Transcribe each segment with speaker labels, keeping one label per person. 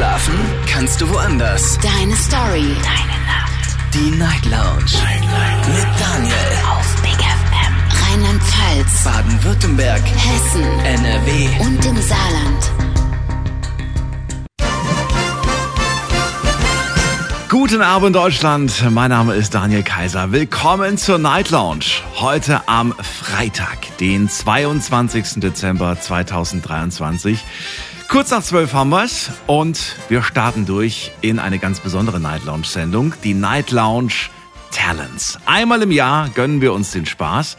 Speaker 1: Schlafen kannst du woanders.
Speaker 2: Deine Story. Deine Nacht.
Speaker 1: Die Night Lounge. Night, Night. Mit Daniel.
Speaker 2: Auf Big FM. Rheinland-Pfalz.
Speaker 1: Baden-Württemberg.
Speaker 2: Hessen.
Speaker 1: NRW.
Speaker 2: Und im Saarland.
Speaker 3: Guten Abend Deutschland, mein Name ist Daniel Kaiser. Willkommen zur Night Lounge. Heute am Freitag, den 22. Dezember 2023. Kurz nach zwölf haben wir's und wir starten durch in eine ganz besondere Night Lounge Sendung, die Night Lounge Talents. Einmal im Jahr gönnen wir uns den Spaß.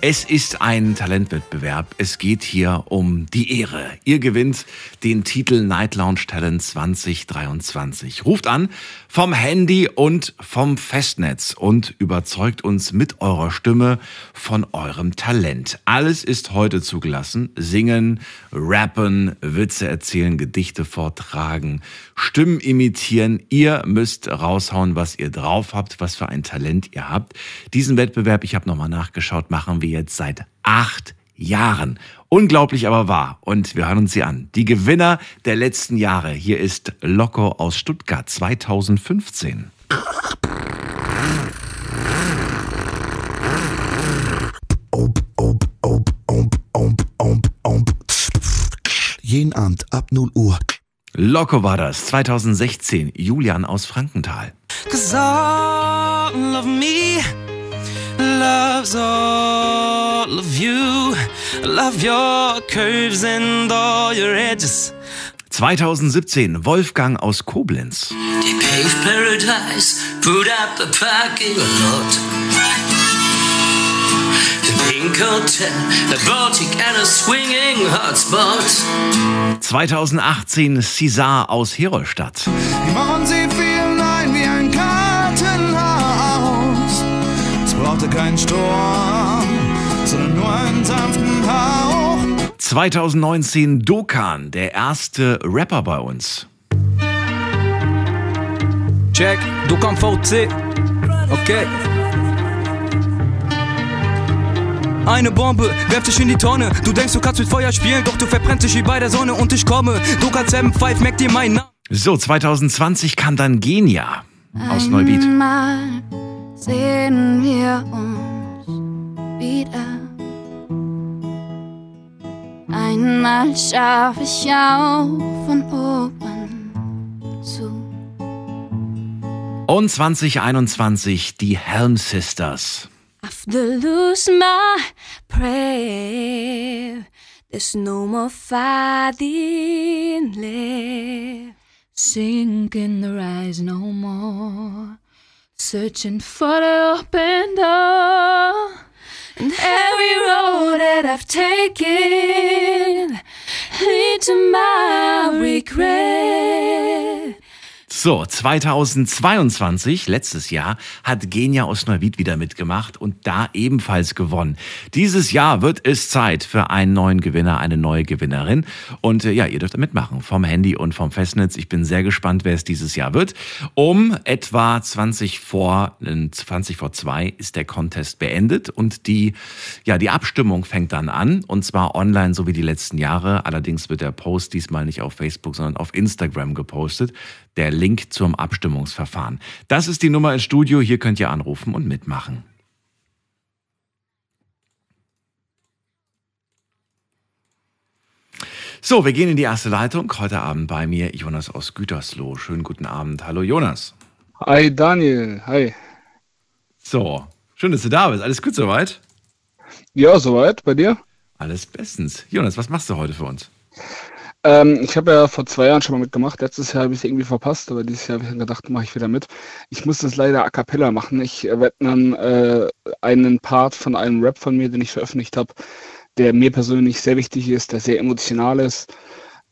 Speaker 3: Es ist ein Talentwettbewerb. Es geht hier um die Ehre. Ihr gewinnt den Titel Night Lounge Talent 2023. Ruft an vom Handy und vom Festnetz und überzeugt uns mit eurer Stimme von eurem Talent. Alles ist heute zugelassen. Singen, rappen, Witze erzählen, Gedichte vortragen, Stimmen imitieren. Ihr müsst raushauen, was ihr drauf habt, was für ein Talent ihr habt. Diesen Wettbewerb, ich habe nochmal nachgeschaut, machen wir jetzt seit acht Jahren. Unglaublich aber wahr. Und wir hören uns sie an. Die Gewinner der letzten Jahre. Hier ist Loco aus Stuttgart 2015.
Speaker 4: Jeden Abend ab 0 Uhr.
Speaker 3: Loco war das 2016. Julian aus Frankenthal.
Speaker 5: Cause all of me loves all of you. Love your curves and all your edges.
Speaker 3: 2017 Wolfgang aus Koblenz.
Speaker 6: They paved paradise, put up a parking lot. The pink hotel, a Baltic and a swinging hotspot.
Speaker 3: 2018 Cesar aus Herolstadt.
Speaker 7: Sie Keinen Sturm, sondern nur einen sanften Hauch.
Speaker 3: 2019 Dokan, der erste Rapper bei uns.
Speaker 8: Check, komm VC. Okay. Eine Bombe, werf dich in die Tonne. Du denkst, du kannst mit Feuer spielen, doch du verbrennst dich wie bei der Sonne und ich komme. Du kannst M5, merk dir meinen Namen.
Speaker 3: So, 2020 kam dann Genia aus Neuwied.
Speaker 9: Einmal sehen wir uns wieder. Einmal schau ich auch von oben zu.
Speaker 3: Und 2021 die Helm Sisters.
Speaker 9: After lose my prayer, there's no more fighting left. Sink in the rise no more, searching for the open door. And every road that I've taken lead to my regret.
Speaker 3: So, 2022, letztes Jahr, hat Genia aus Neuwied wieder mitgemacht und da ebenfalls gewonnen. Dieses Jahr wird es Zeit für einen neuen Gewinner, eine neue Gewinnerin. Und äh, ja, ihr dürft mitmachen, vom Handy und vom Festnetz. Ich bin sehr gespannt, wer es dieses Jahr wird. Um etwa 20 vor, äh, 20 vor zwei ist der Contest beendet und die, ja, die Abstimmung fängt dann an und zwar online, so wie die letzten Jahre. Allerdings wird der Post diesmal nicht auf Facebook, sondern auf Instagram gepostet der Link zum Abstimmungsverfahren. Das ist die Nummer ins Studio, hier könnt ihr anrufen und mitmachen. So, wir gehen in die erste Leitung. Heute Abend bei mir Jonas aus Gütersloh. Schönen guten Abend. Hallo Jonas.
Speaker 10: Hi Daniel, hi.
Speaker 3: So, schön, dass du da bist. Alles gut soweit?
Speaker 10: Ja, soweit. Bei dir?
Speaker 3: Alles bestens. Jonas, was machst du heute für uns?
Speaker 10: Ähm, ich habe ja vor zwei Jahren schon mal mitgemacht. Letztes Jahr habe ich es irgendwie verpasst, aber dieses Jahr habe ich dann gedacht, mache ich wieder mit. Ich muss das leider a cappella machen. Ich werde dann äh, einen Part von einem Rap von mir, den ich veröffentlicht habe, der mir persönlich sehr wichtig ist, der sehr emotional ist,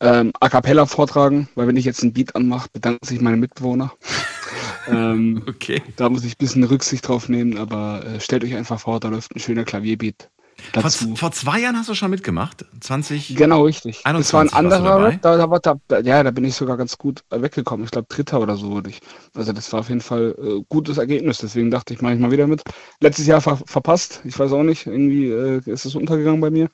Speaker 10: ähm, a cappella vortragen, weil wenn ich jetzt einen Beat anmache, bedanken sich meine Mitbewohner. ähm,
Speaker 3: Okay.
Speaker 10: da muss ich ein bisschen Rücksicht drauf nehmen, aber äh, stellt euch einfach vor, da läuft ein schöner Klavierbeat.
Speaker 3: Vor,
Speaker 10: Dazu.
Speaker 3: vor zwei Jahren hast du schon mitgemacht? 20?
Speaker 10: Genau, richtig. Das war
Speaker 3: 21
Speaker 10: ein anderer da, da, war- da, ja, da bin ich sogar ganz gut weggekommen. Ich glaube, Dritter oder so wurde ich. Also das war auf jeden Fall äh, gutes Ergebnis. Deswegen dachte ich, mache ich mal wieder mit. Letztes Jahr ver verpasst. Ich weiß auch nicht, irgendwie äh, ist es untergegangen bei mir.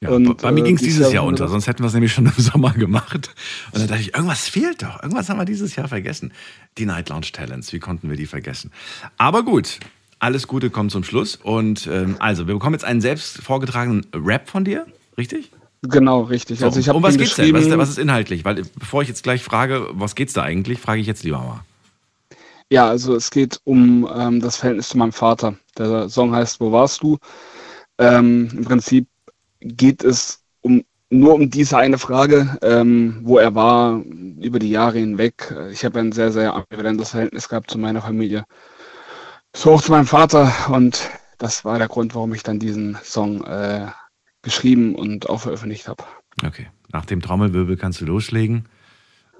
Speaker 3: Ja,
Speaker 10: Und,
Speaker 3: bei mir
Speaker 10: äh,
Speaker 3: ging es dieses Jahr
Speaker 10: wir
Speaker 3: unter, sonst hätten wir es nämlich schon im Sommer gemacht. Und dann dachte ich, irgendwas fehlt doch. Irgendwas haben wir dieses Jahr vergessen. Die Night Lounge Talents, wie konnten wir die vergessen? Aber gut, alles Gute kommt zum Schluss. Und ähm, also, wir bekommen jetzt einen selbst vorgetragenen Rap von dir, richtig?
Speaker 10: Genau, richtig.
Speaker 3: So,
Speaker 10: also ich
Speaker 3: um was geht's denn? Was ist, was ist inhaltlich? Weil bevor ich jetzt gleich frage, was geht's da eigentlich, frage ich jetzt lieber mal.
Speaker 10: Ja, also es geht um ähm, das Verhältnis zu meinem Vater. Der Song heißt Wo warst du? Ähm, Im Prinzip geht es um nur um diese eine Frage, ähm, wo er war über die Jahre hinweg. Ich habe ein sehr, sehr ambivalentes Verhältnis gehabt zu meiner Familie. So auch zu meinem Vater und das war der Grund, warum ich dann diesen Song äh, geschrieben und auch veröffentlicht habe.
Speaker 3: Okay, nach dem Trommelwirbel kannst du loslegen.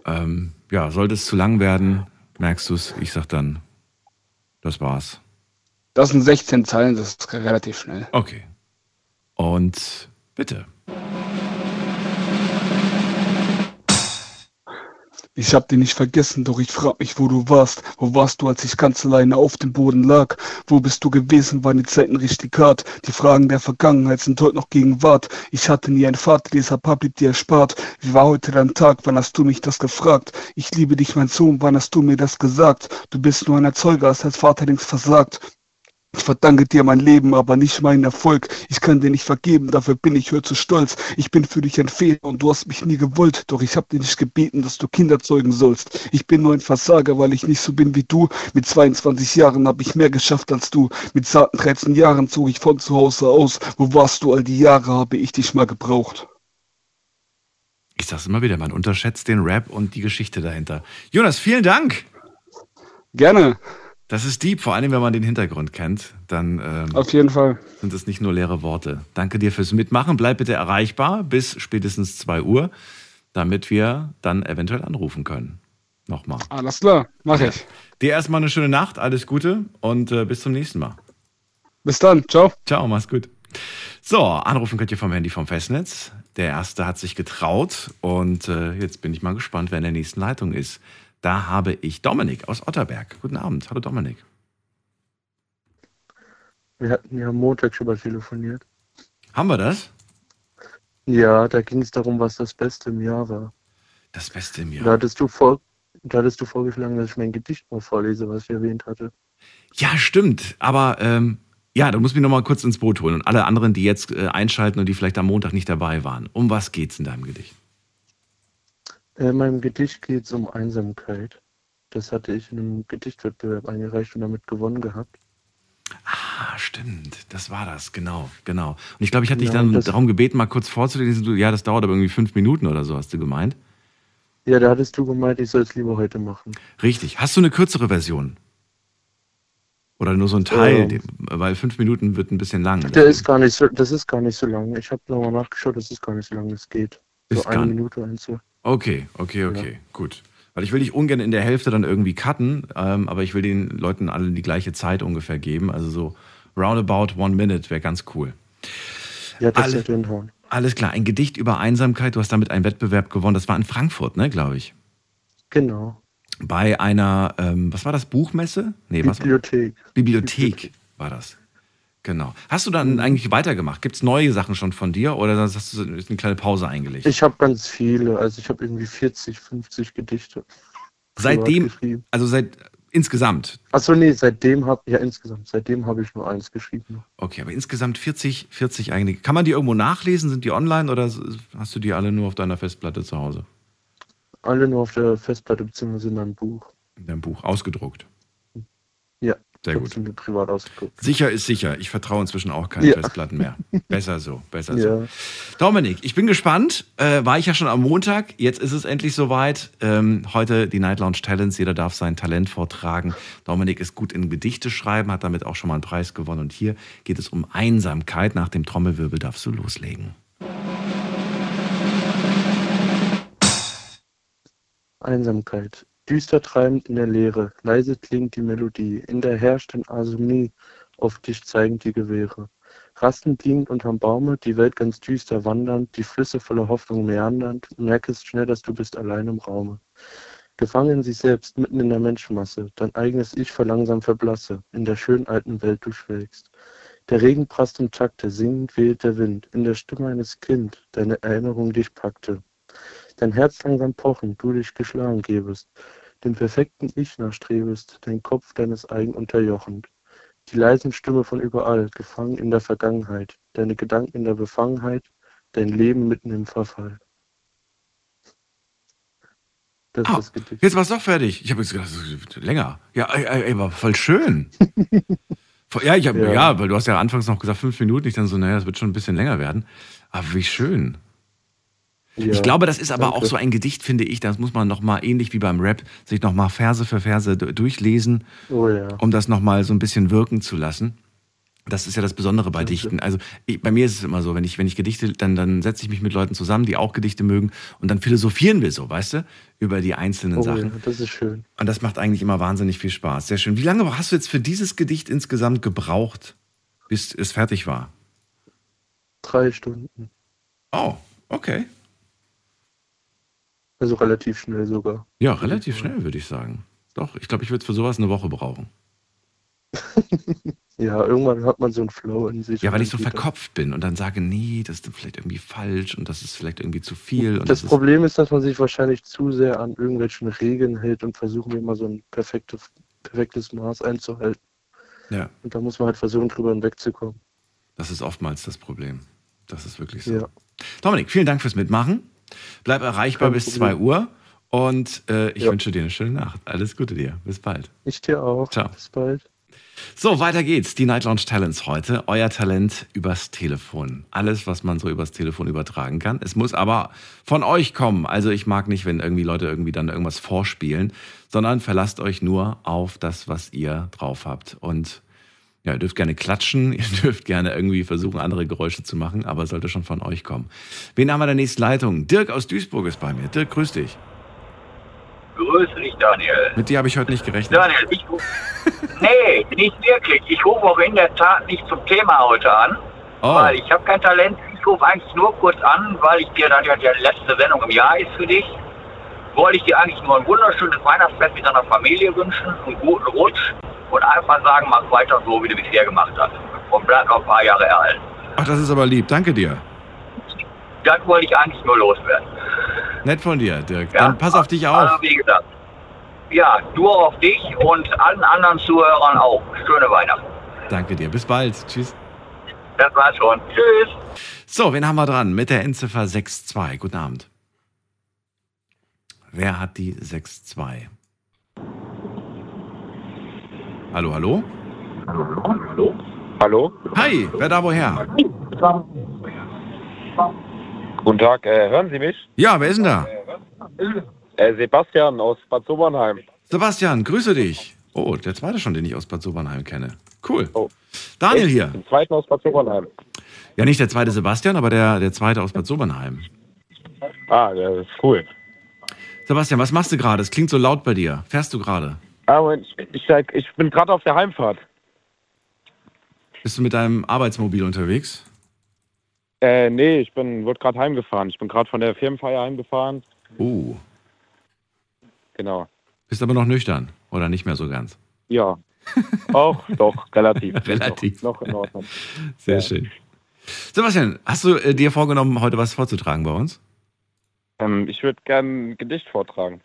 Speaker 3: Ähm, ja, sollte es zu lang werden, merkst du es. Ich sag dann, das war's.
Speaker 10: Das sind 16 Zeilen, das ist relativ schnell.
Speaker 3: Okay. Und bitte.
Speaker 10: Ich hab dich nicht vergessen, doch ich frag mich, wo du warst. Wo warst du, als ich ganz alleine auf dem Boden lag? Wo bist du gewesen, waren die Zeiten richtig hart? Die Fragen der Vergangenheit sind heute noch Gegenwart. Ich hatte nie einen Vater, dieser Pap blieb dir erspart. Wie war heute dein Tag? Wann hast du mich das gefragt? Ich liebe dich, mein Sohn, wann hast du mir das gesagt? Du bist nur ein Erzeuger, hast als Vater längst versagt. Ich verdanke dir mein Leben, aber nicht meinen Erfolg. Ich kann dir nicht vergeben, dafür bin ich heute zu stolz. Ich bin für dich ein Fehler und du hast mich nie gewollt, doch ich habe dir nicht gebeten, dass du Kinder zeugen sollst. Ich bin nur ein Versager, weil ich nicht so bin wie du. Mit 22 Jahren habe ich mehr geschafft als du. Mit zarten 13 Jahren zog ich von zu Hause aus. Wo warst du all die Jahre, habe ich dich mal gebraucht.
Speaker 3: Ich sag's immer wieder, man unterschätzt den Rap und die Geschichte dahinter. Jonas, vielen Dank.
Speaker 10: Gerne.
Speaker 3: Das ist deep, vor allem wenn man den Hintergrund kennt. Dann ähm,
Speaker 10: Auf jeden Fall.
Speaker 3: sind es nicht nur leere Worte. Danke dir fürs Mitmachen. Bleib bitte erreichbar bis spätestens 2 Uhr, damit wir dann eventuell anrufen können. Nochmal.
Speaker 10: Alles klar, mache ich.
Speaker 3: Dir erstmal eine schöne Nacht, alles Gute und äh, bis zum nächsten Mal.
Speaker 10: Bis dann, ciao.
Speaker 3: Ciao, mach's gut. So, anrufen könnt ihr vom Handy vom Festnetz. Der erste hat sich getraut und äh, jetzt bin ich mal gespannt, wer in der nächsten Leitung ist. Da habe ich Dominik aus Otterberg. Guten Abend. Hallo Dominik.
Speaker 11: Wir hatten ja am Montag schon mal telefoniert.
Speaker 3: Haben wir das?
Speaker 11: Ja, da ging es darum, was das Beste im Jahr war.
Speaker 3: Das Beste im
Speaker 11: Da
Speaker 3: Jahr.
Speaker 11: hattest du vor, da hattest du vorgeschlagen, dass ich mein Gedicht mal vorlese, was ich erwähnt hatte.
Speaker 3: Ja, stimmt. Aber ähm, ja, du musst mich noch mal kurz ins Boot holen und alle anderen, die jetzt äh, einschalten und die vielleicht am Montag nicht dabei waren. Um was geht's in deinem Gedicht?
Speaker 11: Äh, In meinem Gedicht geht es um Einsamkeit. Das hatte ich in einem Gedichtwettbewerb eingereicht und damit gewonnen gehabt.
Speaker 3: Ah, stimmt. Das war das, genau, genau. Und ich glaube, ich hatte dich
Speaker 11: Ja,
Speaker 3: dann darum gebeten, mal kurz vorzulesen. Du, Ja, das dauert aber irgendwie fünf Minuten oder so, hast du gemeint.
Speaker 11: Ja, da hattest du gemeint, ich soll es lieber heute machen.
Speaker 3: Richtig. Hast du eine kürzere Version? Oder nur so ein Teil?
Speaker 11: Ähm.
Speaker 3: Weil fünf Minuten wird ein bisschen lang.
Speaker 11: Der ist gar nicht so, das ist gar nicht so lang. Ich habe nochmal nachgeschaut, das ist gar nicht so lang, es geht. So
Speaker 3: Ist
Speaker 11: eine
Speaker 3: gar-
Speaker 11: Minute so.
Speaker 3: Okay, okay, okay, gut. Weil ich will dich ungern in der Hälfte dann irgendwie cutten, ähm, aber ich will den Leuten alle die gleiche Zeit ungefähr geben. Also so roundabout one minute wäre ganz cool.
Speaker 11: Ja, das
Speaker 3: Alle-
Speaker 11: wird hinhauen.
Speaker 3: Alles klar, ein Gedicht über Einsamkeit. Du hast damit einen Wettbewerb gewonnen. Das war in Frankfurt, ne, glaube ich.
Speaker 11: Genau.
Speaker 3: Bei einer, ähm, was war das, Buchmesse? Nee, was war
Speaker 11: Bibliothek.
Speaker 3: Bibliothek war das. Genau. Hast du dann eigentlich weitergemacht? Gibt es neue Sachen schon von dir oder hast du eine kleine Pause eingelegt?
Speaker 11: Ich habe ganz viele, also ich habe irgendwie 40, 50 Gedichte.
Speaker 3: Seitdem, also seit insgesamt.
Speaker 11: Achso, nee, seitdem habe ja insgesamt, seitdem habe ich nur eins geschrieben.
Speaker 3: Okay, aber insgesamt 40, 40 eigene. Kann man die irgendwo nachlesen? Sind die online oder hast du die alle nur auf deiner Festplatte zu Hause?
Speaker 11: Alle nur auf der Festplatte beziehungsweise in meinem Buch.
Speaker 3: In deinem Buch ausgedruckt.
Speaker 11: Ja.
Speaker 3: Sehr gut.
Speaker 11: privat.
Speaker 3: Sicher ist sicher. Ich vertraue inzwischen auch keinen
Speaker 11: Ja.
Speaker 3: Festplatten mehr. Besser so, besser
Speaker 11: Ja.
Speaker 3: so. Dominik, ich bin gespannt. Äh, war ich ja schon am Montag. Jetzt ist es endlich soweit. Ähm, heute die Night Lounge Talents. Jeder darf sein Talent vortragen. Dominik ist gut in Gedichte schreiben, hat damit auch schon mal einen Preis gewonnen. Und hier geht es um Einsamkeit. Nach dem Trommelwirbel darfst du loslegen.
Speaker 11: Einsamkeit. Düster treibend in der Leere, leise klingt die Melodie, in der herrscht ein Asomnie, auf dich zeigen die Gewehre. Rastend liegend unterm Baume, die Welt ganz düster wandernd, die Flüsse voller Hoffnung meandernd, merkest schnell, dass du bist allein im Raume. Gefangen in sich selbst, mitten in der Menschenmasse, dein eigenes Ich verlangsam verblasse, in der schönen alten Welt du schwelgst. Der Regen prasst im Takte, singend weht der Wind, in der Stimme eines Kind, deine Erinnerung dich packte. Dein Herz langsam pochen, du dich geschlagen gebest, dem perfekten Ich nachstrebest, dein Kopf deines eigen unterjochend. Die leisen Stimme von überall, gefangen in der Vergangenheit, deine Gedanken in der Befangenheit, dein Leben mitten im Verfall. Das
Speaker 3: Ah,
Speaker 11: ist das Gedicht.
Speaker 3: jetzt war es doch fertig. Ich habe jetzt gedacht, länger. Ja, ey, war voll schön. Ja, ich hab, ja.
Speaker 11: Ja.
Speaker 3: weil du hast ja anfangs noch gesagt fünf Minuten. Ich dann so, naja, das wird schon ein bisschen länger werden. Aber wie schön.
Speaker 11: Ja,
Speaker 3: ich glaube, das ist aber
Speaker 11: danke.
Speaker 3: auch so ein Gedicht, finde ich. Das muss man nochmal, ähnlich wie beim Rap, sich nochmal Verse für Verse durchlesen,
Speaker 11: Oh ja.
Speaker 3: um das nochmal so ein bisschen wirken zu lassen. Das ist ja das Besondere bei Dichten. Also ich, bei mir ist es immer so, wenn ich, wenn ich Gedichte, dann, dann setze ich mich mit Leuten zusammen, die auch Gedichte mögen und dann philosophieren wir so, weißt du, über die einzelnen
Speaker 11: Oh ja,
Speaker 3: Sachen.
Speaker 11: das ist schön.
Speaker 3: Und das macht eigentlich immer wahnsinnig viel Spaß. Sehr schön. Wie lange hast du jetzt für dieses Gedicht insgesamt gebraucht, bis es fertig war?
Speaker 11: Drei Stunden.
Speaker 3: Oh, okay.
Speaker 11: Also relativ schnell sogar.
Speaker 3: Ja, relativ schnell, würde ich sagen. Doch, ich glaube, ich würde für sowas eine Woche brauchen.
Speaker 11: Ja, irgendwann hat man so einen Flow in sich.
Speaker 3: Ja, weil ich so verkopft bin und dann sage, nee, das ist vielleicht irgendwie falsch und das ist vielleicht irgendwie zu viel.
Speaker 11: Das
Speaker 3: das
Speaker 11: Problem ist, dass man sich wahrscheinlich zu sehr an irgendwelchen Regeln hält und versuchen immer so ein perfektes, perfektes Maß einzuhalten.
Speaker 3: ja,
Speaker 11: Und da muss man halt versuchen, drüber hinwegzukommen.
Speaker 3: das ist oftmals das Problem. Das ist wirklich so.
Speaker 11: Ja.
Speaker 3: Dominik, vielen Dank fürs Mitmachen. Bleib erreichbar
Speaker 11: Kein
Speaker 3: bis
Speaker 11: Problem.
Speaker 3: 2 Uhr und äh, ich
Speaker 11: Ja.
Speaker 3: wünsche dir eine schöne Nacht. Alles Gute dir. Bis bald.
Speaker 11: Ich dir auch.
Speaker 3: Ciao.
Speaker 11: Bis bald.
Speaker 3: So, weiter geht's. Die Night Lounge Talents heute. Euer Talent übers Telefon. Alles, was man so übers Telefon übertragen kann. Es muss aber von euch kommen. Also ich mag nicht, wenn irgendwie Leute irgendwie dann irgendwas vorspielen, sondern verlasst euch nur auf das, was ihr drauf habt. Und ja, ihr dürft gerne klatschen, ihr dürft gerne irgendwie versuchen, andere Geräusche zu machen, aber es sollte schon von euch kommen. Wen haben wir der nächsten Leitung? Dirk aus Duisburg ist bei mir. Dirk, grüß dich.
Speaker 12: Grüße dich, Daniel.
Speaker 3: Mit dir habe ich heute nicht gerechnet.
Speaker 12: Daniel, ich ruf- Nee, nicht wirklich. Ich rufe auch in der Tat nicht zum Thema heute an,
Speaker 3: Oh,
Speaker 12: weil ich habe kein Talent. Ich rufe eigentlich nur kurz an, weil ich dir dann ja die letzte Sendung im Jahr ist für dich. Wollte ich dir eigentlich nur ein wunderschönes Weihnachtsfest mit deiner Familie wünschen, einen guten Rutsch und einfach sagen, mach weiter so, wie du bisher gemacht hast. Und bleib noch ein paar Jahre erhalten.
Speaker 3: ach, das ist aber lieb. Danke dir.
Speaker 12: Das wollte ich eigentlich nur loswerden.
Speaker 3: Nett von dir, Dirk.
Speaker 12: Ja.
Speaker 3: Dann pass auf dich auf.
Speaker 12: Also wie gesagt, ja, du auf dich und allen anderen Zuhörern auch. Schöne Weihnachten.
Speaker 3: Danke dir. Bis bald. Tschüss.
Speaker 12: Das war's schon. Tschüss.
Speaker 3: So, wen haben wir dran? Mit der Endziffer 62. Guten Abend. Wer hat die 62? Hallo, hallo?
Speaker 13: Hallo?
Speaker 3: Hi, wer da woher?
Speaker 13: Guten Tag, äh, hören Sie mich?
Speaker 3: Ja, wer ist denn da?
Speaker 13: Äh, Sebastian aus Bad Sobernheim.
Speaker 3: Sebastian, grüße dich. Oh, der zweite schon, den ich aus Bad Sobernheim kenne. Cool.
Speaker 13: Oh.
Speaker 3: Daniel hier.
Speaker 13: Den zweiten aus Bad Sobernheim.
Speaker 3: Ja, nicht der zweite Sebastian, aber der, der zweite aus Bad Sobernheim.
Speaker 13: Ah, das ist cool.
Speaker 3: Sebastian, was machst du gerade? Es klingt so laut bei dir. Fährst du gerade?
Speaker 13: Aber ich, ich, ich bin gerade auf der Heimfahrt.
Speaker 3: Bist du mit deinem Arbeitsmobil unterwegs?
Speaker 13: Äh, nee, ich bin, wurde gerade heimgefahren. Ich bin gerade von der Firmenfeier heimgefahren.
Speaker 3: Oh.
Speaker 13: Genau.
Speaker 3: Bist aber noch nüchtern. Oder nicht mehr so ganz?
Speaker 13: Ja. Auch, doch, relativ.
Speaker 3: Relativ.
Speaker 13: Doch, noch in Ordnung.
Speaker 3: Sehr schön. Sebastian, hast du äh, dir vorgenommen, heute was vorzutragen bei uns?
Speaker 13: Ähm, ich würde gerne ein Gedicht vortragen.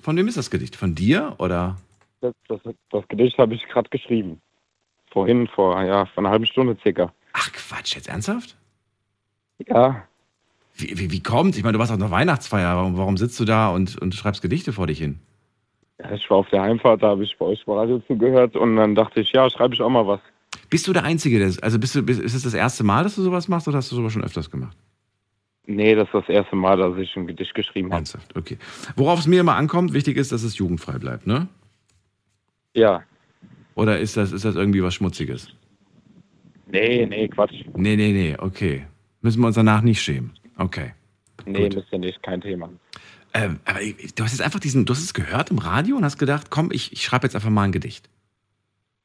Speaker 3: Von wem ist das Gedicht? Von dir oder?
Speaker 13: Das, das, das Gedicht habe ich gerade geschrieben. Vorhin, vor, ja, vor einer halben Stunde circa.
Speaker 3: Ach Quatsch, jetzt ernsthaft?
Speaker 13: Ja,
Speaker 3: Wie, wie, wie kommt? Ich meine, du warst auf einer Weihnachtsfeier. Warum, warum sitzt du da und, und schreibst Gedichte vor dich hin?
Speaker 13: Ja, ich war auf der Heimfahrt, da habe ich bei euch Radio zugehört und dann dachte ich, ja, schreibe ich auch mal was.
Speaker 3: Bist du der Einzige, der, also bist du, bist, ist es das erste Mal, dass du sowas machst oder hast du sowas schon öfters gemacht?
Speaker 13: Nee, das ist das erste Mal, dass ich ein Gedicht geschrieben habe.
Speaker 3: Ernsthaft, okay. Worauf es mir immer ankommt, wichtig ist, dass es jugendfrei bleibt, ne?
Speaker 13: Ja.
Speaker 3: Oder ist das, ist das irgendwie was Schmutziges?
Speaker 13: Nee, nee, Quatsch.
Speaker 3: Nee, nee, nee, okay. Müssen wir uns danach nicht schämen. Okay.
Speaker 13: Nee,
Speaker 3: Gut.
Speaker 13: müsst ihr nicht, kein Thema.
Speaker 3: Ähm, aber du hast jetzt einfach diesen, du hast es gehört im Radio und hast gedacht, komm, ich, ich schreibe jetzt einfach mal ein Gedicht.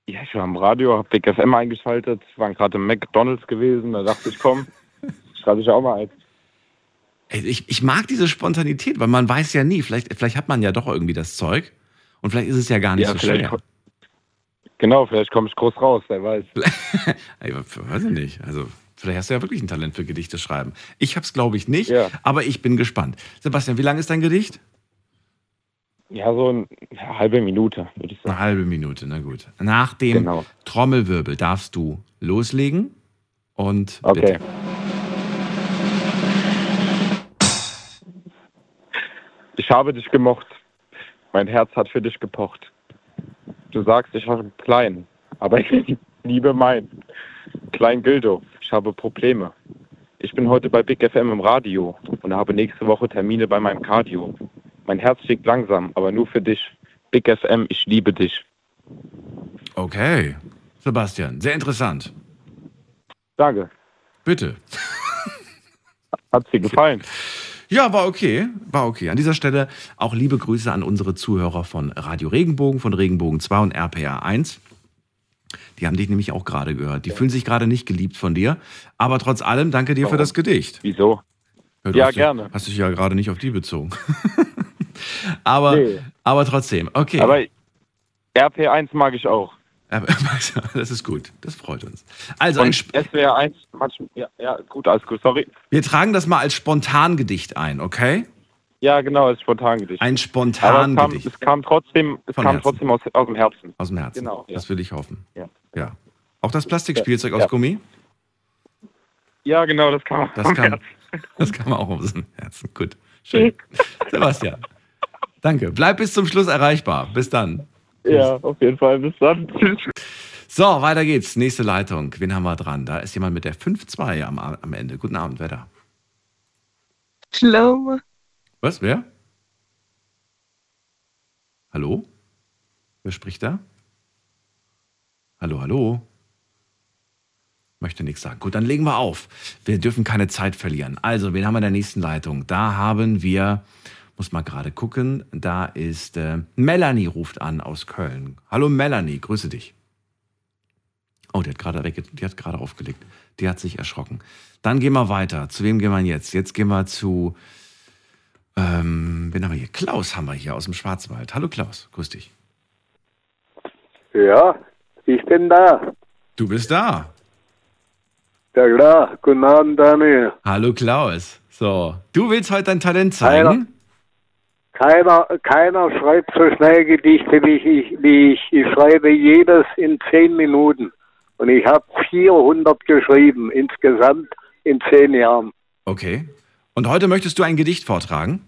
Speaker 13: Ja, ich war im Radio, hab Big FM eingeschaltet, waren gerade im McDonalds gewesen, da dachte ich, komm, schreibe ich auch mal eins.
Speaker 3: Ich, ich mag diese Spontanität, weil man weiß ja nie, vielleicht, vielleicht hat man ja doch irgendwie das Zeug und vielleicht ist es ja gar nicht
Speaker 13: Ja,
Speaker 3: so schwer.
Speaker 13: Genau, vielleicht komme ich groß raus, wer weiß.
Speaker 3: Ey, weiß ich nicht. Also, vielleicht hast du ja wirklich ein Talent für Gedichte schreiben. Ich habe es, glaube ich, nicht,
Speaker 13: Ja.
Speaker 3: aber ich bin gespannt. Sebastian, wie lang ist dein Gedicht?
Speaker 13: Ja, so eine halbe Minute, würde ich sagen.
Speaker 3: Eine halbe Minute, na gut. Nach dem
Speaker 13: Genau.
Speaker 3: Trommelwirbel darfst du loslegen und
Speaker 13: Okay.
Speaker 3: bitte.
Speaker 13: Ich habe dich gemocht. Mein Herz hat für dich gepocht. Du sagst, ich habe klein, aber ich liebe mein. Klein Gildo, ich habe Probleme. Ich bin heute bei Big FM im Radio und habe nächste Woche Termine bei meinem Cardio. Mein Herz schlägt langsam, aber nur für dich. Big FM, ich liebe dich.
Speaker 3: Okay. Sebastian, sehr interessant.
Speaker 13: Danke.
Speaker 3: Bitte.
Speaker 13: Hat dir gefallen?
Speaker 3: Ja, war okay. War okay. An dieser Stelle auch liebe Grüße an unsere Zuhörer von Radio Regenbogen, von Regenbogen 2 und RPR 1. Die haben dich nämlich auch gerade gehört. Die fühlen sich gerade nicht geliebt von dir. Aber trotz allem, danke dir für
Speaker 13: Warum?
Speaker 3: das Gedicht.
Speaker 13: Wieso?
Speaker 3: du
Speaker 13: Ja, gerne.
Speaker 3: Hast dich ja gerade nicht auf die bezogen. aber,
Speaker 13: Nee.
Speaker 3: aber trotzdem, okay.
Speaker 13: Aber RP1 mag ich auch.
Speaker 3: Aber- das ist gut. Das freut uns. Also, ein,
Speaker 13: SWR1, manchmal, ja, ja, gut, alles gut, sorry.
Speaker 3: wir tragen das mal als Spontangedicht ein, okay?
Speaker 13: Ja, genau, ist Spontangedicht.
Speaker 3: Ein
Speaker 13: Aber es kam,
Speaker 3: Spontangedicht.
Speaker 13: es kam trotzdem, es
Speaker 3: Von
Speaker 13: kam
Speaker 3: Herzen.
Speaker 13: trotzdem aus, aus dem Herzen.
Speaker 3: Aus dem Herzen.
Speaker 13: Genau, ja.
Speaker 3: Das will ich hoffen.
Speaker 13: Ja.
Speaker 3: ja. Auch das Plastikspielzeug aus
Speaker 13: Ja.
Speaker 3: Gummi?
Speaker 13: Ja, genau, das kam
Speaker 3: Das
Speaker 13: aus dem Herzen.
Speaker 3: das man auch aus dem Herzen. Gut. Schön. Sebastian. Danke. Bleib bis zum Schluss erreichbar. Bis dann.
Speaker 13: Ja, auf jeden Fall. Bis dann. Tschüss.
Speaker 3: So, weiter geht's. Nächste Leitung. Wen haben wir dran? Da ist jemand mit der 5-2 am, am Ende. Guten Abend, wer da?
Speaker 14: Schlaume.
Speaker 3: Was? Wer? Hallo? Wer spricht da? Hallo, hallo? Möchte nichts sagen. Gut, dann legen wir auf. Wir dürfen keine Zeit verlieren. Also, wen haben wir in der nächsten Leitung? Da haben wir, muss mal gerade gucken, da ist äh, Melanie ruft an aus Köln. Hallo Melanie, grüße dich. Oh, die hat gerade wegge die hat gerade aufgelegt. Die hat sich erschrocken. Dann gehen wir weiter. Zu wem gehen wir jetzt? Jetzt gehen wir zu ähm, wen haben wir hier? Klaus haben wir hier aus dem Schwarzwald. Hallo Klaus, grüß dich.
Speaker 15: Ja, ich bin da.
Speaker 3: Du bist da.
Speaker 15: Ja klar, guten Abend, Daniel.
Speaker 3: Hallo Klaus. So, du willst heute dein Talent zeigen?
Speaker 15: Keiner, keiner schreibt so schnell Gedichte wie ich, wie ich. Ich schreibe jedes in zehn Minuten. Und ich habe 400 geschrieben, insgesamt in zehn Jahren.
Speaker 3: Okay. Und heute möchtest du ein Gedicht vortragen?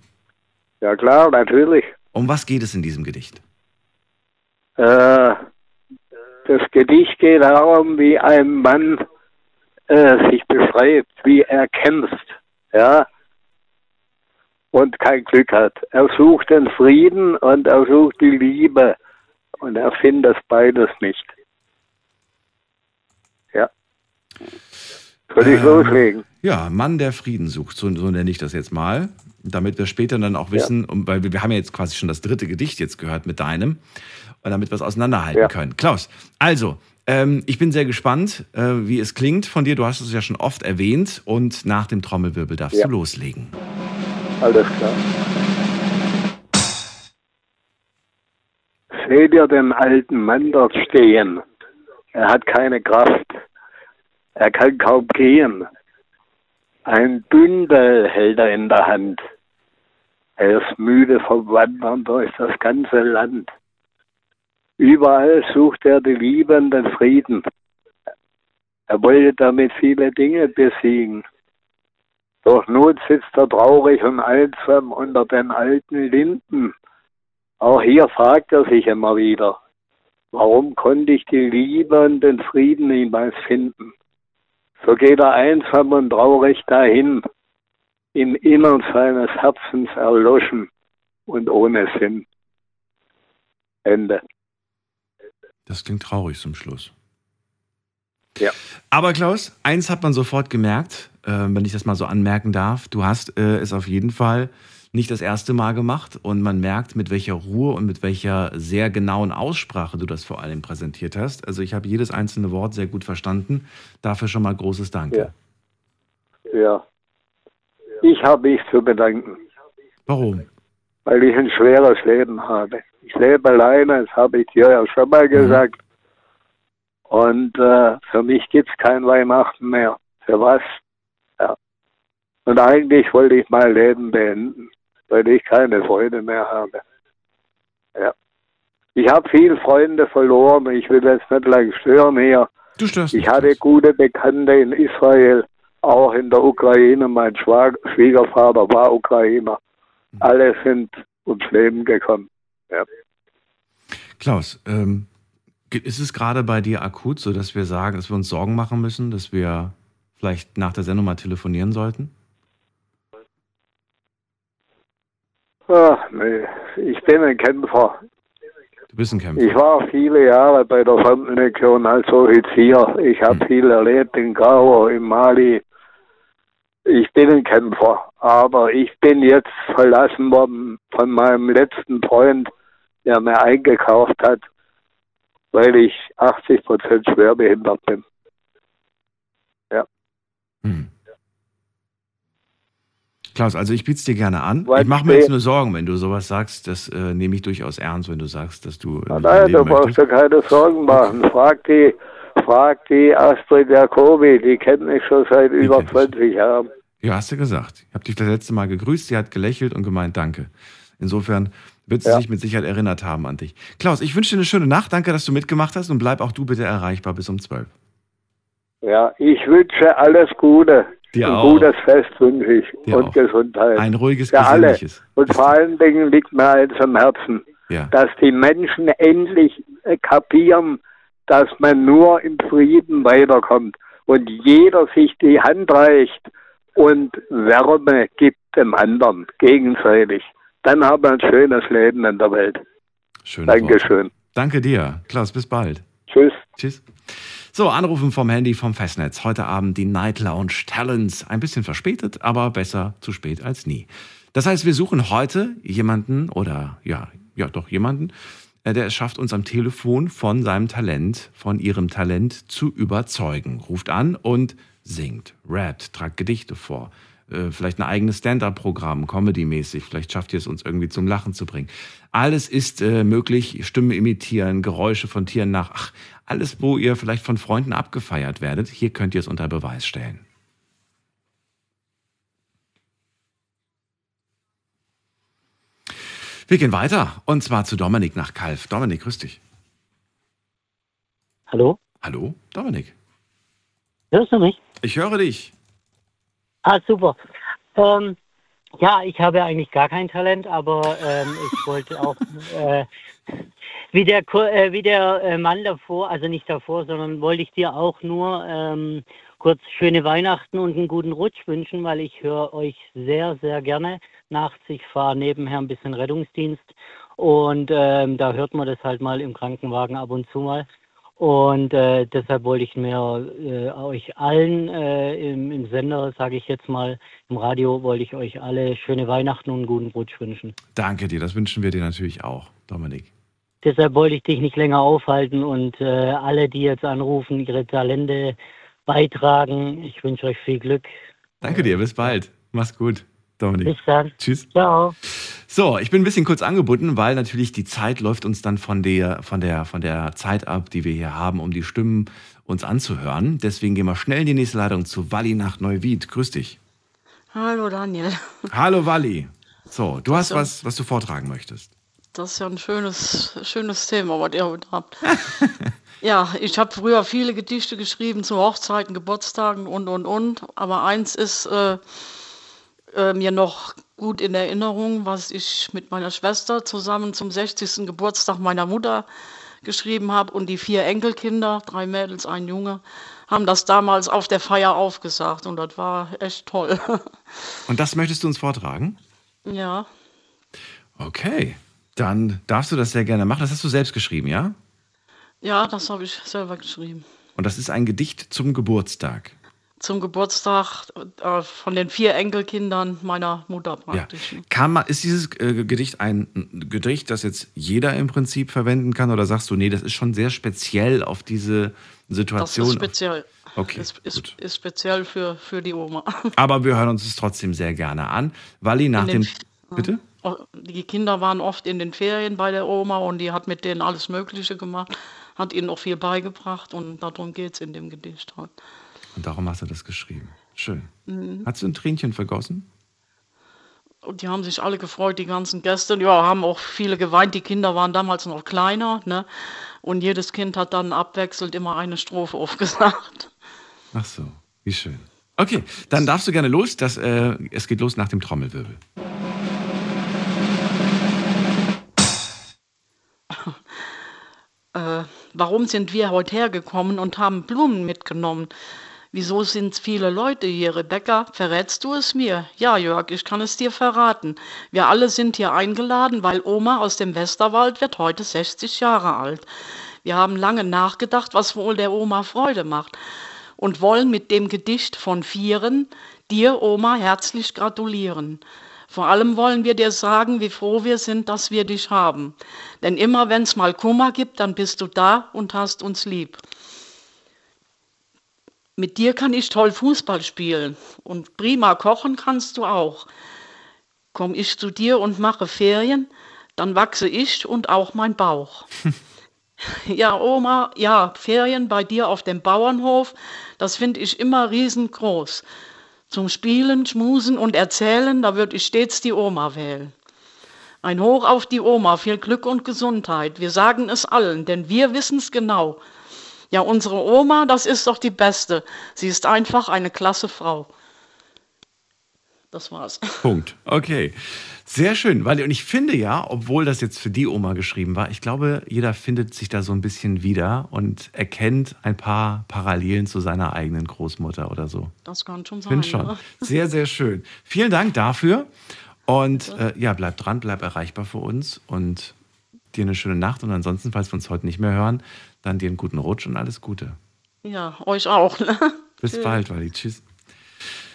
Speaker 15: Ja klar, natürlich.
Speaker 3: Um was geht es in diesem Gedicht?
Speaker 15: Äh, das Gedicht geht darum, wie ein Mann äh, sich beschreibt, wie er kämpft, ja, und kein Glück hat. Er sucht den Frieden und er sucht die Liebe und er findet beides nicht. Ja. Soll ich
Speaker 3: Ähm,
Speaker 15: loslegen?
Speaker 3: Ja, Mann, der Frieden sucht, so, so nenne ich das jetzt mal, damit wir später dann auch wissen, um, weil wir, haben ja jetzt quasi schon das dritte Gedicht jetzt gehört mit deinem, und damit wir es auseinanderhalten
Speaker 15: Ja.
Speaker 3: können. Klaus, also, ähm, ich bin sehr gespannt, äh, wie es klingt von dir. Du hast es ja schon oft erwähnt und nach dem Trommelwirbel darfst
Speaker 15: Ja.
Speaker 3: du loslegen.
Speaker 15: Alles klar. Seht ihr den alten Mann dort stehen? Er hat keine Kraft. Er kann kaum gehen. Ein Bündel hält er in der Hand. Er ist müde vom Wandern durch das ganze Land. Überall sucht er die Liebe und den Frieden. Er wollte damit viele Dinge besiegen. Doch nun sitzt er traurig und einsam unter den alten Linden. Auch hier fragt er sich immer wieder, warum konnte ich die Liebe und den Frieden niemals finden? So geht er einsam und traurig dahin, im Innern seines Herzens erloschen und ohne Sinn. Ende.
Speaker 3: Das klingt traurig zum Schluss.
Speaker 15: Ja.
Speaker 3: Aber Klaus, eins hat man sofort gemerkt, wenn ich das mal so anmerken darf. Du hast äh, es auf jeden Fall nicht das erste Mal gemacht und man merkt, mit welcher Ruhe und mit welcher sehr genauen Aussprache du das vor allem präsentiert hast. Also ich habe jedes einzelne Wort sehr gut verstanden. Dafür schon mal großes Danke.
Speaker 15: Ja. Ich habe mich zu bedanken,
Speaker 3: Warum?
Speaker 15: weil ich ein schweres Leben habe. Ich lebe alleine, das habe ich dir ja schon mal gesagt. Und äh, für mich gibt's kein Weihnachten mehr. Für was? Und eigentlich wollte ich mein Leben beenden, weil ich keine Freude mehr habe. Ja. Ich habe viele Freunde verloren. Ich will jetzt nicht lang stören hier.
Speaker 3: Du störst
Speaker 15: Ich hatte gute Bekannte in Israel, auch in der Ukraine. Mein Schwag Schwiegervater war Ukrainer. Alle sind ums Leben gekommen. Ja.
Speaker 3: Klaus, ähm, ist es gerade bei dir akut, so dass wir sagen, dass wir uns Sorgen machen müssen, dass wir vielleicht nach der Sendung mal telefonieren sollten?
Speaker 15: Ach, nee. Ich bin ein Kämpfer.
Speaker 3: Du bist ein Kämpfer.
Speaker 15: Ich war viele Jahre bei der Fremdenlegion als Offizier. Ich habe viel erlebt in Gao, in Mali. Ich bin ein Kämpfer, aber ich bin jetzt verlassen worden von meinem letzten Freund, der mir eingekauft hat, weil ich 80 Prozent schwerbehindert bin. Ja.
Speaker 3: Klaus, also ich biete es dir gerne an.
Speaker 15: Was
Speaker 3: ich mache mir jetzt nur Sorgen, wenn du sowas sagst. Das äh, nehme ich durchaus ernst, wenn du sagst, dass du äh,
Speaker 15: Nein, du brauchst dir keine Sorgen machen. Frag die, frag die Astrid Jacobi, die kennt mich schon seit über 20 Jahren.
Speaker 3: Ja, hast du gesagt. Ich habe dich das letzte Mal gegrüßt, sie hat gelächelt und gemeint, danke. Insofern wird sie
Speaker 15: Ja.
Speaker 3: sich mit Sicherheit erinnert haben an dich. Klaus, ich wünsche dir eine schöne Nacht. Danke, dass du mitgemacht hast und bleib auch du bitte erreichbar bis um 12.
Speaker 15: Ja, ich wünsche alles Gute.
Speaker 3: Dir
Speaker 15: ein
Speaker 3: auch.
Speaker 15: gutes Fest wünsche ich
Speaker 3: Dir
Speaker 15: und
Speaker 3: auch.
Speaker 15: Gesundheit.
Speaker 3: Ein ruhiges,
Speaker 15: Für alle. Und vor allen Dingen liegt mir eins am Herzen,
Speaker 3: Ja.
Speaker 15: dass die Menschen endlich äh, kapieren, dass man nur im Frieden weiterkommt und jeder sich die Hand reicht und Wärme gibt dem anderen gegenseitig. Dann haben wir ein schönes Leben in der Welt.
Speaker 3: Schöne
Speaker 15: Dankeschön.
Speaker 3: Danke dir. Klaus, bis bald.
Speaker 15: Tschüss.
Speaker 3: Tschüss. So, Anrufen vom Handy vom Festnetz. Heute Abend die Night Lounge Talents. Ein bisschen verspätet, aber besser zu spät als nie. Das heißt, wir suchen heute jemanden oder ja, ja doch jemanden, äh, der es schafft, uns am Telefon von seinem Talent, von ihrem Talent zu überzeugen. Ruft an und singt, rappt, tragt Gedichte vor. Äh, Vielleicht ein eigenes Stand-up-Programm, Comedy-mäßig. Vielleicht schafft ihr es uns irgendwie zum Lachen zu bringen. Alles ist äh, möglich. Stimme imitieren, Geräusche von Tieren nach. Ach, alles, wo ihr vielleicht von Freunden abgefeiert werdet. Hier könnt ihr es unter Beweis stellen. Wir gehen weiter und zwar zu Dominik nach Kalf. Dominik, grüß dich.
Speaker 14: Hallo?
Speaker 3: Hallo, Dominik.
Speaker 14: Hörst du mich?
Speaker 3: Ich höre dich.
Speaker 14: Ah, super. Ähm, ja, ich habe eigentlich gar kein Talent, aber ähm, ich wollte auch, äh, wie der, äh, wie der äh, Mann davor, also nicht davor, sondern wollte ich dir auch nur ähm, kurz schöne Weihnachten und einen guten Rutsch wünschen, weil ich höre euch sehr, sehr gerne nachts. Ich fahre nebenher ein bisschen Rettungsdienst und ähm, da hört man das halt mal im Krankenwagen ab und zu mal. Und äh, deshalb wollte ich mir äh, euch allen äh, im, im Sender, sage ich jetzt mal, im Radio, wollte ich euch alle schöne Weihnachten und einen guten Rutsch wünschen.
Speaker 3: Danke dir, das wünschen wir dir natürlich auch, Dominik.
Speaker 14: Deshalb wollte ich dich nicht länger aufhalten und äh, alle, die jetzt anrufen, ihre Talente beitragen. Ich wünsche euch viel Glück.
Speaker 3: Danke dir, bis bald. Mach's gut, Dominik.
Speaker 14: Bis dann.
Speaker 3: Tschüss.
Speaker 14: Ciao.
Speaker 3: So, ich bin ein bisschen kurz angebunden, weil natürlich die Zeit läuft uns dann von der, von der, von der Zeit ab, die wir hier haben, um die Stimmen uns anzuhören. Deswegen gehen wir schnell in die nächste Leitung zu Walli nach Neuwied. Grüß dich.
Speaker 16: Hallo Daniel.
Speaker 3: Hallo Walli. So, du hast
Speaker 16: So.
Speaker 3: was, was du vortragen möchtest.
Speaker 16: Das ist ja ein schönes, schönes Thema, was ihr heute habt. ja, ich habe früher viele Gedichte geschrieben zu Hochzeiten, Geburtstagen und, und, und. Aber eins ist äh, äh, mir noch gut in Erinnerung, was ich mit meiner Schwester zusammen zum 60. Geburtstag meiner Mutter geschrieben habe. Und die vier Enkelkinder, drei Mädels, ein Junge, haben das damals auf der Feier aufgesagt. Und das war echt toll.
Speaker 3: Und das möchtest du uns vortragen?
Speaker 16: ja.
Speaker 3: Okay. Dann darfst du das sehr gerne machen. Das hast du selbst geschrieben, ja?
Speaker 16: Ja, das habe ich selber geschrieben.
Speaker 3: Und das ist ein Gedicht zum Geburtstag.
Speaker 16: Zum Geburtstag äh, von den vier Enkelkindern meiner Mutter praktisch.
Speaker 3: Kann man, ist dieses äh, Gedicht ein Gedicht, das jetzt jeder im Prinzip verwenden kann? Oder sagst du, nee, das ist schon sehr speziell auf diese
Speaker 16: Das
Speaker 3: Situation?
Speaker 16: ist speziell.
Speaker 3: Okay,
Speaker 16: ist, ist, ist speziell für, für die Oma.
Speaker 3: Aber wir hören uns es trotzdem sehr gerne an. Walli, nach dem. Bitte?
Speaker 16: Oh, Die Kinder waren oft in den Ferien bei der Oma und die hat mit denen alles Mögliche gemacht. hat ihnen auch viel beigebracht und darum geht es in dem Gedicht halt.
Speaker 3: Und darum hast du das geschrieben. Schön.
Speaker 16: Mhm.
Speaker 3: Hast du ein Tränchen vergossen?
Speaker 16: Und die haben sich alle gefreut, die ganzen Gäste. Ja, haben auch viele geweint. Die Kinder waren damals noch kleiner. Ne? Und jedes Kind hat dann abwechselnd immer eine Strophe aufgesagt.
Speaker 3: Ach so, wie schön. Okay, dann darfst du gerne los. Das, äh, es geht los nach dem Trommelwirbel.
Speaker 16: Äh, warum sind wir heute hergekommen und haben Blumen mitgenommen? Wieso sind viele Leute hier? Rebecca, verrätst du es mir? Ja, Jörg, ich kann es dir verraten. Wir alle sind hier eingeladen, weil Oma aus dem Westerwald wird heute 60 Jahre alt. Wir haben lange nachgedacht, was wohl der Oma Freude macht und wollen mit dem Gedicht von Vieren dir, Oma, herzlich gratulieren. Vor allem wollen wir dir sagen, wie froh wir sind, dass wir dich haben. Denn immer wenn es mal Kummer gibt, dann bist du da und hast uns lieb. Mit dir kann ich toll Fußball spielen und prima kochen kannst du auch. Komm ich zu dir und mache Ferien, dann wachse ich und auch mein Bauch. ja, Oma, ja, Ferien bei dir auf dem Bauernhof, das finde ich immer riesengroß. Zum Spielen, Schmusen und Erzählen, da würde ich stets die Oma wählen. Ein Hoch auf die Oma, viel Glück und Gesundheit. Wir sagen es allen, denn wir wissen es genau. Ja, unsere Oma, das ist doch die Beste. Sie ist einfach eine klasse Frau. Das war's.
Speaker 3: Punkt. Okay. Sehr schön, weil und ich finde ja, obwohl das jetzt für die Oma geschrieben war, ich glaube, jeder findet sich da so ein bisschen wieder und erkennt ein paar Parallelen zu seiner eigenen Großmutter oder so.
Speaker 16: Das kann schon sein.
Speaker 3: Finde schon.
Speaker 16: Ja.
Speaker 3: Sehr, sehr schön. Vielen Dank dafür. Und äh, ja, bleib dran, bleib erreichbar für uns und dir eine schöne Nacht. Und ansonsten, falls wir uns heute nicht mehr hören, dann dir einen guten Rutsch und alles Gute.
Speaker 16: Ja, euch auch. Ne?
Speaker 3: Bis
Speaker 16: Tschüss.
Speaker 3: bald, Wally. Tschüss.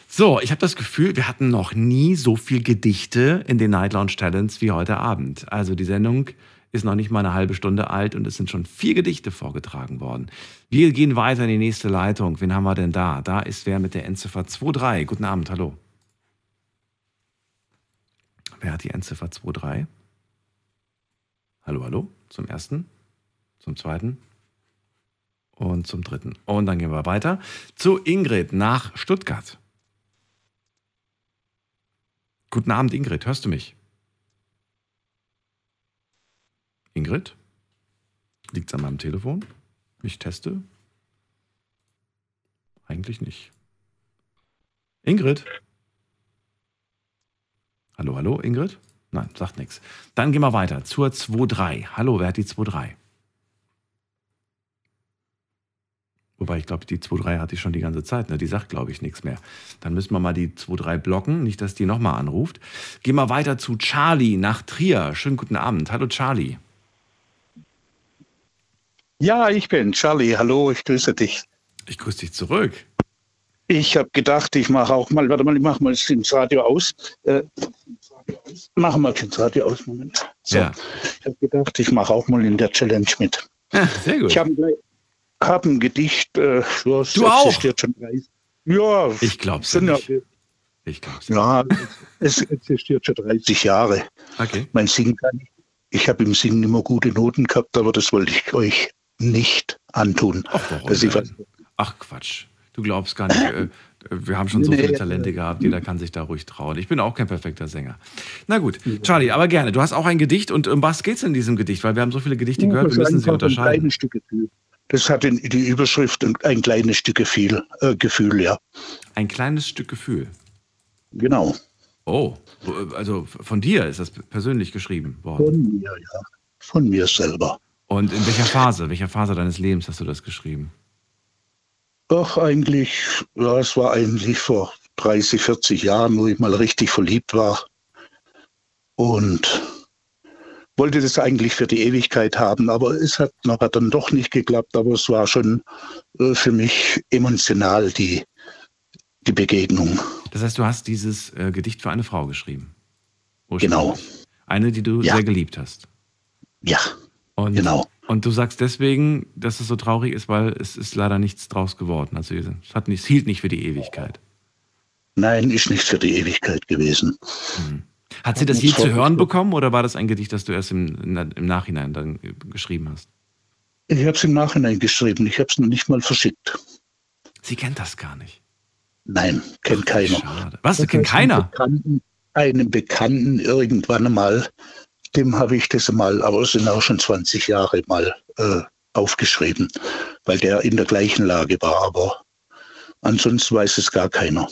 Speaker 3: So, ich habe das Gefühl, wir hatten noch nie so viel Gedichte in den Night Lounge Talents wie heute Abend. Also die Sendung ist noch nicht mal eine halbe Stunde alt und es sind schon vier Gedichte vorgetragen worden. Wir gehen weiter in die nächste Leitung. Wen haben wir denn da? Da ist wer mit der Endziffer 23. Guten Abend, hallo. Wer hat die Endziffer 23? Hallo, hallo. Zum ersten, zum zweiten und zum dritten. Und dann gehen wir weiter zu Ingrid nach Stuttgart. Guten Abend, Ingrid. Hörst du mich? Ingrid? Liegt's an meinem Telefon? Ich teste? Eigentlich nicht. Ingrid? Hallo, hallo, Ingrid? Nein, sagt nichts. Dann gehen wir weiter zur 2.3. Hallo, wer hat die 2.3? Wobei ich glaube, die 2.3 hatte ich schon die ganze Zeit. Ne? Die sagt, glaube ich, nichts mehr. Dann müssen wir mal die 2.3 blocken, nicht, dass die nochmal anruft. Gehen wir weiter zu Charlie nach Trier. Schönen guten Abend. Hallo, Charlie.
Speaker 17: Ja, ich bin Charlie. Hallo, ich grüße dich.
Speaker 3: Ich grüße dich zurück.
Speaker 17: Ich habe gedacht, ich mache auch mal, warte mal, ich mache mal das Radio aus. Äh, machen wir das Radio aus, Moment. So.
Speaker 3: Ja.
Speaker 17: Ich habe gedacht, ich mache auch mal in der Challenge mit.
Speaker 3: Ja, sehr gut.
Speaker 17: Ich habe ein, hab ein Gedicht, äh, es
Speaker 3: Du auch?
Speaker 17: existiert schon 30. Ja,
Speaker 3: Ich glaub's
Speaker 17: sind
Speaker 3: ja. Ich glaub's.
Speaker 17: ja, es existiert schon 30 Jahre.
Speaker 3: Okay.
Speaker 17: Mein Singen kann ich. Ich habe im Singen immer gute Noten gehabt, aber das wollte ich euch nicht antun.
Speaker 3: Warum denn?
Speaker 17: was,
Speaker 3: Ach Quatsch. Du glaubst gar nicht. Äh, wir haben schon so viele
Speaker 17: nee.
Speaker 3: Talente gehabt, jeder kann sich da ruhig trauen. Ich bin auch kein perfekter Sänger. Na gut, Charlie, aber gerne. Du hast auch ein Gedicht und um was geht's in diesem Gedicht? Weil wir haben so viele Gedichte gehört, wir müssen sie unterscheiden.
Speaker 17: kleines Stück Gefühl. Das hat die Überschrift ein, ein kleines Stück Gefühl, äh, Gefühl, ja.
Speaker 3: Ein kleines Stück Gefühl.
Speaker 17: Genau.
Speaker 3: Oh, also von dir ist das persönlich geschrieben worden.
Speaker 17: Von mir, ja. Von mir selber.
Speaker 3: Und in welcher Phase, welcher Phase deines Lebens hast du das geschrieben?
Speaker 17: Ach, eigentlich, ja, es war eigentlich vor 30, 40 Jahren, wo ich mal richtig verliebt war. Und wollte das eigentlich für die Ewigkeit haben, aber es hat nachher dann doch nicht geklappt. Aber es war schon äh, für mich emotional die, die Begegnung.
Speaker 3: Das heißt, du hast dieses äh, Gedicht für eine Frau geschrieben.
Speaker 17: Genau.
Speaker 3: Eine, die du
Speaker 17: Ja.
Speaker 3: sehr geliebt hast.
Speaker 17: Ja.
Speaker 3: Und,
Speaker 17: Genau.
Speaker 3: Und du sagst deswegen, dass es so traurig ist, weil es ist leider nichts draus geworden. Also es, hat nicht, es hielt nicht für die Ewigkeit.
Speaker 17: Nein, ist nicht für die Ewigkeit gewesen.
Speaker 3: Hat sie das je zu hören bekommen oder war das ein Gedicht, das du erst im, im Nachhinein dann geschrieben hast?
Speaker 17: Ich habe es im Nachhinein geschrieben. Ich habe es noch nicht mal verschickt.
Speaker 3: Sie kennt das gar nicht.
Speaker 17: Nein, kennt keiner.
Speaker 3: Schade. Was?
Speaker 17: Das
Speaker 3: kennt keiner?
Speaker 17: Einen Bekannten, einen Bekannten irgendwann mal, dem habe ich das mal, aber es sind auch schon 20 Jahre mal äh, aufgeschrieben, weil der in der gleichen Lage war. Aber ansonsten weiß es gar keiner.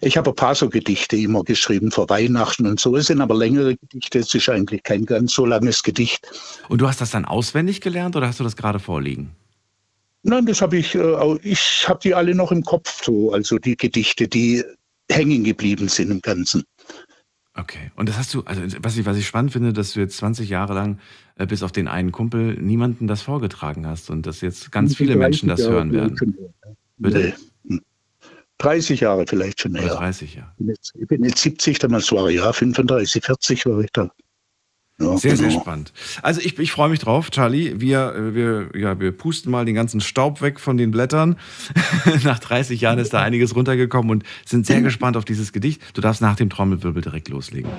Speaker 17: Ich habe ein paar so Gedichte immer geschrieben vor Weihnachten und so. Es sind aber längere Gedichte. Es ist eigentlich kein ganz so langes Gedicht.
Speaker 3: Und du hast das dann auswendig gelernt oder hast du das gerade vorliegen?
Speaker 17: Nein, das habe ich, äh, ich habe die alle noch im Kopf so, also die Gedichte, die hängen geblieben sind im Ganzen.
Speaker 3: Okay. Und das hast du, also was ich, was ich spannend finde, dass du jetzt 20 Jahre lang, äh, bis auf den einen Kumpel, niemanden das vorgetragen hast und dass jetzt ganz
Speaker 17: Und
Speaker 3: viele
Speaker 17: 30
Speaker 3: Menschen das
Speaker 17: Jahre
Speaker 3: hören werden.
Speaker 17: schon.
Speaker 3: Bitte?
Speaker 17: Nee. Hm. 30 Jahre vielleicht schon her.
Speaker 3: 30, ja.
Speaker 17: Ich bin jetzt, ich bin jetzt 70, damals war ich ja 35, 40 war ich da. Ja,
Speaker 3: Sehr, sehr
Speaker 17: genau.
Speaker 3: spannend. Also ich, ich freue mich drauf, Charlie. Wir, äh, wir, ja, wir pusten mal den ganzen Staub weg von den Blättern. nach 30 Jahren ist da einiges runtergekommen und sind sehr gespannt auf dieses Gedicht. Du darfst nach dem Trommelwirbel direkt loslegen.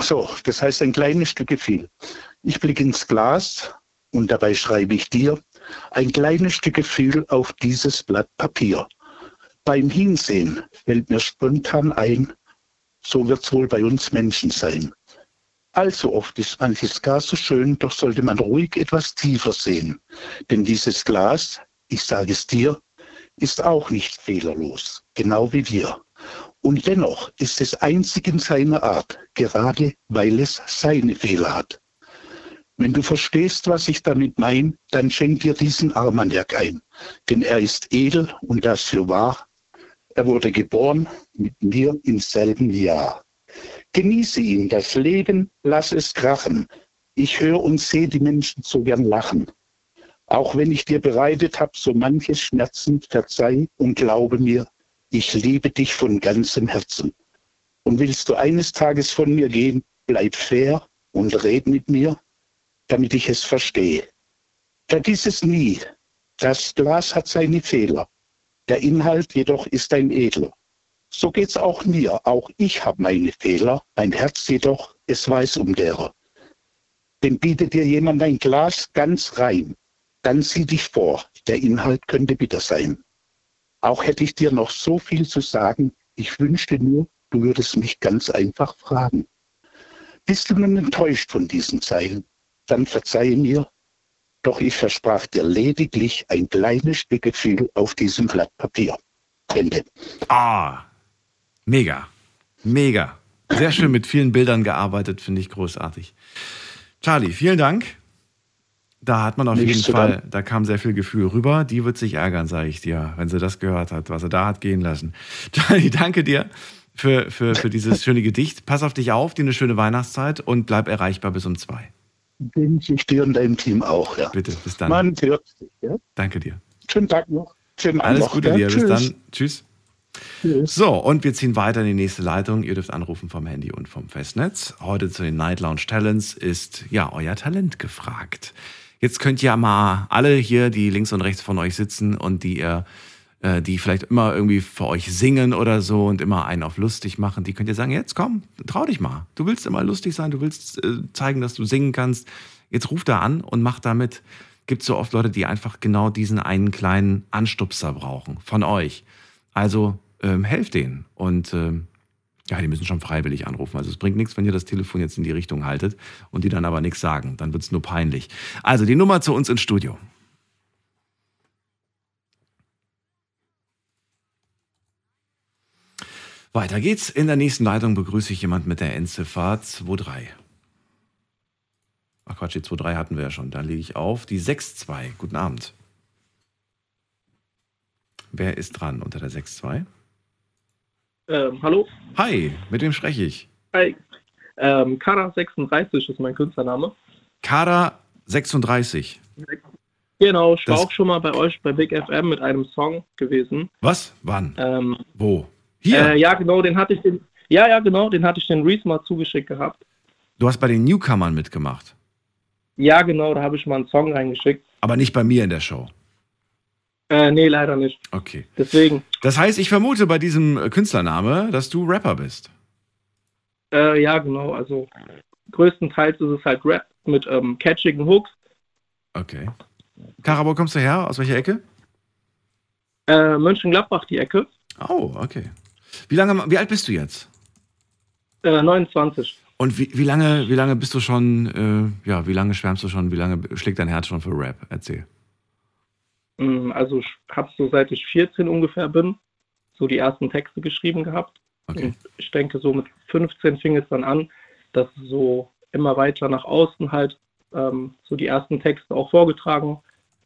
Speaker 17: So, das heißt ein kleines Stück viel. Ich blicke ins Glas und dabei schreibe ich dir ein kleines Stück Gefühl auf dieses Blatt Papier. Beim Hinsehen fällt mir spontan ein, so wird's wohl bei uns Menschen sein. Allzu oft ist manches gar so schön, doch sollte man ruhig etwas tiefer sehen. Denn dieses Glas, ich sage es dir, ist auch nicht fehlerlos, genau wie wir. Und dennoch ist es einzig in seiner Art, gerade weil es seine Fehler hat. Wenn du verstehst, was ich damit meine, dann schenk dir diesen Armagnac ein, denn er ist edel und das für wahr. Er wurde geboren mit mir im selben Jahr. Genieße ihn, das Leben, lass es krachen. Ich höre und sehe die Menschen so gern lachen. Auch wenn ich dir bereitet hab so manches Schmerzen, verzeih und glaube mir, ich liebe dich von ganzem Herzen. Und willst du eines Tages von mir gehen, bleib fair und red mit mir, damit ich es verstehe. Vergiss es nie, das Glas hat seine Fehler, der Inhalt jedoch ist ein edler. So geht's auch mir, auch ich habe meine Fehler, mein Herz jedoch, es weiß um derer. Denn bietet dir jemand ein Glas ganz rein, dann sieh dich vor, der Inhalt könnte bitter sein. Auch hätte ich dir noch so viel zu sagen, ich wünschte nur, du würdest mich ganz einfach fragen. Bist du nun enttäuscht von diesen Zeilen? Dann verzeihe mir, doch ich versprach dir lediglich ein kleines Stück Gefühl auf diesem Blatt Papier. Ende.
Speaker 3: Ah, mega. Mega. Sehr schön mit vielen Bildern gearbeitet, finde ich großartig. Charlie, vielen Dank. Da hat man auf
Speaker 17: Nichts
Speaker 3: jeden Fall, da kam sehr viel Gefühl rüber. Die wird sich ärgern, sage ich dir, wenn sie das gehört hat, was er da hat gehen lassen. Charlie, danke dir für, für, für dieses schöne Gedicht. Pass auf dich auf, dir eine schöne Weihnachtszeit und bleib erreichbar bis um zwei.
Speaker 17: Wünsche ich dir und deinem Team auch, ja.
Speaker 3: Bitte, bis dann.
Speaker 17: Man hört sich, ja.
Speaker 3: Danke dir.
Speaker 17: Schönen Tag noch. Schönen
Speaker 3: Alles
Speaker 17: noch,
Speaker 3: Gute
Speaker 17: ja.
Speaker 3: dir, bis
Speaker 17: Tschüss.
Speaker 3: dann. Tschüss. So, und wir ziehen weiter in die nächste Leitung. Ihr dürft anrufen vom Handy und vom Festnetz. Heute zu den Night Lounge Talents ist ja euer Talent gefragt. Jetzt könnt ihr mal alle hier, die links und rechts von euch sitzen und die ihr, äh, die vielleicht immer irgendwie für euch singen oder so und immer einen auf lustig machen, die könnt ihr sagen, jetzt komm, trau dich mal. Du willst immer lustig sein, du willst äh, zeigen, dass du singen kannst. Jetzt ruf da an und mach damit. Gibt so oft Leute, die einfach genau diesen einen kleinen Anstupser brauchen von euch. Also ähm, helft denen. Und ähm, ja, die müssen schon freiwillig anrufen. Also es bringt nichts, wenn ihr das Telefon jetzt in die Richtung haltet und die dann aber nichts sagen. Dann wird es nur peinlich. Also die Nummer zu uns ins Studio. Weiter geht's. In der nächsten Leitung begrüße ich jemand mit der Endziffer 23. Ach Quatsch, die 23 hatten wir ja schon. Dann lege ich auf. Die 62. Guten Abend. Wer ist dran unter der 62?
Speaker 18: Ähm, hallo?
Speaker 3: Hi, mit wem spreche ich?
Speaker 18: Hi. Ähm, Kara36 ist mein Künstlername.
Speaker 3: Kader 36.
Speaker 18: Genau, ich war
Speaker 3: Das-
Speaker 18: auch schon mal bei euch bei Big FM mit einem Song gewesen.
Speaker 3: Was? Wann?
Speaker 18: Ähm,
Speaker 3: Wo? Hier?
Speaker 18: Äh, ja, genau, den hatte ich den. Ja, ja, genau, den hatte ich den Reese mal zugeschickt gehabt.
Speaker 3: Du hast bei den Newcomern mitgemacht,
Speaker 18: Ja, genau, da habe ich mal einen Song reingeschickt.
Speaker 3: aber nicht bei mir in der Show.
Speaker 18: Äh, nee, leider nicht.
Speaker 3: Okay.
Speaker 18: Deswegen.
Speaker 3: Das heißt, ich vermute bei diesem Künstlername, dass du Rapper bist.
Speaker 18: Äh, ja, genau, also größtenteils ist es halt Rap mit ähm, catchigen Hooks.
Speaker 3: Okay. Kara, wo kommst du her? Aus welcher Ecke?
Speaker 18: Äh, Mönchengladbach, die Ecke.
Speaker 3: Oh, okay. Wie lange, wie alt bist du jetzt?
Speaker 18: Äh, 29.
Speaker 3: Und wie, wie lange, wie lange bist du schon, äh, ja, wie lange schwärmst du schon, wie lange schlägt dein Herz schon für Rap? Erzähl.
Speaker 18: Mm, Also ich habe so seit ich 14 ungefähr bin, so die ersten Texte geschrieben gehabt. Und ich denke, so mit 15 fing es dann an, dass so immer weiter nach außen halt ähm, so die ersten Texte auch vorgetragen.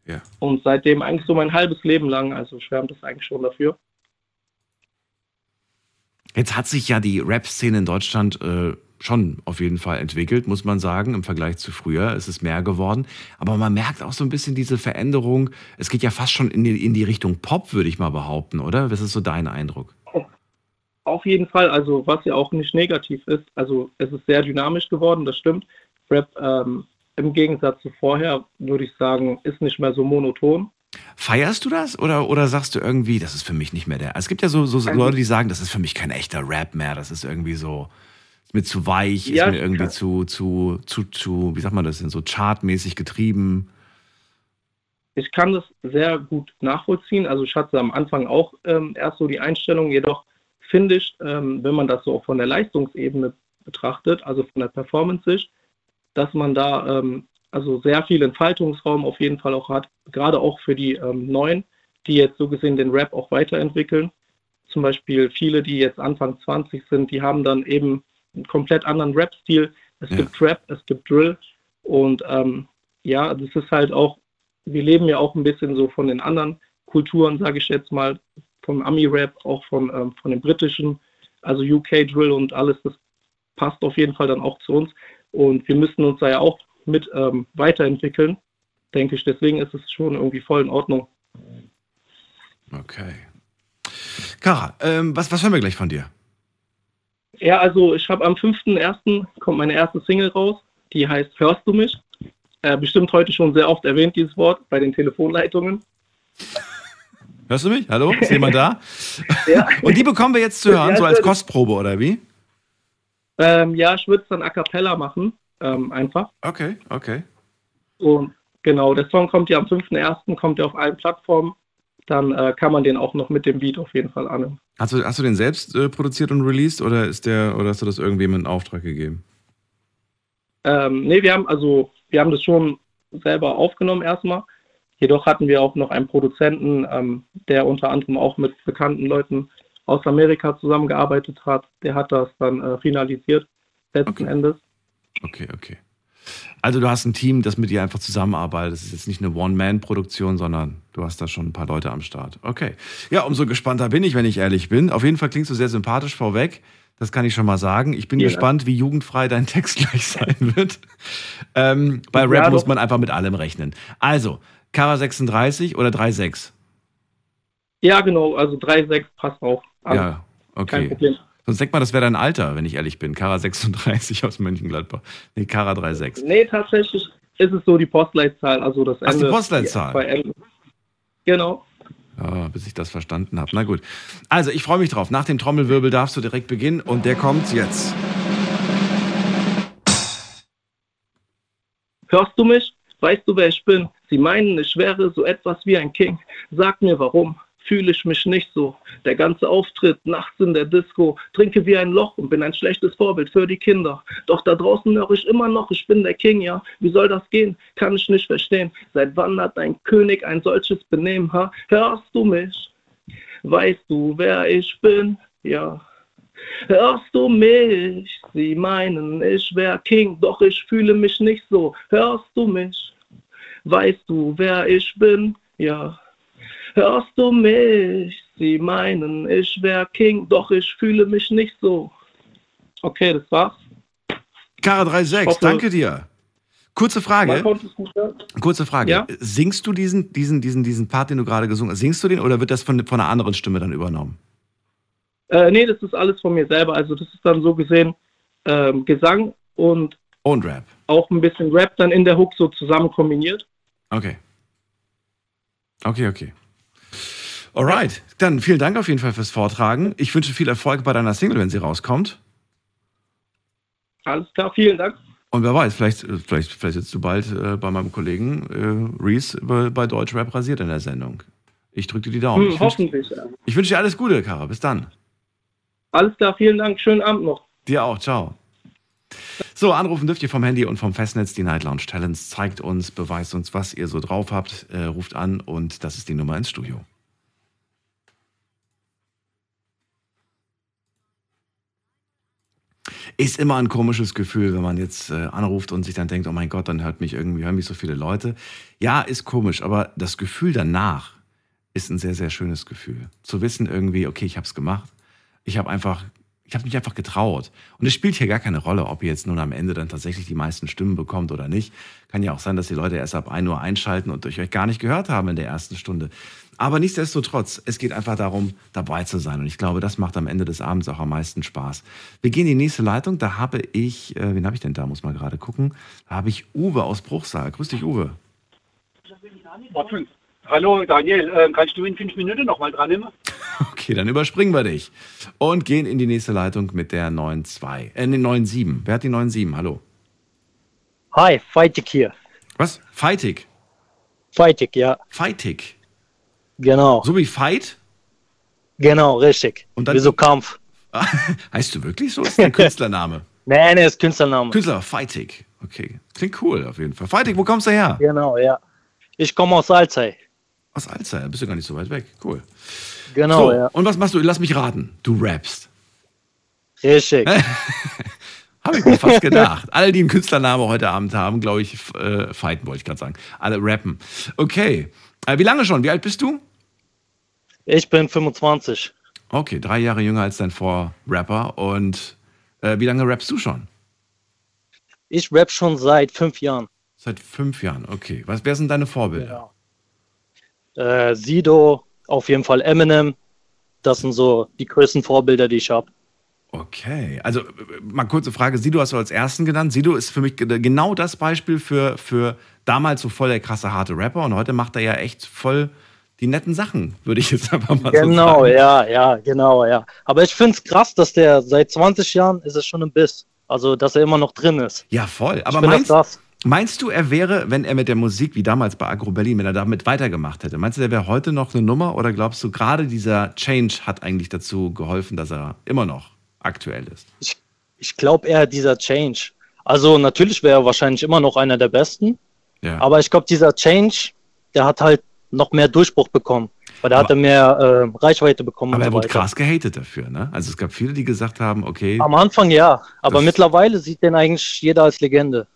Speaker 3: Ja.
Speaker 18: Und seitdem eigentlich so mein halbes Leben lang, also schwärmt es eigentlich schon dafür.
Speaker 3: Jetzt hat sich ja die Rap-Szene in Deutschland äh, schon auf jeden Fall entwickelt, muss man sagen, im Vergleich zu früher. Es ist mehr geworden. Aber man merkt auch so ein bisschen diese Veränderung. Es geht ja fast schon in die, in die Richtung Pop, würde ich mal behaupten, oder? Was ist so dein Eindruck?
Speaker 18: Auf jeden Fall, also was ja auch nicht negativ ist, also es ist sehr dynamisch geworden, das stimmt. Rap ähm, im Gegensatz zu vorher, würde ich sagen, ist nicht mehr so monoton.
Speaker 3: Feierst du das oder, oder sagst du irgendwie, das ist für mich nicht mehr der? Es gibt ja so, so
Speaker 18: Also-
Speaker 3: Leute, die sagen, das ist für mich kein echter Rap mehr, das ist irgendwie so, ist mir zu weich,
Speaker 18: Ja,
Speaker 3: ist mir irgendwie
Speaker 18: klar.
Speaker 3: zu, zu, zu, zu, wie sagt man das denn, so chartmäßig getrieben.
Speaker 18: Ich kann das sehr gut nachvollziehen. Also ich hatte am Anfang auch ähm, erst so die Einstellung, jedoch finde ich, ähm, wenn man das so auch von der Leistungsebene betrachtet, also von der Performance-Sicht, dass man da ähm, also sehr viel Entfaltungsraum auf jeden Fall auch hat, gerade auch für die ähm, Neuen, die jetzt so gesehen den Rap auch weiterentwickeln. Zum Beispiel viele, die jetzt Anfang 20 sind, die haben dann eben einen komplett anderen Rap-Stil. Es gibt Rap, es gibt Drill und ähm, ja, das ist halt auch, wir leben ja auch ein bisschen so von den anderen Kulturen, sage ich jetzt mal, vom Ami-Rap, auch von, ähm, von dem britischen, also UK-Drill und alles, das passt auf jeden Fall dann auch zu uns. Und wir müssen uns da ja auch mit ähm, weiterentwickeln, denke ich. Deswegen ist es schon irgendwie voll in Ordnung.
Speaker 3: Okay. Kara, ähm, was, was hören wir gleich von dir?
Speaker 18: Ja, also ich habe am 5.1. kommt meine erste Single raus, die heißt Hörst du mich? Äh, bestimmt heute schon sehr oft erwähnt, dieses Wort, bei den Telefonleitungen.
Speaker 3: Hörst du mich? Hallo? Ist jemand da?
Speaker 18: Ja.
Speaker 3: Und die bekommen wir jetzt zu hören,
Speaker 18: Ja,
Speaker 3: so als Kostprobe, oder wie?
Speaker 18: Ähm, ja, ich würde es dann a cappella machen, ähm, einfach.
Speaker 3: Okay, okay.
Speaker 18: Und genau, der Song kommt ja am 5.1., kommt ja auf allen Plattformen. Dann äh, kann man den auch noch mit dem Beat auf jeden Fall annehmen.
Speaker 3: Hast du, hast du den selbst äh, produziert und released oder ist der oder hast du das irgendwem in Auftrag gegeben?
Speaker 18: Ähm, nee, wir haben also, wir haben das schon selber aufgenommen erstmal. Jedoch hatten wir auch noch einen Produzenten, ähm, der unter anderem auch mit bekannten Leuten aus Amerika zusammengearbeitet hat. Der hat das dann äh, finalisiert, letzten Endes.
Speaker 3: Okay, okay. Also du hast ein Team, das mit dir einfach zusammenarbeitet. Das ist jetzt nicht eine One-Man-Produktion, sondern du hast da schon ein paar Leute am Start. Okay. Ja, umso gespannter bin ich, wenn ich ehrlich bin. Auf jeden Fall klingst du sehr sympathisch vorweg. Das kann ich schon mal sagen. Ich bin
Speaker 18: Vielen
Speaker 3: gespannt, wie jugendfrei dein Text gleich sein wird. Ähm, bei
Speaker 18: Ja,
Speaker 3: Rap muss
Speaker 18: doch.
Speaker 3: man einfach mit allem rechnen. Also, Kara 36 oder 36?
Speaker 18: Ja, genau, also 3,6 passt auch. an.
Speaker 3: Ja,
Speaker 18: Kein
Speaker 3: okay.
Speaker 18: Problem.
Speaker 3: Sonst denkt man, das wäre dein Alter, wenn ich ehrlich bin. Kara 36 aus Mönchengladbach. Nee, Kara 36.
Speaker 18: Nee, tatsächlich ist es so die Postleitzahl, also das
Speaker 3: Ach, die
Speaker 18: Ende.
Speaker 3: Postleitzahl.
Speaker 18: die Enden. Genau.
Speaker 3: Ja, bis ich das verstanden habe. Na gut. Also, ich freue mich drauf. Nach dem Trommelwirbel darfst du direkt beginnen und der kommt jetzt.
Speaker 18: Hörst du mich? Weißt du, wer ich bin? Sie meinen, ich wäre so etwas wie ein King. Sag mir warum. Fühle ich mich nicht so. Der ganze Auftritt nachts in der Disco. Trinke wie ein Loch und bin ein schlechtes Vorbild für die Kinder. Doch da draußen höre ich immer noch, ich bin der King, ja. Wie soll das gehen? Kann ich nicht verstehen. Seit wann hat ein König ein solches Benehmen, ha? Hörst du mich? Weißt du, wer ich bin? Ja. Hörst du mich? Sie meinen, ich wär King, doch ich fühle mich nicht so. Hörst du mich? Weißt du, wer ich bin? Ja. Hörst du mich? Sie meinen, ich wär King, doch ich fühle mich nicht so. Okay, das war's.
Speaker 3: Kara 36,
Speaker 18: hoffe-
Speaker 3: danke dir. Kurze Frage. Kurze Frage.
Speaker 18: Ja?
Speaker 3: Singst du diesen, diesen, diesen, diesen Part, den du gerade gesungen hast, singst du den oder wird das von, von einer anderen Stimme dann übernommen?
Speaker 18: Äh, nee, das ist alles von mir selber. Also das ist dann so gesehen ähm, Gesang und
Speaker 3: Und Rap.
Speaker 18: auch ein bisschen Rap dann in der Hook so zusammen kombiniert.
Speaker 3: Okay. Okay, okay. Alright. Dann vielen Dank auf jeden Fall fürs Vortragen. Ich wünsche viel Erfolg bei deiner Single, wenn sie rauskommt.
Speaker 18: Alles klar, vielen Dank.
Speaker 3: Und wer weiß, vielleicht, äh, vielleicht, vielleicht sitzt du bald äh, bei meinem Kollegen äh, Reese bei, bei Deutschrap rasiert in der Sendung. Ich drücke dir die Daumen.
Speaker 18: Hm,
Speaker 3: ich wünsch-
Speaker 18: hoffentlich. Ja.
Speaker 3: ich wünsche dir alles Gute, Kara. Bis dann.
Speaker 18: Alles klar, vielen Dank. Schönen Abend noch.
Speaker 3: Dir auch, ciao. So, anrufen dürft ihr vom Handy und vom Festnetz. Die Night Lounge Talents zeigt uns, beweist uns, was ihr so drauf habt. Äh, ruft an und das ist die Nummer ins Studio. Ist immer ein komisches Gefühl, wenn man jetzt äh, anruft und sich dann denkt, oh mein Gott, dann hört mich irgendwie, hören mich so viele Leute. Ja, ist komisch, aber das Gefühl danach ist ein sehr, sehr schönes Gefühl. Zu wissen irgendwie, okay, ich habe es gemacht. Ich habe einfach, ich habe mich einfach getraut. Und es spielt hier gar keine Rolle, ob ihr jetzt nun am Ende dann tatsächlich die meisten Stimmen bekommt oder nicht. Kann ja auch sein, dass die Leute erst ab 1 Uhr einschalten und euch gar nicht gehört haben in der ersten Stunde. Aber nichtsdestotrotz, es geht einfach darum, dabei zu sein. Und ich glaube, das macht am Ende des Abends auch am meisten Spaß. Wir gehen in die nächste Leitung. Da habe ich, äh, wen habe ich denn da? Muss mal gerade gucken. Da habe ich Uwe aus Bruchsal. Grüß dich, Uwe.
Speaker 19: Hallo Daniel, äh, kannst du in fünf Minuten noch mal dran nehmen?
Speaker 3: Okay, dann überspringen wir dich. Und gehen in die nächste Leitung mit der 9.2. Äh, nee, 9.7. Wer hat die 9.7? Hallo.
Speaker 20: Hi, Fightig hier.
Speaker 3: Was? Fightig?
Speaker 20: Fightig, ja.
Speaker 3: Fightig?
Speaker 20: Genau.
Speaker 3: So wie Fight?
Speaker 20: Genau, richtig.
Speaker 3: Und dann-
Speaker 20: Wie so Kampf.
Speaker 3: heißt du wirklich so? Ist der Künstlername?
Speaker 20: Nee, nee, ist Künstlername.
Speaker 3: Künstler, Fightig. Okay. Klingt cool auf jeden Fall. Fightig, wo kommst du her?
Speaker 20: Genau, ja. Ich komme aus Alzey.
Speaker 3: Aus Alzey, bist du gar nicht so weit weg. Cool.
Speaker 20: Genau,
Speaker 3: so,
Speaker 20: ja.
Speaker 3: Und was machst du? Lass mich raten. Du rappst.
Speaker 20: Richtig.
Speaker 3: Habe ich mir fast gedacht. Alle, die einen Künstlername heute Abend haben, glaube ich, äh, fighten, wollte ich gerade sagen. Alle rappen. Okay. Äh, wie lange schon? Wie alt bist du?
Speaker 20: Ich bin 25.
Speaker 3: Okay, drei Jahre jünger als dein Vorrapper. Und äh, wie lange rappst du schon?
Speaker 20: Ich rap schon seit fünf Jahren.
Speaker 3: Seit fünf Jahren, okay. Was, wer sind deine Vorbilder?
Speaker 20: Äh, Sido, auf jeden Fall Eminem. Das sind so die größten Vorbilder, die ich habe.
Speaker 3: Okay, also äh, mal kurze Frage. Sido hast du als ersten genannt. Sido ist für mich ge- genau das Beispiel für, für damals so voll der krasse, harte Rapper und heute macht er ja echt voll die netten Sachen, würde ich jetzt einfach mal so
Speaker 20: Genau,
Speaker 3: sagen.
Speaker 20: ja, ja, genau, ja. Aber ich finde es krass, dass der seit 20 Jahren ist es schon ein Biss. Also, dass er immer noch drin ist.
Speaker 3: Ja, voll. Aber
Speaker 20: find das
Speaker 3: meinst, meinst du, er wäre, wenn er mit der Musik wie damals bei Agro Berlin, wenn er damit weitergemacht hätte, meinst du, der wäre heute noch eine Nummer oder glaubst du, gerade dieser Change hat eigentlich dazu geholfen, dass er immer noch aktuell ist?
Speaker 20: Ich, ich glaube eher dieser Change. Also, natürlich wäre er wahrscheinlich immer noch einer der Besten.
Speaker 3: Ja.
Speaker 20: Aber ich glaube, dieser Change, der hat halt noch mehr Durchbruch bekommen. Weil da hat er mehr äh, Reichweite bekommen.
Speaker 3: Aber er wurde krass gehatet dafür, ne? Also es gab viele, die gesagt haben, okay,
Speaker 20: Am Anfang ja, aber mittlerweile sieht den eigentlich jeder als Legende.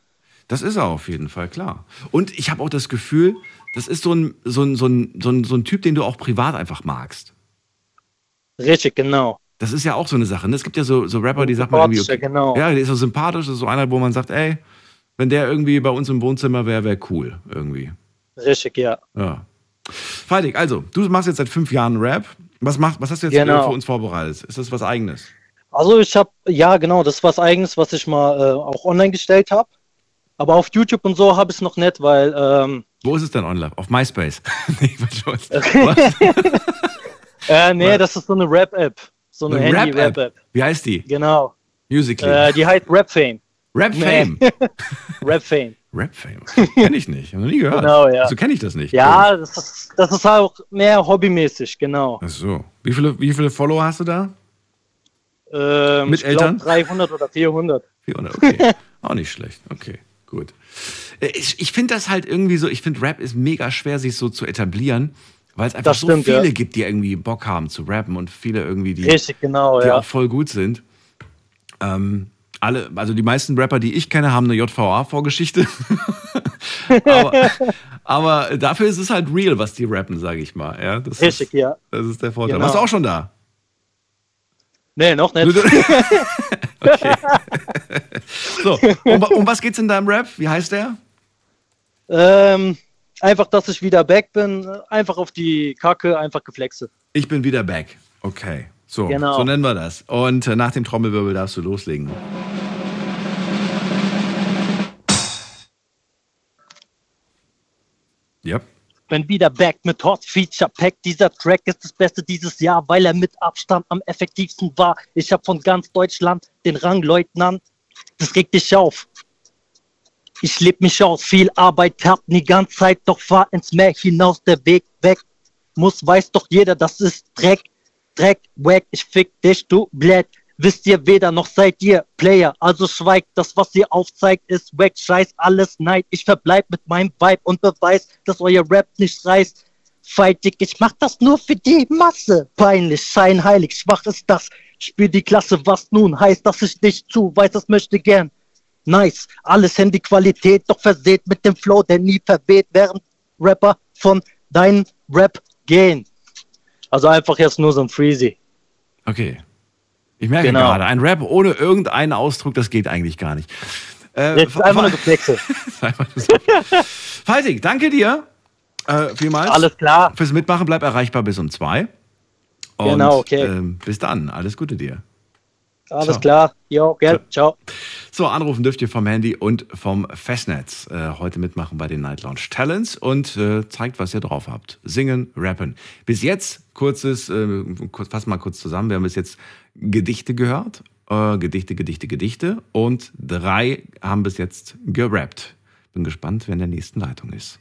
Speaker 3: Das ist er auf jeden Fall, klar. Und ich habe auch das Gefühl, das ist so ein, so, ein, so, ein, so, ein, so ein Typ, den du auch privat einfach magst.
Speaker 20: Richtig, genau.
Speaker 3: Das ist ja auch so eine Sache. Ne? Es gibt ja so, so Rapper, die sagt man irgendwie,
Speaker 20: Sympathischer, genau.
Speaker 3: ja, der ist so sympathisch, das ist so einer, wo man sagt, ey, wenn der irgendwie bei uns im Wohnzimmer wäre, wäre cool irgendwie.
Speaker 20: Richtig, ja.
Speaker 3: Ja. Faldig, also, du machst jetzt seit fünf Jahren Rap. Was, macht, was hast du jetzt
Speaker 20: Genau.
Speaker 3: für uns vorbereitet? Ist das was Eigenes?
Speaker 20: Also ich habe, ja genau, das ist was Eigenes, was ich mal äh, auch online gestellt habe. Aber auf YouTube und so habe ich es noch nicht, weil ähm,
Speaker 3: Wo ist es denn online? Auf MySpace? nee,
Speaker 20: äh, nee, das ist so eine Rap-App. So eine,
Speaker 3: Eine
Speaker 20: Handy-Rap-App.
Speaker 3: Rap-App? Wie heißt die?
Speaker 20: Genau.
Speaker 3: Musically.
Speaker 20: Äh, die heißt Rap-Fame.
Speaker 3: Rap-Fame?
Speaker 20: Nee. Rap-Fame.
Speaker 3: Rap-Fame. Kenne ich nicht. Habe noch nie gehört.
Speaker 20: Genau, ja.
Speaker 3: So kenne ich das nicht.
Speaker 20: Ja, das ist, das ist auch mehr hobbymäßig, genau.
Speaker 3: Ach so. Wie viele, wie viele Follower hast du da?
Speaker 20: Ähm,
Speaker 3: Mit
Speaker 20: ich glaub,
Speaker 3: Eltern?
Speaker 20: 300 oder 400.
Speaker 3: 400, okay. Auch nicht schlecht. Okay, gut. Äh, Ich, ich finde das halt irgendwie so, ich finde Rap ist mega schwer, sich so zu etablieren, weil es einfach
Speaker 20: Das
Speaker 3: so
Speaker 20: stimmt,
Speaker 3: viele
Speaker 20: ja.
Speaker 3: gibt, die irgendwie Bock haben zu rappen und viele irgendwie, die,
Speaker 20: Richtig, genau,
Speaker 3: die
Speaker 20: ja.
Speaker 3: auch voll gut sind. Ähm, alle, also die meisten Rapper, die ich kenne, haben eine JVA-Vorgeschichte. aber, aber dafür ist es halt real, was die rappen, sage ich mal. Ja, das
Speaker 20: Richtig,
Speaker 3: ist,
Speaker 20: ja.
Speaker 3: Das ist der Vorteil.
Speaker 20: Genau.
Speaker 3: Warst du auch schon da?
Speaker 20: Nee, noch nicht.
Speaker 3: So, um, um was geht's in deinem Rap? Wie heißt der?
Speaker 20: ähm, einfach, dass ich wieder back bin, einfach auf die Kacke, einfach geflexe.
Speaker 3: Ich bin wieder back. Okay. So,
Speaker 20: Genau.
Speaker 3: so nennen wir das. Und äh, nach dem Trommelwirbel darfst du loslegen. Ja.
Speaker 20: Bin wieder back mit Hot Feature Pack. Dieser Track ist das Beste dieses Jahr, weil er mit Abstand am effektivsten war. Ich habe von ganz Deutschland den Rang Leutnant. Das regt dich auf. Ich leb mich aus, viel Arbeit, hab nie ganz Zeit, doch fahr ins Meer hinaus, der Weg weg. Muss, weiß doch jeder, das ist Dreck, Dreck, wack, ich fick dich, du Blät. Wisst ihr weder noch seid ihr Player, also schweigt, das was ihr aufzeigt ist wack, scheiß alles Neid. Ich verbleib mit meinem Vibe und beweis, dass euer Rap nicht reißt. Fightig, ich mach das nur für die Masse. Peinlich, scheinheilig, schwach ist das. Spür die Klasse, was nun heißt, dass ich dich zu weiß, das möchte gern. Nice, alles Handyqualität, doch verseht mit dem Flow, der nie verweht, während Rapper von deinem Rap gehen. Also einfach jetzt nur so ein Freezy.
Speaker 3: Okay. Ich merke
Speaker 20: Genau.
Speaker 3: gerade, ein Rap ohne irgendeinen Ausdruck, das geht eigentlich gar nicht. Äh,
Speaker 20: Jetzt einfach nur Geflexe.
Speaker 3: Faltig, danke dir. Äh, vielmals.
Speaker 20: Alles klar.
Speaker 3: Fürs Mitmachen bleib erreichbar bis um zwei. Und,
Speaker 20: Genau, okay.
Speaker 3: Ähm, bis dann. Alles Gute dir.
Speaker 20: Alles
Speaker 3: Ciao.
Speaker 20: klar. Jo, gell, ciao.
Speaker 3: So, anrufen dürft ihr vom Handy und vom Festnetz. Äh, heute mitmachen bei den Night Lounge Talents und äh, zeigt, was ihr drauf habt. Singen, rappen. Bis jetzt, kurzes, äh, kurz, fassen mal kurz zusammen. Wir haben bis jetzt Gedichte gehört. Äh, Gedichte, Gedichte, Gedichte. Und drei haben bis jetzt gerappt. Bin gespannt, wer in der nächsten Leitung ist.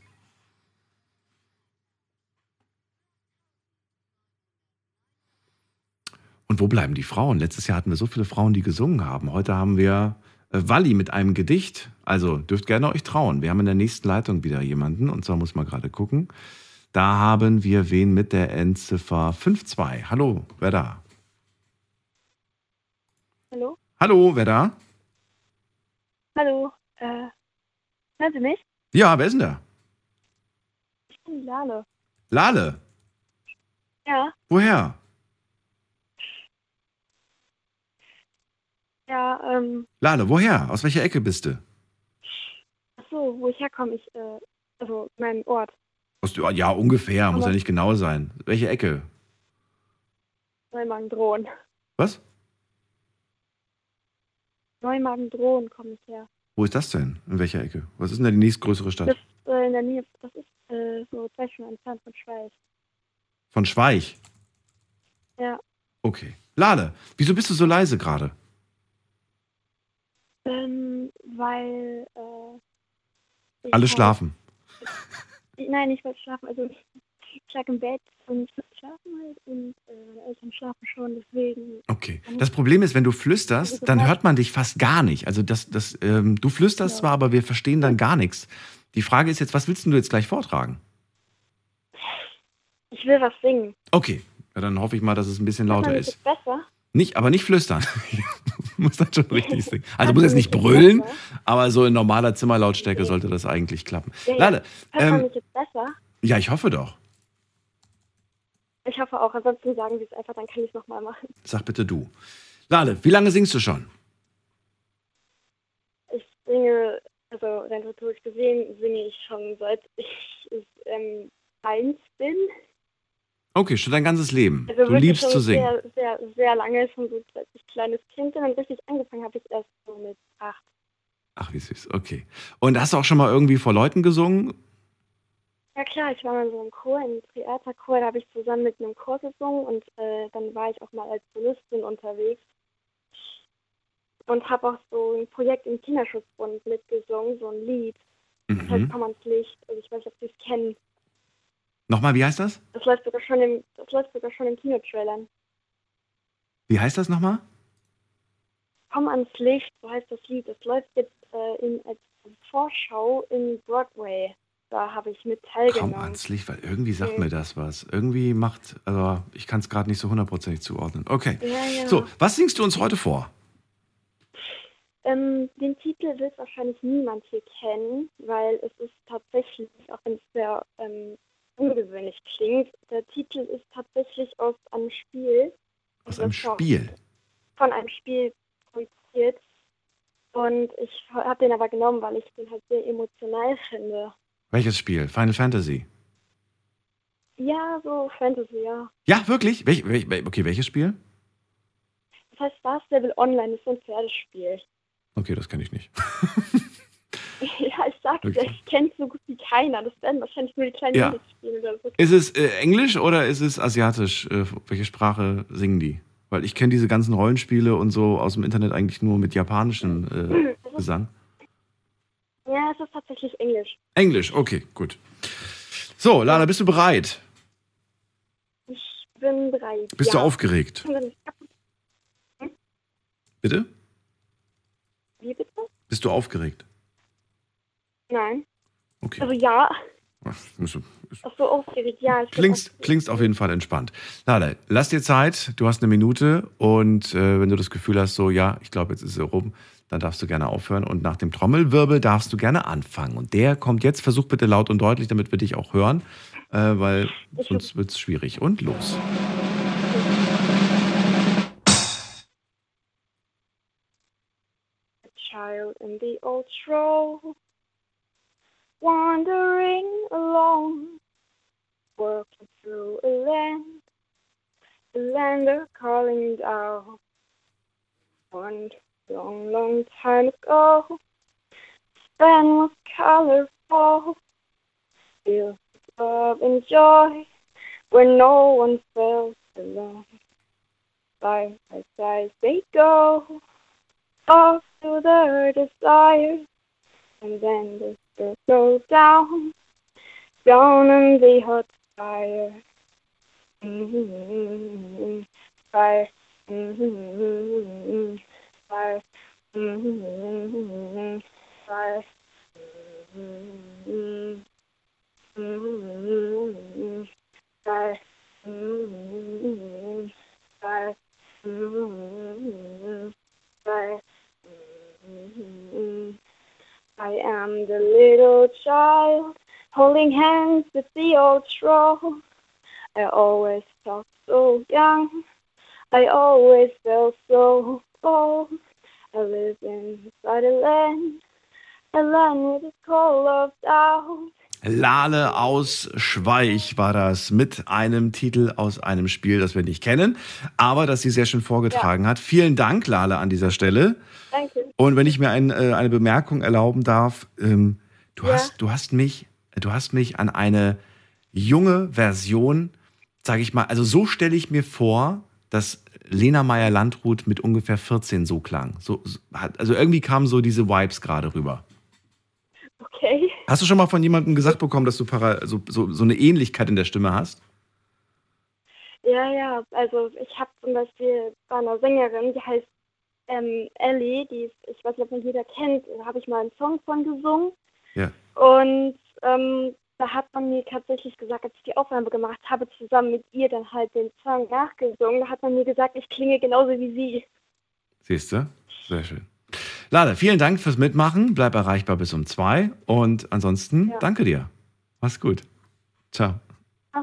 Speaker 3: Und wo bleiben die Frauen? Letztes Jahr hatten wir so viele Frauen, die gesungen haben. Heute haben wir äh, Walli mit einem Gedicht. Also dürft gerne euch trauen. Wir haben in der nächsten Leitung wieder jemanden. Und zwar muss man gerade gucken. Da haben wir wen mit der Endziffer 52. Hallo, wer da?
Speaker 21: Hallo?
Speaker 3: Hallo, wer da?
Speaker 21: Hallo? Äh, hören Sie mich?
Speaker 3: Ja, wer ist denn da?
Speaker 21: Ich bin Lale.
Speaker 3: Lale.
Speaker 21: Ja,
Speaker 3: Woher?
Speaker 21: Ja, ähm,
Speaker 3: Lale, woher? Aus welcher Ecke bist du?
Speaker 21: ach so, wo ich herkomme, ich, äh, also mein Ort,
Speaker 3: Aus, ja, ungefähr, muss ja nicht genau sein. Welche Ecke?
Speaker 21: Neumagen-Drohnen.
Speaker 3: Was?
Speaker 21: Neumagen-Drohnen komme ich her.
Speaker 3: Wo ist das denn? In welcher Ecke? Was ist denn da die nächstgrößere Stadt?
Speaker 21: Das ist äh, in der Nähe, das ist äh, so zwei Stunden entfernt von Schweich.
Speaker 3: Von Schweich.
Speaker 21: Ja,
Speaker 3: Okay. Lale, wieso bist du so leise gerade?
Speaker 21: Ähm, weil, äh,
Speaker 3: Alle schlafen.
Speaker 21: Ich, nein, ich wollte schlafen, also ich lag im Bett und schlafen halt und äh, Eltern schlafen schon, deswegen.
Speaker 3: Okay. Das Problem ist, wenn du flüsterst, dann hört man dich fast gar nicht. Also das, das, ähm, du flüsterst zwar, aber wir verstehen dann gar nichts. Die Frage ist jetzt, was willst du jetzt gleich vortragen?
Speaker 21: Ich will was singen.
Speaker 3: Okay, ja, dann hoffe ich mal, dass es ein bisschen lauter ist.
Speaker 21: besser?
Speaker 3: Nicht, aber nicht flüstern. muss dann schon richtig singen. Also muss jetzt nicht brüllen, aber so in normaler Zimmerlautstärke sollte das eigentlich klappen.
Speaker 21: Ja, man
Speaker 3: ähm,
Speaker 21: mich jetzt besser?
Speaker 3: ja, ich hoffe doch.
Speaker 21: Ich hoffe auch, ansonsten sagen Sie es einfach, dann kann ich es nochmal machen.
Speaker 3: Sag bitte du. Lale, wie lange singst du schon?
Speaker 21: Ich singe, also rein rhetorisch gesehen, singe ich schon seit ich ähm, eins bin.
Speaker 3: Okay, schon dein ganzes Leben.
Speaker 21: Also
Speaker 3: du liebst zu singen.
Speaker 21: Sehr, sehr, sehr lange, schon so seit ich kleines Kind bin. Und richtig angefangen habe ich erst so mit acht.
Speaker 3: Ach, wie süß. Okay. Und hast du auch schon mal irgendwie vor Leuten gesungen?
Speaker 21: Ja klar, ich war mal so im Chor, im Theaterchor, da habe ich zusammen mit einem Chor gesungen und äh, dann war ich auch mal als Solistin unterwegs und habe auch so ein Projekt im Kinderschutzbund mitgesungen, so ein Lied. Das heißt
Speaker 3: Mhm.
Speaker 21: Komm ans Licht. Also ich weiß nicht, ob Sie es kennen.
Speaker 3: Nochmal, wie heißt das?
Speaker 21: Das läuft sogar schon im, das läuft sogar schon im Kinotrailern.
Speaker 3: Wie heißt das nochmal?
Speaker 21: Komm ans Licht, so heißt das Lied. Das läuft jetzt äh, in, als Vorschau in Broadway. Da habe ich mit
Speaker 3: Komm
Speaker 21: teilgenommen.
Speaker 3: ans Licht, weil irgendwie sagt
Speaker 21: Mhm.
Speaker 3: mir das was. Irgendwie macht, also ich kann es gerade nicht so hundertprozentig zuordnen. Okay.
Speaker 21: Ja, ja.
Speaker 3: So, was singst du uns heute vor?
Speaker 21: Ähm, den Titel wird wahrscheinlich niemand hier kennen, weil es ist tatsächlich, auch wenn es sehr ähm, ungewöhnlich klingt, der Titel ist tatsächlich aus einem Spiel.
Speaker 3: Aus einem Spiel.
Speaker 21: Von einem Spiel produziert. Und ich habe den aber genommen, weil ich den halt sehr emotional finde.
Speaker 3: Welches Spiel? Final Fantasy.
Speaker 21: Ja, so Fantasy, ja.
Speaker 3: Ja, wirklich? Welch, welch, wel- okay, welches Spiel?
Speaker 21: Das heißt Star Stable Online, das ist so ein Pferdespiel.
Speaker 3: Okay, das kenne ich nicht.
Speaker 21: ja, ich sag's
Speaker 3: Okay.
Speaker 21: dir, ich kenne so gut wie keiner. Das werden wahrscheinlich nur die kleinen
Speaker 3: Ja.
Speaker 21: Mädels spielen oder so.
Speaker 3: Ist es äh, Englisch oder ist es asiatisch? Äh, welche Sprache singen die? Weil ich kenne diese ganzen Rollenspiele und so aus dem Internet eigentlich nur mit japanischem äh, Gesang.
Speaker 21: Ja, es ist tatsächlich Englisch.
Speaker 3: Englisch, okay, gut. So, Lana, bist du bereit?
Speaker 21: Ich bin bereit.
Speaker 3: Bist
Speaker 21: ja.
Speaker 3: du aufgeregt? Bitte?
Speaker 21: Wie bitte?
Speaker 3: Bist du aufgeregt?
Speaker 21: Nein.
Speaker 3: Okay.
Speaker 21: Also ja.
Speaker 3: Ach,
Speaker 21: Ach so, aufgeregt, ja. Ich
Speaker 3: Klingst, klingst auf jeden Fall entspannt. Lala, lass dir Zeit, du hast eine Minute und äh, wenn du das Gefühl hast, so ja, ich glaube, jetzt ist es rum, dann darfst du gerne aufhören und nach dem Trommelwirbel darfst du gerne anfangen. Und der kommt jetzt, versuch bitte laut und deutlich, damit wir dich auch hören, äh, weil sonst wird es schwierig. Und los.
Speaker 21: a child in the old stroll, wandering alone, working through a land, a land they're calling out. One long, long time ago, Spain was colorful, filled with love and joy, where no one felt alone. Side by side they go off to their desires, and then they still go down, down in the hot fire. Fire. Mm-hmm. Fire. Mm-hmm. Fire. Mm-hmm. Mm-hmm. Fire. Mm-hmm. Fire. Mm-hmm. Fire. Mm, I am the little child holding hands with the old troll. I always talk so young. I always felt so old. I live inside a land, a land with a call of doubt.
Speaker 3: Lale aus Schweich war das mit einem Titel aus einem Spiel, das wir nicht kennen, aber das sie sehr schön vorgetragen hat. Vielen Dank, Lale, an dieser Stelle.
Speaker 21: Danke.
Speaker 3: Und wenn ich mir ein, äh, eine Bemerkung erlauben darf, ähm, du,
Speaker 21: Ja.
Speaker 3: hast, du, hast mich, du hast mich an eine junge Version, sage ich mal, also so stelle ich mir vor, dass Lena Meyer-Landrut mit ungefähr 14 so klang. So, also irgendwie kamen so diese Vibes gerade rüber.
Speaker 21: Okay.
Speaker 3: Hast du schon mal von jemandem gesagt bekommen, dass du para, so, so, so eine Ähnlichkeit in der Stimme hast?
Speaker 21: Ja, ja, also ich habe zum Beispiel bei einer Sängerin, die heißt ähm, Ellie, die ist, ich weiß nicht, ob man jeder kennt, da habe ich mal einen Song von gesungen.
Speaker 3: Ja.
Speaker 21: Und ähm, da hat man mir tatsächlich gesagt, als ich die Aufnahme gemacht habe, zusammen mit ihr dann halt den Song nachgesungen, da hat man mir gesagt, ich klinge genauso wie sie.
Speaker 3: Siehst du? Sehr schön. Lada, vielen Dank fürs Mitmachen. Bleib erreichbar bis um zwei. Und ansonsten
Speaker 21: Ja.
Speaker 3: danke dir. Mach's gut. Ciao.
Speaker 21: So.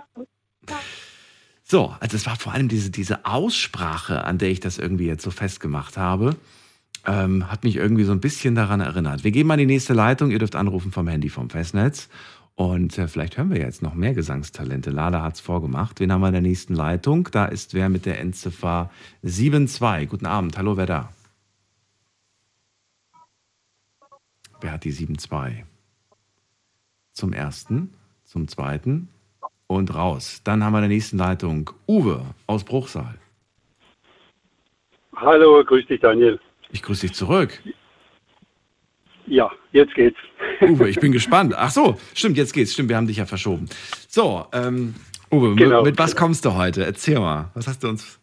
Speaker 3: So, also es war vor allem diese, diese Aussprache, an der ich das irgendwie jetzt so festgemacht habe, ähm, hat mich irgendwie so ein bisschen daran erinnert. Wir gehen mal in die nächste Leitung. Ihr dürft anrufen vom Handy vom Festnetz. Und äh, vielleicht hören wir jetzt noch mehr Gesangstalente. Lala hat's vorgemacht. Wen haben wir in der nächsten Leitung? Da ist wer mit der Endziffer 72. Guten Abend. Hallo, wer da? Wer hat die 72? Zum ersten, zum zweiten und raus. Dann haben wir in der nächsten Leitung Uwe aus Bruchsal.
Speaker 19: Hallo, grüß dich, Daniel.
Speaker 3: Ich grüße dich zurück.
Speaker 19: Ja, jetzt geht's.
Speaker 3: Uwe, ich bin gespannt. Ach so, stimmt, jetzt geht's. Stimmt, wir haben dich ja verschoben. So, ähm, Uwe,
Speaker 19: Genau.
Speaker 3: mit, mit was kommst du heute? Erzähl mal. Was hast du uns?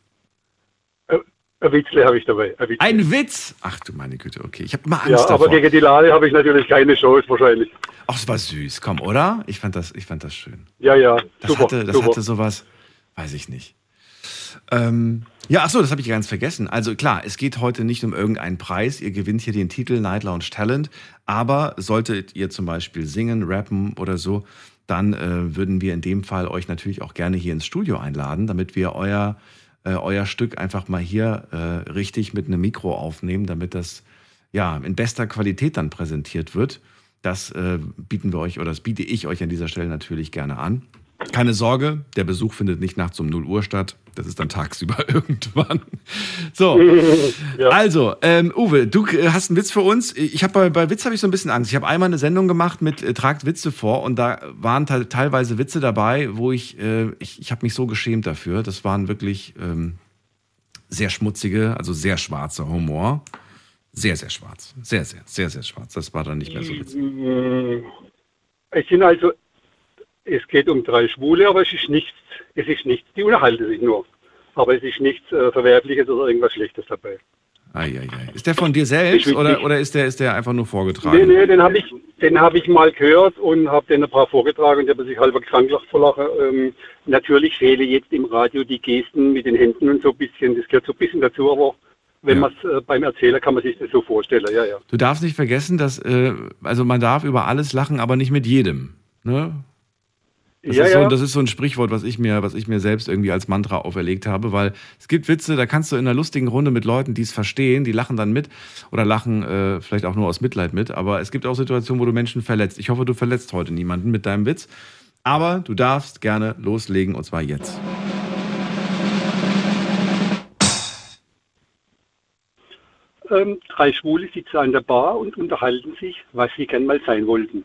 Speaker 19: Ein Witzle habe ich dabei. Ein.
Speaker 3: Ein Witz? Ach du meine Güte, okay. Ich habe immer Angst
Speaker 19: ja,
Speaker 3: davor.
Speaker 19: aber gegen die Lade habe ich natürlich keine Chance wahrscheinlich.
Speaker 3: Ach, es war süß, komm, oder? Ich fand das, ich fand das schön.
Speaker 19: Ja, ja,
Speaker 3: Das
Speaker 19: super,
Speaker 3: hatte, das
Speaker 19: super.
Speaker 3: hatte sowas, weiß ich nicht. Ähm, ja, ach so, das habe ich ganz vergessen. Also klar, es geht heute nicht um irgendeinen Preis. Ihr gewinnt hier den Titel Night Lounge Talent. Aber solltet ihr zum Beispiel singen, rappen oder so, dann äh, würden wir in dem Fall euch natürlich auch gerne hier ins Studio einladen, damit wir euer, äh, euer Stück einfach mal hier äh, richtig mit einem Mikro aufnehmen, damit das ja in bester Qualität dann präsentiert wird. Das äh, bieten wir euch oder das biete ich euch an dieser Stelle natürlich gerne an. Keine Sorge, der Besuch findet nicht nachts um 0 Uhr statt. Das ist dann tagsüber irgendwann. So, also, ähm, Uwe, du äh, hast einen Witz für uns. Ich habe bei, bei Witz habe ich so ein bisschen Angst. Ich habe einmal eine Sendung gemacht mit äh, Tragt Witze vor und da waren te teilweise Witze dabei, wo ich, äh, ich, ich habe mich so geschämt dafür. Das waren wirklich ähm, sehr schmutzige, also sehr schwarzer Humor. Sehr, sehr schwarz. Sehr, sehr, sehr, sehr schwarz. Das war dann nicht mehr so witzig.
Speaker 19: Mm, Es sind also, es geht um drei Schwule, aber es ist nichts, es ist nichts, die unterhalten sich nur. Aber es ist nichts äh, Verwerfliches oder irgendwas Schlechtes dabei.
Speaker 3: Eieiei. Ist der von dir selbst oder, oder ist, der, ist der einfach nur vorgetragen?
Speaker 19: Nee, nee, den habe ich, den habe ich mal gehört und habe den ein paar vorgetragen und der hat sich halber krank gelacht vor Lachen. Ähm, natürlich fehle jetzt im Radio die Gesten mit den Händen und so ein bisschen, das gehört so ein bisschen dazu, aber wenn man es äh, beim Erzähler kann man sich das so vorstellen, ja, ja.
Speaker 3: Du darfst nicht vergessen, dass, äh, also man darf über alles lachen, aber nicht mit jedem. Ne? Das,
Speaker 19: Ja,
Speaker 3: ist so,
Speaker 19: ja.
Speaker 3: das ist so ein Sprichwort, was ich, mir, was ich mir selbst irgendwie als Mantra auferlegt habe, weil es gibt Witze, da kannst du in einer lustigen Runde mit Leuten, die es verstehen, die lachen dann mit oder lachen äh, vielleicht auch nur aus Mitleid mit, aber es gibt auch Situationen, wo du Menschen verletzt. Ich hoffe, du verletzt heute niemanden mit deinem Witz, aber du darfst gerne loslegen und zwar jetzt.
Speaker 19: Ähm, drei Schwule sitzen an der Bar und unterhalten sich, was sie gern mal sein wollten.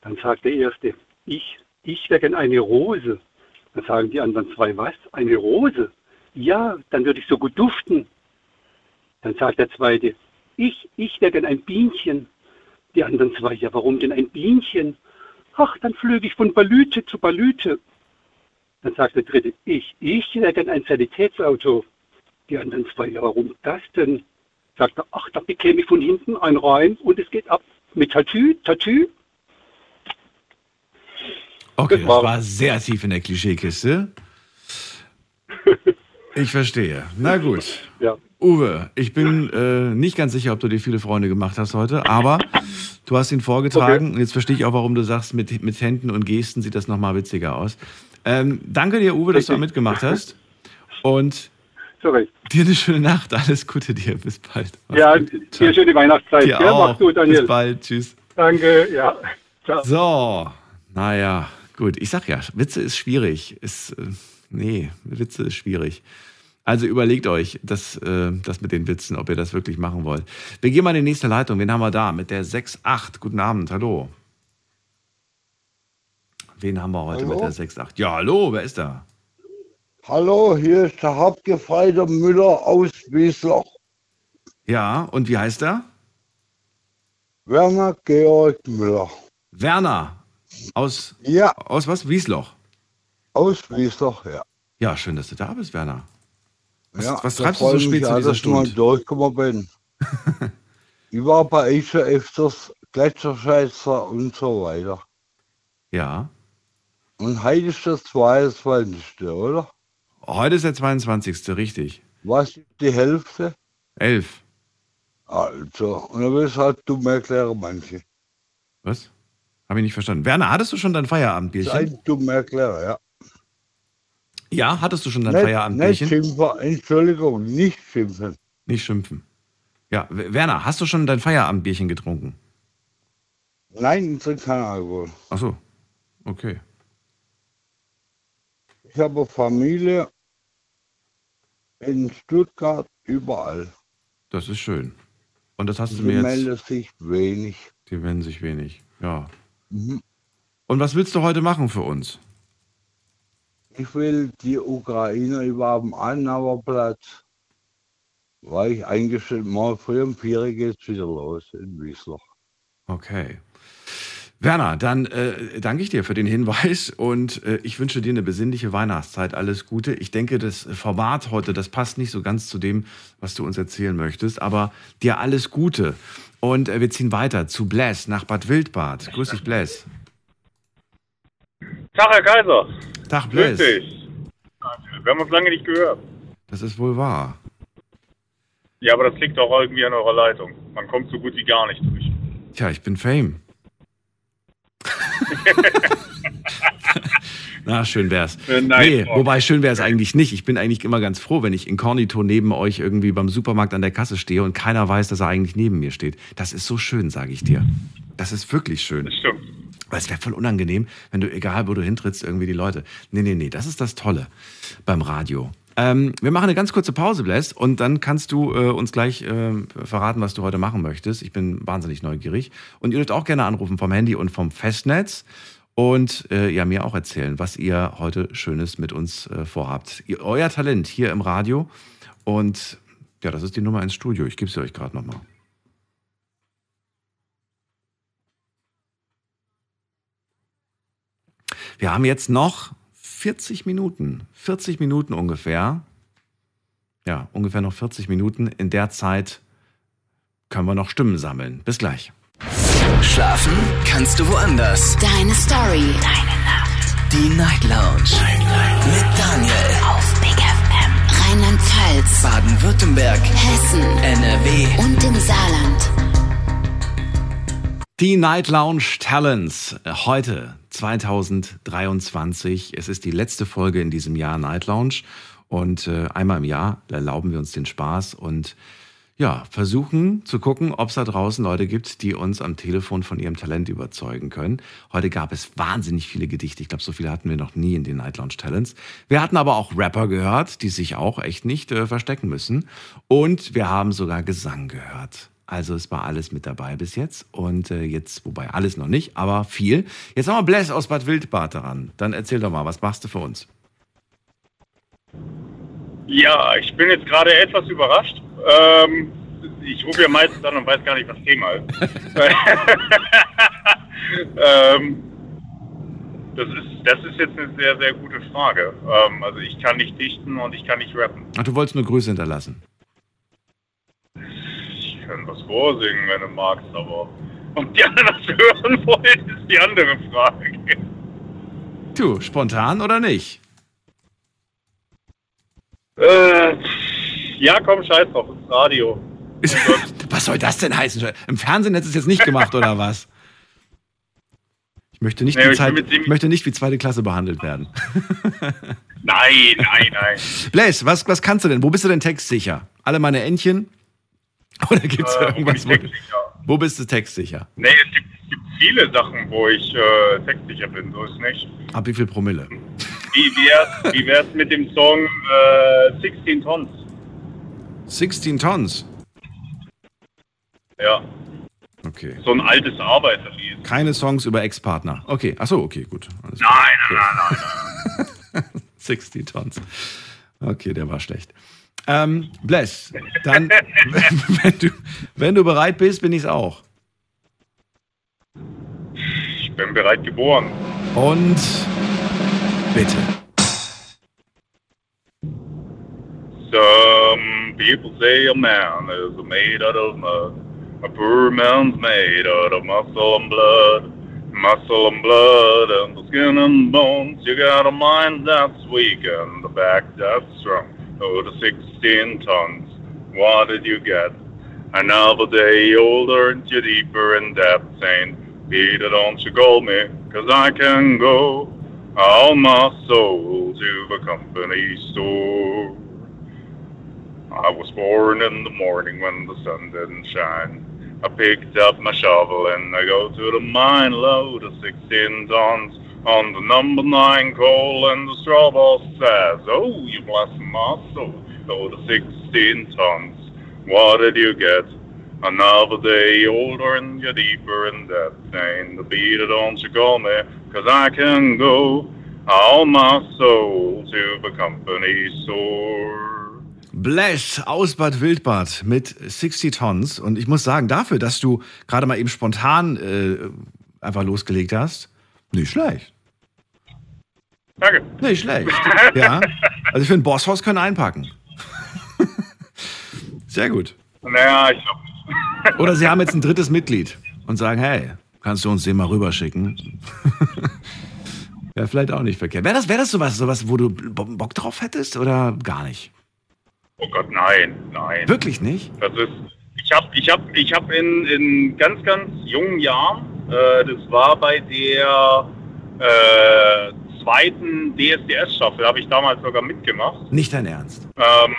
Speaker 19: Dann sagt der Erste, ich, ich wäre gern eine Rose. Dann sagen die anderen zwei, was? Eine Rose? Ja, dann würde ich so gut duften. Dann sagt der Zweite, ich, ich wäre gern ein Bienchen. Die anderen zwei, ja, warum denn ein Bienchen? Ach, dann flöge ich von Balüte zu Balüte. Dann sagt der Dritte, ich, ich wäre gern ein Sanitätsauto. Die anderen zwei, ja, warum das denn? Sagt er, ach, da bekäme ich von hinten ein rein und es geht ab mit Tatü, Tatü.
Speaker 3: Okay, das war sehr tief in der Klischeekiste. Ich verstehe. Na gut.
Speaker 19: Ja.
Speaker 3: Uwe, ich bin äh, nicht ganz sicher, ob du dir viele Freunde gemacht hast heute, aber du hast ihn vorgetragen und jetzt verstehe ich auch, warum du sagst, mit, mit Händen und Gesten sieht das nochmal witziger aus. Ähm, danke dir, Uwe, dass du mitgemacht hast und
Speaker 19: Sorry.
Speaker 3: dir eine schöne Nacht. Alles Gute dir. Bis bald. Mach's
Speaker 19: Ja,
Speaker 3: gut.
Speaker 19: dir schöne Weihnachtszeit.
Speaker 3: Dir
Speaker 19: gell?
Speaker 3: auch.
Speaker 19: Mach's gut, Daniel.
Speaker 3: Bis bald. Tschüss.
Speaker 19: Danke, ja. Ciao.
Speaker 3: So, naja, gut. Ich sag ja, Witze ist schwierig. Ist, äh, nee, Witze ist schwierig. Also überlegt euch das, äh, das mit den Witzen, ob ihr das wirklich machen wollt. Wir gehen mal in die nächste Leitung. Wen haben wir da? Mit der 6.8. Guten Abend, hallo. Wen haben wir heute
Speaker 22: Hallo?
Speaker 3: mit der 6.8? Ja, hallo, wer ist da?
Speaker 22: Hallo, hier ist der Hauptgefreiter Müller aus Wiesloch.
Speaker 3: Ja, und wie heißt er?
Speaker 22: Werner Georg Müller.
Speaker 3: Werner. Aus,
Speaker 22: ja.
Speaker 3: aus was? Wiesloch.
Speaker 22: Aus Wiesloch, ja.
Speaker 3: Ja, schön, dass du da bist, Werner. Was,
Speaker 22: ja,
Speaker 3: was
Speaker 22: da
Speaker 3: treibst du so
Speaker 22: ich
Speaker 3: spät
Speaker 22: mich
Speaker 3: zu
Speaker 22: auch,
Speaker 3: dieser
Speaker 22: dass ich mal
Speaker 3: Stunde?
Speaker 22: durchgekommen bin. ich war bei euch schon öfters Gletscherscheißer und so weiter.
Speaker 3: Ja.
Speaker 22: Und heute ist das 22. oder?
Speaker 3: Heute ist der 22. richtig.
Speaker 22: Was ist die Hälfte?
Speaker 3: Elf.
Speaker 22: Also, und dann wirst halt dumm erklären manche.
Speaker 3: Was? Habe ich nicht verstanden. Werner, hattest du schon dein Feierabendbierchen?
Speaker 22: Ein dumm erklären, ja.
Speaker 3: Ja, hattest du schon dein
Speaker 22: Nicht, nicht
Speaker 3: Feierabendbierchen?
Speaker 22: schimpfen, Entschuldigung, nicht schimpfen.
Speaker 3: Nicht schimpfen. Ja, Werner, hast du schon dein Feierabendbierchen getrunken?
Speaker 22: Nein, ich trinke keinen Alkohol.
Speaker 3: Ach so. Okay.
Speaker 22: Ich habe Familie in Stuttgart, überall.
Speaker 3: Das ist schön. Und das hast du
Speaker 22: Die
Speaker 3: mir jetzt.
Speaker 22: melden sich wenig.
Speaker 3: Die melden sich wenig. Ja.
Speaker 22: Mhm.
Speaker 3: Und was willst du heute machen für uns?
Speaker 22: Ich will die Ukrainer über dem Annahmerplatz, weil ich eingestellt mal früh um vier geht es wieder los in Wiesloch.
Speaker 3: Okay. Werner, dann äh, danke ich dir für den Hinweis und äh, ich wünsche dir eine besinnliche Weihnachtszeit. Alles Gute. Ich denke, das Format heute, das passt nicht so ganz zu dem, was du uns erzählen möchtest, aber dir alles Gute. Und äh, wir ziehen weiter zu Bless nach Bad Wildbad. Grüß dich, Bless.
Speaker 23: Tag, Herr Kaiser.
Speaker 3: Tag,
Speaker 23: Grüß
Speaker 3: Bless.
Speaker 23: dich. Wir haben uns lange nicht gehört.
Speaker 3: Das ist wohl wahr.
Speaker 23: Ja, aber das liegt auch irgendwie an eurer Leitung. Man kommt so gut wie gar nicht durch.
Speaker 3: Tja, ich bin Fame. Na, schön wär's.
Speaker 23: Äh,
Speaker 3: nee, wobei schön wär's eigentlich nicht. Ich bin eigentlich immer ganz froh, wenn ich inkognito neben euch irgendwie beim Supermarkt an der Kasse stehe und keiner weiß, dass er eigentlich neben mir steht. Das ist so schön, sage ich dir. Das ist wirklich schön.
Speaker 23: Das stimmt.
Speaker 3: Weil es wäre voll unangenehm, wenn du, egal wo du hintrittst, irgendwie die Leute. Nee, nee, nee, das ist das Tolle beim Radio. Ähm, wir machen eine ganz kurze Pause, Bless, und dann kannst du äh, uns gleich äh, verraten, was du heute machen möchtest. Ich bin wahnsinnig neugierig. Und ihr dürft auch gerne anrufen vom Handy und vom Festnetz und äh, ja, mir auch erzählen, was ihr heute Schönes mit uns äh, vorhabt. Ihr, euer Talent hier im Radio. Und ja, das ist die Nummer ins Studio. Ich gebe sie euch gerade nochmal. Wir haben jetzt noch 40 Minuten. 40 Minuten ungefähr. Ja, ungefähr noch 40 Minuten. In der Zeit können wir noch Stimmen sammeln. Bis gleich.
Speaker 24: Schlafen kannst du woanders.
Speaker 25: Deine Story. Deine Nacht.
Speaker 24: Die Night Lounge. Night, Night. Mit Daniel.
Speaker 25: Auf Big FM. Rheinland-Pfalz.
Speaker 24: Baden-Württemberg.
Speaker 25: Hessen.
Speaker 24: NRW.
Speaker 25: Und im Saarland.
Speaker 3: Die Night Lounge Talents. Heute 2023. Es ist die letzte Folge in diesem Jahr Night Lounge. Und äh, einmal im Jahr erlauben wir uns den Spaß und ja, versuchen zu gucken, ob es da draußen Leute gibt, die uns am Telefon von ihrem Talent überzeugen können. Heute gab es wahnsinnig viele Gedichte. Ich glaube, so viele hatten wir noch nie in den Night Lounge Talents. Wir hatten aber auch Rapper gehört, die sich auch echt nicht äh, verstecken müssen. Und wir haben sogar Gesang gehört. Also es war alles mit dabei bis jetzt. Und äh, jetzt, wobei alles noch nicht, aber viel. Jetzt haben wir Bless aus Bad Wildbad daran. Dann erzähl doch mal, was machst du für uns?
Speaker 23: Ja, ich bin jetzt gerade etwas überrascht. Ähm, ich rufe ja meistens an und weiß gar nicht, was Thema ist. ähm, das ist. Das ist jetzt eine sehr, sehr gute Frage. Ähm, also ich kann nicht dichten und ich kann nicht rappen.
Speaker 3: Ach, du wolltest nur Grüße hinterlassen.
Speaker 23: Ich kann was vorsingen, wenn du magst, aber ob die anderen was hören wollen, ist die andere Frage.
Speaker 3: Du, spontan oder nicht?
Speaker 23: Äh, ja, komm, scheiß drauf, ins Radio.
Speaker 3: Was soll das denn heißen? Im Fernsehen hättest du es jetzt nicht gemacht, oder was? Ich möchte nicht,
Speaker 23: Nee,
Speaker 3: wie,
Speaker 23: ich
Speaker 3: Zeit, möchte nicht wie zweite Klasse behandelt werden.
Speaker 23: Nein, nein, nein.
Speaker 3: Blaze, was, was kannst du denn? Wo bist du denn textsicher? Alle meine Entchen? Oder gibt es
Speaker 23: Äh,
Speaker 3: irgendwas? Wo, wo bist du textsicher?
Speaker 23: Nee, es gibt, es gibt viele Sachen, wo ich äh, textsicher bin, so ist nicht.
Speaker 3: Ab wie viel Promille?
Speaker 23: Wie wär's, wie wär's mit dem Song äh, 16 Tons?
Speaker 3: 16 Tons.
Speaker 23: Ja,
Speaker 3: Okay.
Speaker 23: so ein altes Arbeiterlied.
Speaker 3: Keine Songs über Ex-Partner. Okay, achso, okay, gut. Alles
Speaker 23: Nein, nein, nein, nein.
Speaker 3: 60 Tons. Okay, der war schlecht. Ähm, Bless, dann, wenn du, wenn du bereit bist, bin ich's auch.
Speaker 23: Ich bin bereit geboren.
Speaker 3: Und bitte.
Speaker 23: Some people say a man is made out of mud. A poor man's made out of muscle and blood. Muscle and blood and the skin and bones. You got a mind that's weak and a back that's strong. The 16 tons. What did you get? Another day older and deeper in depth saying, Peter, don't you call me, 'cause I can go all my soul to the company store. I was born in the morning when the sun didn't shine. I picked up my shovel and I go to the mine, load of 16 tons on the number nine coal, and the straw boss says, "Oh, you bless my soul, load of 16 tons. What did you get? Another day older and you're deeper in depth. Saying the beat, don't you call me, 'cause I can go all my soul to the company store."
Speaker 3: Bless aus Bad Wildbad mit 60 Tons. Und ich muss sagen, dafür, dass du gerade mal eben spontan äh, einfach losgelegt hast, nicht schlecht.
Speaker 23: Danke.
Speaker 3: Nicht schlecht. Ja. Also ich finde, Bosshaus können einpacken. Sehr gut.
Speaker 23: Naja, ich glaube nicht.
Speaker 3: Oder sie haben jetzt ein drittes Mitglied und sagen, hey, kannst du uns den mal rüberschicken? Wäre vielleicht auch nicht verkehrt. Wäre das, wär das sowas, sowas, wo du Bo- Bock drauf hättest oder gar nicht?
Speaker 23: Oh Gott, nein, nein.
Speaker 3: Wirklich nicht?
Speaker 23: Das ist, ich habe ich hab, ich hab in, in ganz, ganz jungen Jahren, äh, das war bei der äh, zweiten DSDS-Staffel, habe ich damals sogar mitgemacht.
Speaker 3: Nicht dein Ernst.
Speaker 23: Ähm,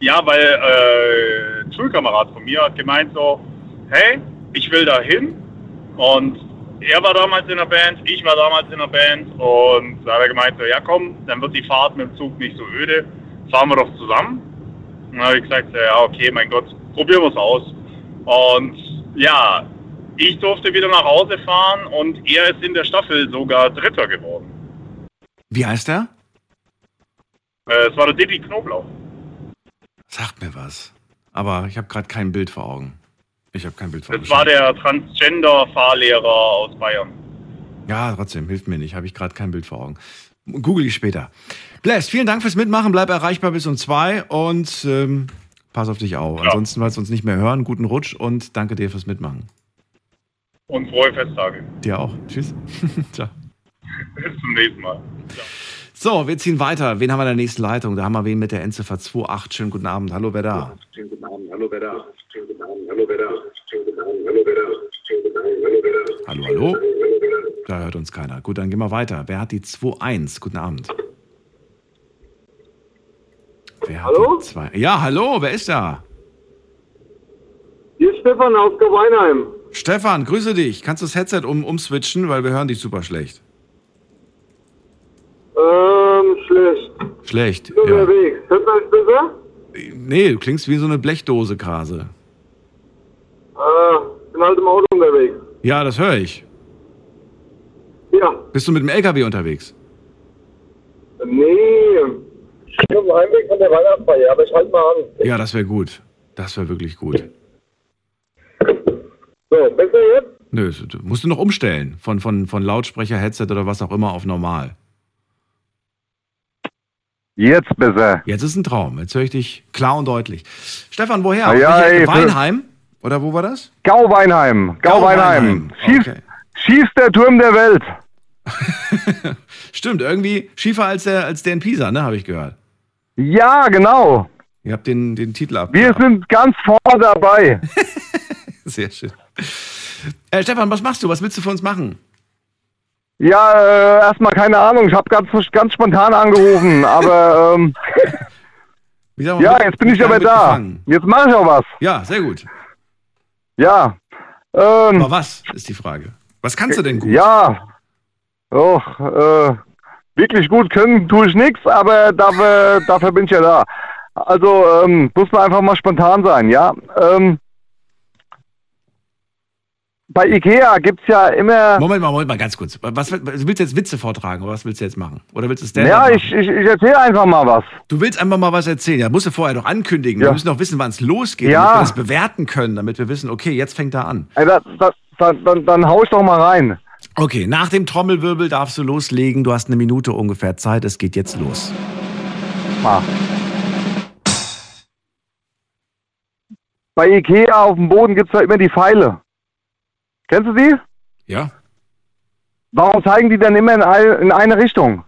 Speaker 23: ja, weil äh, ein Schulkamerad von mir hat gemeint so, hey, ich will da hin. Und er war damals in der Band, ich war damals in der Band. Und da hat er gemeint so, ja komm, dann wird die Fahrt mit dem Zug nicht so öde. Fahren wir doch zusammen. Und dann habe ich gesagt, ja okay, mein Gott, probieren wir es aus. Und ja, ich durfte wieder nach Hause fahren und er ist in der Staffel sogar Dritter geworden.
Speaker 3: Wie heißt er?
Speaker 23: Äh, es war der Diddy Knoblauch.
Speaker 3: Sagt mir was. Aber ich habe gerade kein Bild vor Augen. Ich habe kein Bild vor Augen.
Speaker 23: Das war der Transgender-Fahrlehrer aus Bayern.
Speaker 3: Ja, trotzdem, hilft mir nicht. Habe ich gerade kein Bild vor Augen. Google ich später. Bless, vielen Dank fürs Mitmachen. Bleib erreichbar bis um zwei und ähm, pass auf dich auf. Ansonsten, falls wir uns nicht mehr hören, guten Rutsch und danke dir fürs Mitmachen.
Speaker 23: Und frohe Festtage.
Speaker 3: Dir auch. Tschüss. Ciao.
Speaker 23: Bis zum nächsten Mal.
Speaker 3: So, wir ziehen weiter. Wen haben wir in der nächsten Leitung? Da haben wir wen mit der Endziffer 28. Schönen guten Abend. Hallo, wer da?
Speaker 26: Schönen guten Abend, hallo wer da? Schönen guten Abend, hallo wer da? Schönen guten Abend, hallo wer da? Schönen guten Abend, hallo wer da?
Speaker 3: Hallo, hallo? Da hört uns keiner. Gut, dann gehen wir weiter. Wer hat die 2-1? Guten Abend. Wer hat
Speaker 27: Hallo?
Speaker 3: die 2? Ja, hallo, wer ist da?
Speaker 27: Hier ist Stefan aus Weinheim.
Speaker 3: Stefan, grüße dich. Kannst du das Headset um, umswitchen, weil wir hören dich super schlecht.
Speaker 27: Ähm, schlecht.
Speaker 3: Schlecht, ja.
Speaker 27: unterwegs. Hört man es besser?
Speaker 3: Nee, du klingst wie so eine Blechdose, Krase.
Speaker 27: Äh, bin halt im Auto unterwegs.
Speaker 3: Ja, das höre ich.
Speaker 27: Ja.
Speaker 3: Bist du mit dem LKW unterwegs?
Speaker 27: Nee. Ich bin auf dem Heimweg von der Weihnachtsfeier, aber ich halte mal an.
Speaker 3: Ja, das wäre gut. Das wäre wirklich gut.
Speaker 27: So, besser jetzt?
Speaker 3: Nö, du musst du noch umstellen. Von, von, von Lautsprecher, Headset oder was auch immer auf normal.
Speaker 28: Jetzt besser.
Speaker 3: Jetzt ist ein Traum. Jetzt höre ich dich klar und deutlich. Stefan, woher?
Speaker 28: Ah, ja, ey,
Speaker 3: Weinheim? Oder wo war das?
Speaker 28: Gauweinheim. Gauweinheim.
Speaker 3: Gauweinheim,
Speaker 28: Schießt,
Speaker 3: okay.
Speaker 28: schießt der Turm der Welt.
Speaker 3: Stimmt, irgendwie schiefer als der, als der in Pisa, ne, habe ich gehört.
Speaker 28: Ja, genau.
Speaker 3: Ihr habt den, den Titel ab.
Speaker 28: Wir sind ganz vorne dabei.
Speaker 3: Sehr schön. Äh, Stefan, was machst du? Was willst du für uns machen?
Speaker 28: Ja, äh, erstmal keine Ahnung. Ich habe ganz, ganz spontan angerufen, aber ähm, ja,
Speaker 3: mit-
Speaker 28: jetzt bin ich aber da.
Speaker 3: mitgefangen.
Speaker 28: Jetzt mache ich auch was.
Speaker 3: Ja, sehr gut.
Speaker 28: Ja. Ähm,
Speaker 3: Aber was ist die Frage? Was kannst du denn gut?
Speaker 28: Ja. Och, äh, wirklich gut können tue ich nichts, aber dafür, dafür bin ich ja da. Also ähm, muss man einfach mal spontan sein, ja. Ähm, bei Ikea gibt's ja immer.
Speaker 3: Moment mal, Moment mal, ganz kurz. Was, willst du jetzt Witze vortragen oder was willst du jetzt machen? Oder willst du stand
Speaker 28: Ja, ich, ich, ich erzähle einfach mal was.
Speaker 3: Du willst einfach mal was erzählen. Ja, musst du vorher doch ankündigen.
Speaker 28: Ja.
Speaker 3: Wir müssen doch wissen, wann es losgeht,
Speaker 28: Ja.
Speaker 3: damit wir das bewerten können, damit wir wissen, okay, jetzt fängt er an.
Speaker 28: Ey, da, da, da, dann, dann hau ich doch mal rein.
Speaker 3: Okay, nach dem Trommelwirbel darfst du loslegen. Du hast eine Minute ungefähr Zeit. Es geht jetzt los.
Speaker 28: Mal. Bei Ikea auf dem Boden gibt's da immer die Pfeile. Kennst du die?
Speaker 3: Ja.
Speaker 28: Warum zeigen die dann immer in, ein, in eine Richtung?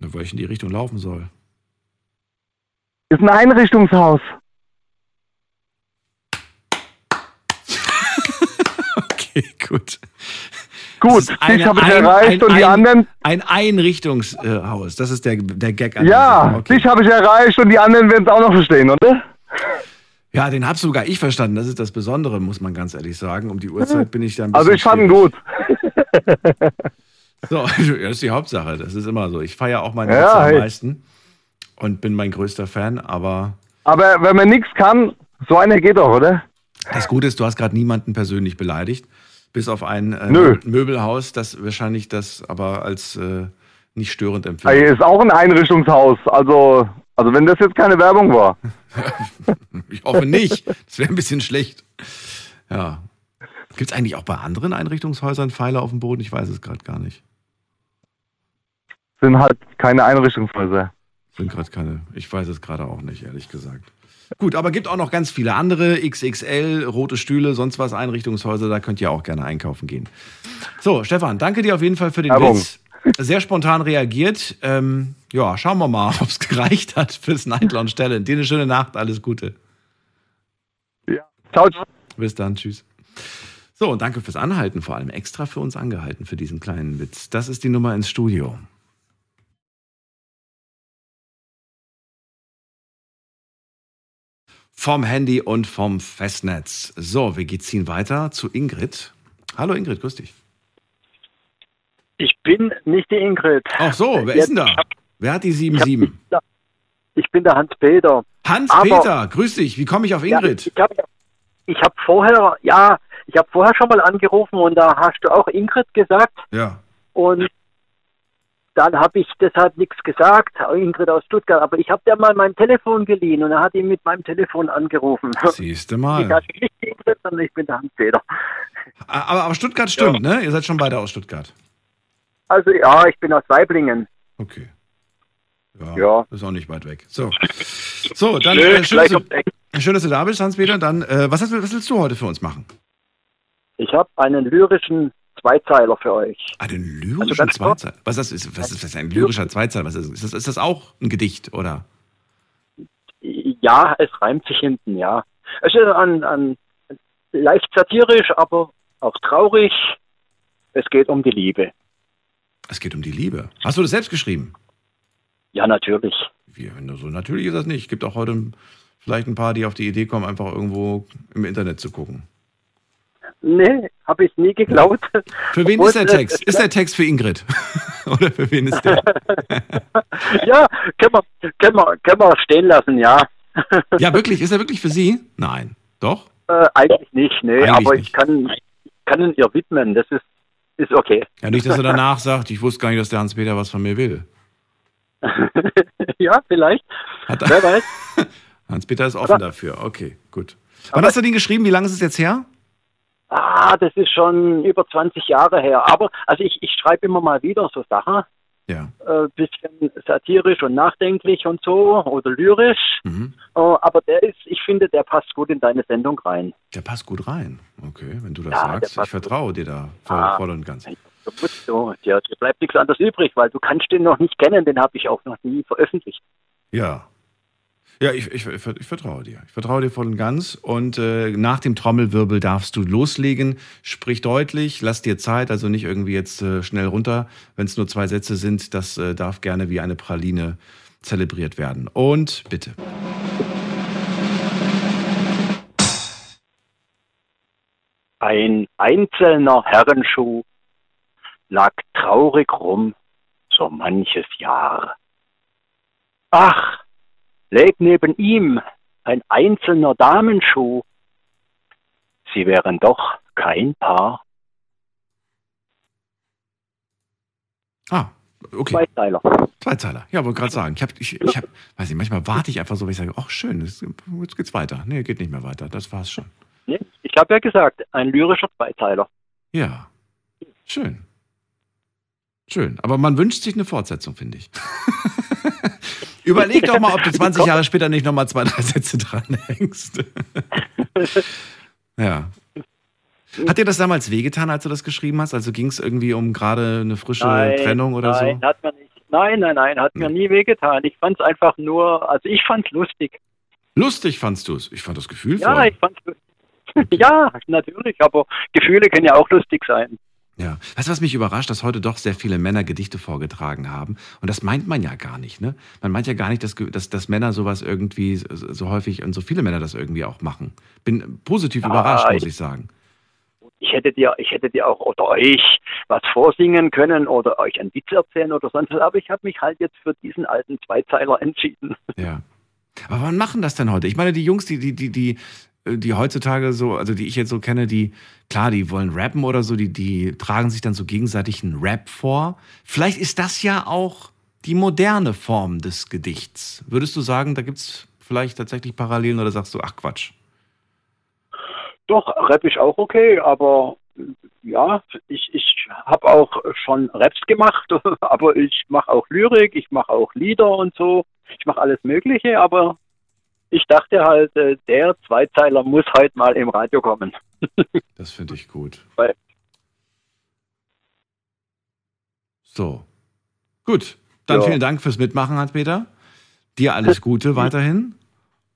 Speaker 3: Nur weil ich in die Richtung laufen soll.
Speaker 28: Ist ein Einrichtungshaus.
Speaker 3: Okay, gut.
Speaker 28: Gut,
Speaker 3: eine-
Speaker 28: dich habe ich
Speaker 3: ein-
Speaker 28: erreicht
Speaker 3: ein-
Speaker 28: und die
Speaker 3: ein-
Speaker 28: anderen.
Speaker 3: Ein Einrichtungshaus. Das ist der, der Gag. an
Speaker 28: Ja,
Speaker 3: Sache.
Speaker 28: dich habe ich erreicht und die anderen werden es auch noch verstehen, oder?
Speaker 3: Ja, den habe sogar ich verstanden. Das ist das Besondere, muss man ganz ehrlich sagen. Um die Uhrzeit bin ich da ein bisschen.
Speaker 28: Also ich fand ihn gut.
Speaker 3: So, ja, das ist die Hauptsache. Das ist immer so. Ich feiere auch meine
Speaker 28: Ja,
Speaker 3: Witze am
Speaker 28: hey.
Speaker 3: meisten und bin mein größter Fan, aber
Speaker 28: Aber wenn man nichts kann, so einer geht doch, oder?
Speaker 3: das Gute ist, du hast gerade niemanden persönlich beleidigt, bis auf ein äh. Möbelhaus, das wahrscheinlich das aber als äh, nicht störend empfindet.
Speaker 28: ist auch ein Einrichtungshaus. Also, also wenn das jetzt keine Werbung war.
Speaker 3: Ich hoffe nicht. Das wäre ein bisschen schlecht. Ja. Gibt es eigentlich auch bei anderen Einrichtungshäusern Pfeile auf dem Boden? Ich weiß es gerade gar nicht.
Speaker 28: Sind halt keine Einrichtungshäuser.
Speaker 3: Sind gerade keine. Ich weiß es gerade auch nicht, ehrlich gesagt. Gut, aber gibt auch noch ganz viele andere XXL, rote Stühle, sonst was Einrichtungshäuser, da könnt ihr auch gerne einkaufen gehen. So, Stefan, danke dir auf jeden Fall für den
Speaker 28: Werbung.
Speaker 3: Witz. Sehr spontan reagiert. Ähm, ja, schauen wir mal, ob es gereicht hat fürs Night Lounge Talent. Dir eine schöne Nacht, alles Gute.
Speaker 28: Ja. Ciao. ciao.
Speaker 3: Bis dann, tschüss. So, und danke fürs Anhalten, vor allem extra für uns angehalten für diesen kleinen Witz. Das ist die Nummer ins Studio. Vom Handy und vom Festnetz. So, wir ziehen weiter zu Ingrid. Hallo Ingrid, grüß dich.
Speaker 29: Ich bin nicht die Ingrid.
Speaker 3: Ach so, wer ist denn da? Wer hat die 77?
Speaker 29: Ich bin der Hans-Peter.
Speaker 3: Hans-Peter, grüß dich. Wie komme ich auf Ingrid?
Speaker 29: Ja, ich habe ich hab vorher, ja, ich habe vorher schon mal angerufen und da hast du auch Ingrid gesagt
Speaker 3: Ja.
Speaker 29: und dann habe ich deshalb nichts gesagt, Ingrid aus Stuttgart, aber ich habe dir mal mein Telefon geliehen und er hat ihn mit meinem Telefon angerufen.
Speaker 3: Siehst du
Speaker 29: Ich
Speaker 3: mal.
Speaker 29: bin nicht die Ingrid, sondern ich bin der Hans-Peter.
Speaker 3: Aber, aber Stuttgart stimmt, ne? Ihr seid schon beide aus Stuttgart.
Speaker 29: Also ja, ich bin aus Weiblingen.
Speaker 3: Okay. Ja,
Speaker 29: Ja.
Speaker 3: Ist auch nicht weit weg. So, so dann
Speaker 29: Nö,
Speaker 3: äh, schön, dass du, schön, dass du da bist, Hans-Peter. Dann, äh, was, hast, was willst du heute für uns machen?
Speaker 29: Ich habe einen lyrischen Zweizeiler für euch.
Speaker 3: Einen
Speaker 29: Also
Speaker 3: lyrischen
Speaker 29: kurz.
Speaker 3: Zweizeiler? Was ist, ist, was ist das, ein lyrischer Zweizeiler? Was ist, ist, das, ist das auch ein Gedicht, oder?
Speaker 29: Ja, es reimt sich hinten, ja. Es ist an, an leicht satirisch, aber auch traurig. Es geht um die Liebe.
Speaker 3: Es geht um die Liebe. Hast du das selbst geschrieben?
Speaker 29: Ja, natürlich.
Speaker 3: Wie, wenn du so, natürlich ist das nicht. Es gibt auch heute vielleicht ein paar, die auf die Idee kommen, einfach irgendwo im Internet zu gucken.
Speaker 29: Nee, habe ich nie geklaut.
Speaker 3: Für wen
Speaker 29: Obwohl
Speaker 3: ist der
Speaker 29: es-
Speaker 3: Text? Ist der Text für Ingrid? Oder für wen ist der?
Speaker 29: ja, können wir, können, wir, können wir stehen lassen, ja.
Speaker 3: Ja, wirklich? Ist er wirklich für Sie? Nein. Doch?
Speaker 29: Äh, eigentlich nicht, nee,
Speaker 3: Eigentlich
Speaker 29: aber
Speaker 3: nicht.
Speaker 29: ich kann, kann ihn ihr widmen, das ist, ist okay.
Speaker 3: Ja, nicht, dass er danach sagt, ich wusste gar nicht, dass der Hans-Peter was von mir will.
Speaker 29: ja, vielleicht.
Speaker 3: Hat
Speaker 29: Wer weiß.
Speaker 3: Hans-Peter ist offen
Speaker 29: Aber-
Speaker 3: dafür. Okay, gut. Wann hast du den geschrieben? Wie lange ist es jetzt her?
Speaker 29: Ah, das ist schon über 20 Jahre her. Aber also ich, ich schreibe immer mal wieder so Sachen.
Speaker 3: Ja.
Speaker 29: Äh, bisschen satirisch und nachdenklich und so oder lyrisch.
Speaker 3: Mhm.
Speaker 29: Äh, aber der ist, ich finde, der passt gut in deine Sendung rein.
Speaker 3: Der passt gut rein. Okay, wenn du das
Speaker 29: Ja,
Speaker 3: sagst. Ich vertraue dir da voll,
Speaker 29: Ah.
Speaker 3: voll und ganz.
Speaker 29: So, ja, dir bleibt nichts anderes übrig, weil du kannst den noch nicht kennen, den habe ich auch noch nie veröffentlicht.
Speaker 3: Ja. Ja, ich, ich, ich, vertraue dir. Ich vertraue dir voll und ganz. Und äh, nach dem Trommelwirbel darfst du loslegen. Sprich deutlich, lass dir Zeit, also nicht irgendwie jetzt äh, schnell runter. Wenn es nur zwei Sätze sind, das äh, darf gerne wie eine Praline zelebriert werden. Und bitte.
Speaker 29: Ein einzelner Herrenschuh lag traurig rum so manches Jahr. Ach, läg neben ihm ein einzelner Damenschuh, sie wären doch kein Paar.
Speaker 3: Ah, okay.
Speaker 29: Zweiteiler.
Speaker 3: Zweizeiler. Ja, wollte gerade sagen. Ich habe, ich, ich hab, weiß nicht, manchmal warte ich einfach so, weil ich sage, ach schön, jetzt geht's weiter. Nee, geht nicht mehr weiter. Das war's schon.
Speaker 29: Ne? Ich habe ja gesagt, ein lyrischer Zweiteiler.
Speaker 3: Ja. Schön. Schön. Aber man wünscht sich eine Fortsetzung, finde ich. Überleg doch mal, ob du 20 Jahre später nicht nochmal zwei, drei Sätze dranhängst. ja. Hat dir das damals wehgetan, als du das geschrieben hast? Also ging es irgendwie um gerade eine frische Trennung oder
Speaker 29: nein,
Speaker 3: so?
Speaker 29: Hat mir nicht, nein, nein, nein, hat mir nie wehgetan. Ich fand es einfach nur, also ich fand es lustig.
Speaker 3: Lustig fandst du es. Ich fand das gefühlvoll.
Speaker 29: Ja, ich fand es lustig. ja, natürlich, aber Gefühle können ja auch lustig sein.
Speaker 3: Ja. Weißt du, was mich überrascht, dass heute doch sehr viele Männer Gedichte vorgetragen haben? Und das meint man ja gar nicht, ne? Man meint ja gar nicht, dass, dass, dass Männer sowas irgendwie so so häufig und so viele Männer das irgendwie auch machen. Bin positiv
Speaker 29: Ja,
Speaker 3: überrascht, muss
Speaker 29: ich-
Speaker 3: ich sagen.
Speaker 29: Ich hätte dir, ich hätte dir auch oder euch was vorsingen können oder euch einen Witz erzählen oder sonst was, aber ich habe mich halt jetzt für diesen alten Zweizeiler entschieden.
Speaker 3: Ja. Aber wann machen das denn heute? Ich meine, die Jungs, die, die, die, die, die heutzutage so, also die ich jetzt so kenne, die, klar, die wollen rappen oder so, die, die tragen sich dann so gegenseitig einen Rap vor. Vielleicht ist das ja auch die moderne Form des Gedichts. Würdest du sagen, da gibt es vielleicht tatsächlich Parallelen oder sagst du, ach Quatsch?
Speaker 29: Doch, Rap ist auch okay, aber ja, ich, ich habe auch schon Raps gemacht, aber ich mache auch Lyrik, ich mache auch Lieder und so. Ich mache alles Mögliche, aber ich dachte halt, äh, der Zweizeiler muss heute mal im Radio kommen.
Speaker 3: Das finde ich gut. So. Gut. Dann
Speaker 29: Ja.
Speaker 3: vielen Dank fürs Mitmachen, Hans-Peter. Dir alles Gute weiterhin.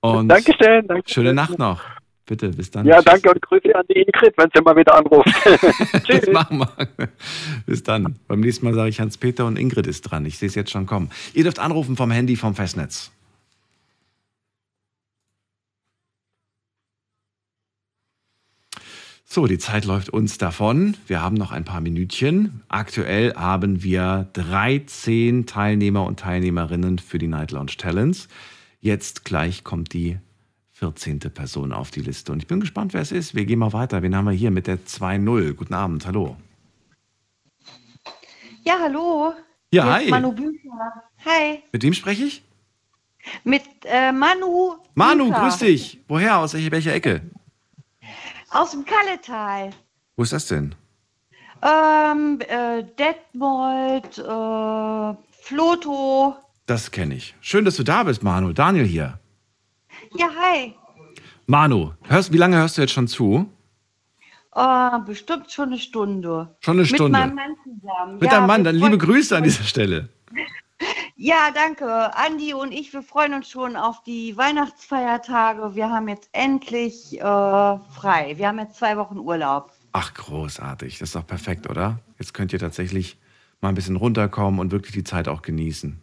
Speaker 3: Und
Speaker 29: Dankeschön, danke.
Speaker 3: schöne Nacht noch. Bitte, bis dann.
Speaker 29: ja,
Speaker 3: Tschüss.
Speaker 29: danke und Grüße an die Ingrid, wenn sie mal wieder anruft.
Speaker 3: Das machen wir. Bis dann. Beim nächsten Mal sage ich Hans-Peter und Ingrid ist dran. Ich sehe es jetzt schon kommen. Ihr dürft anrufen vom Handy vom Festnetz. So, die Zeit läuft uns davon. Wir haben noch ein paar Minütchen. Aktuell haben wir 13 Teilnehmer und Teilnehmerinnen für die Night Lounge Talents. Jetzt gleich kommt die 14. Person auf die Liste. Und ich bin gespannt, wer es ist. Wir gehen mal weiter. Wen haben wir hier mit der 2-0? Guten Abend, hallo.
Speaker 30: Ja, hallo.
Speaker 3: Ja,
Speaker 30: Hier
Speaker 3: hi.
Speaker 30: Manu Büchler. Hi.
Speaker 3: Mit wem spreche ich?
Speaker 30: Mit äh, Manu.
Speaker 3: Manu,
Speaker 30: Büchler.
Speaker 3: grüß dich. Woher? Aus welcher, welcher Ecke?
Speaker 30: Aus dem Kalletal.
Speaker 3: Wo ist das denn?
Speaker 30: Ähm, äh, Detmold, äh, Floto.
Speaker 3: Das kenne ich. Schön, dass du da bist, Manu. Daniel hier.
Speaker 30: Ja, hi.
Speaker 3: Manu, hörst, wie lange hörst du jetzt schon zu?
Speaker 30: Äh, bestimmt schon eine Stunde.
Speaker 3: Schon eine Stunde.
Speaker 30: Mit meinem Mann zusammen.
Speaker 3: Mit
Speaker 30: ja,
Speaker 3: deinem Mann, dann liebe Grüße an dieser Stelle.
Speaker 30: Ja, danke. Andi und ich, wir freuen uns schon auf die Weihnachtsfeiertage. Wir haben jetzt endlich äh, frei. Wir haben jetzt zwei Wochen Urlaub.
Speaker 3: Ach, großartig. Das ist doch perfekt, oder? Jetzt könnt ihr tatsächlich mal ein bisschen runterkommen und wirklich die Zeit auch genießen.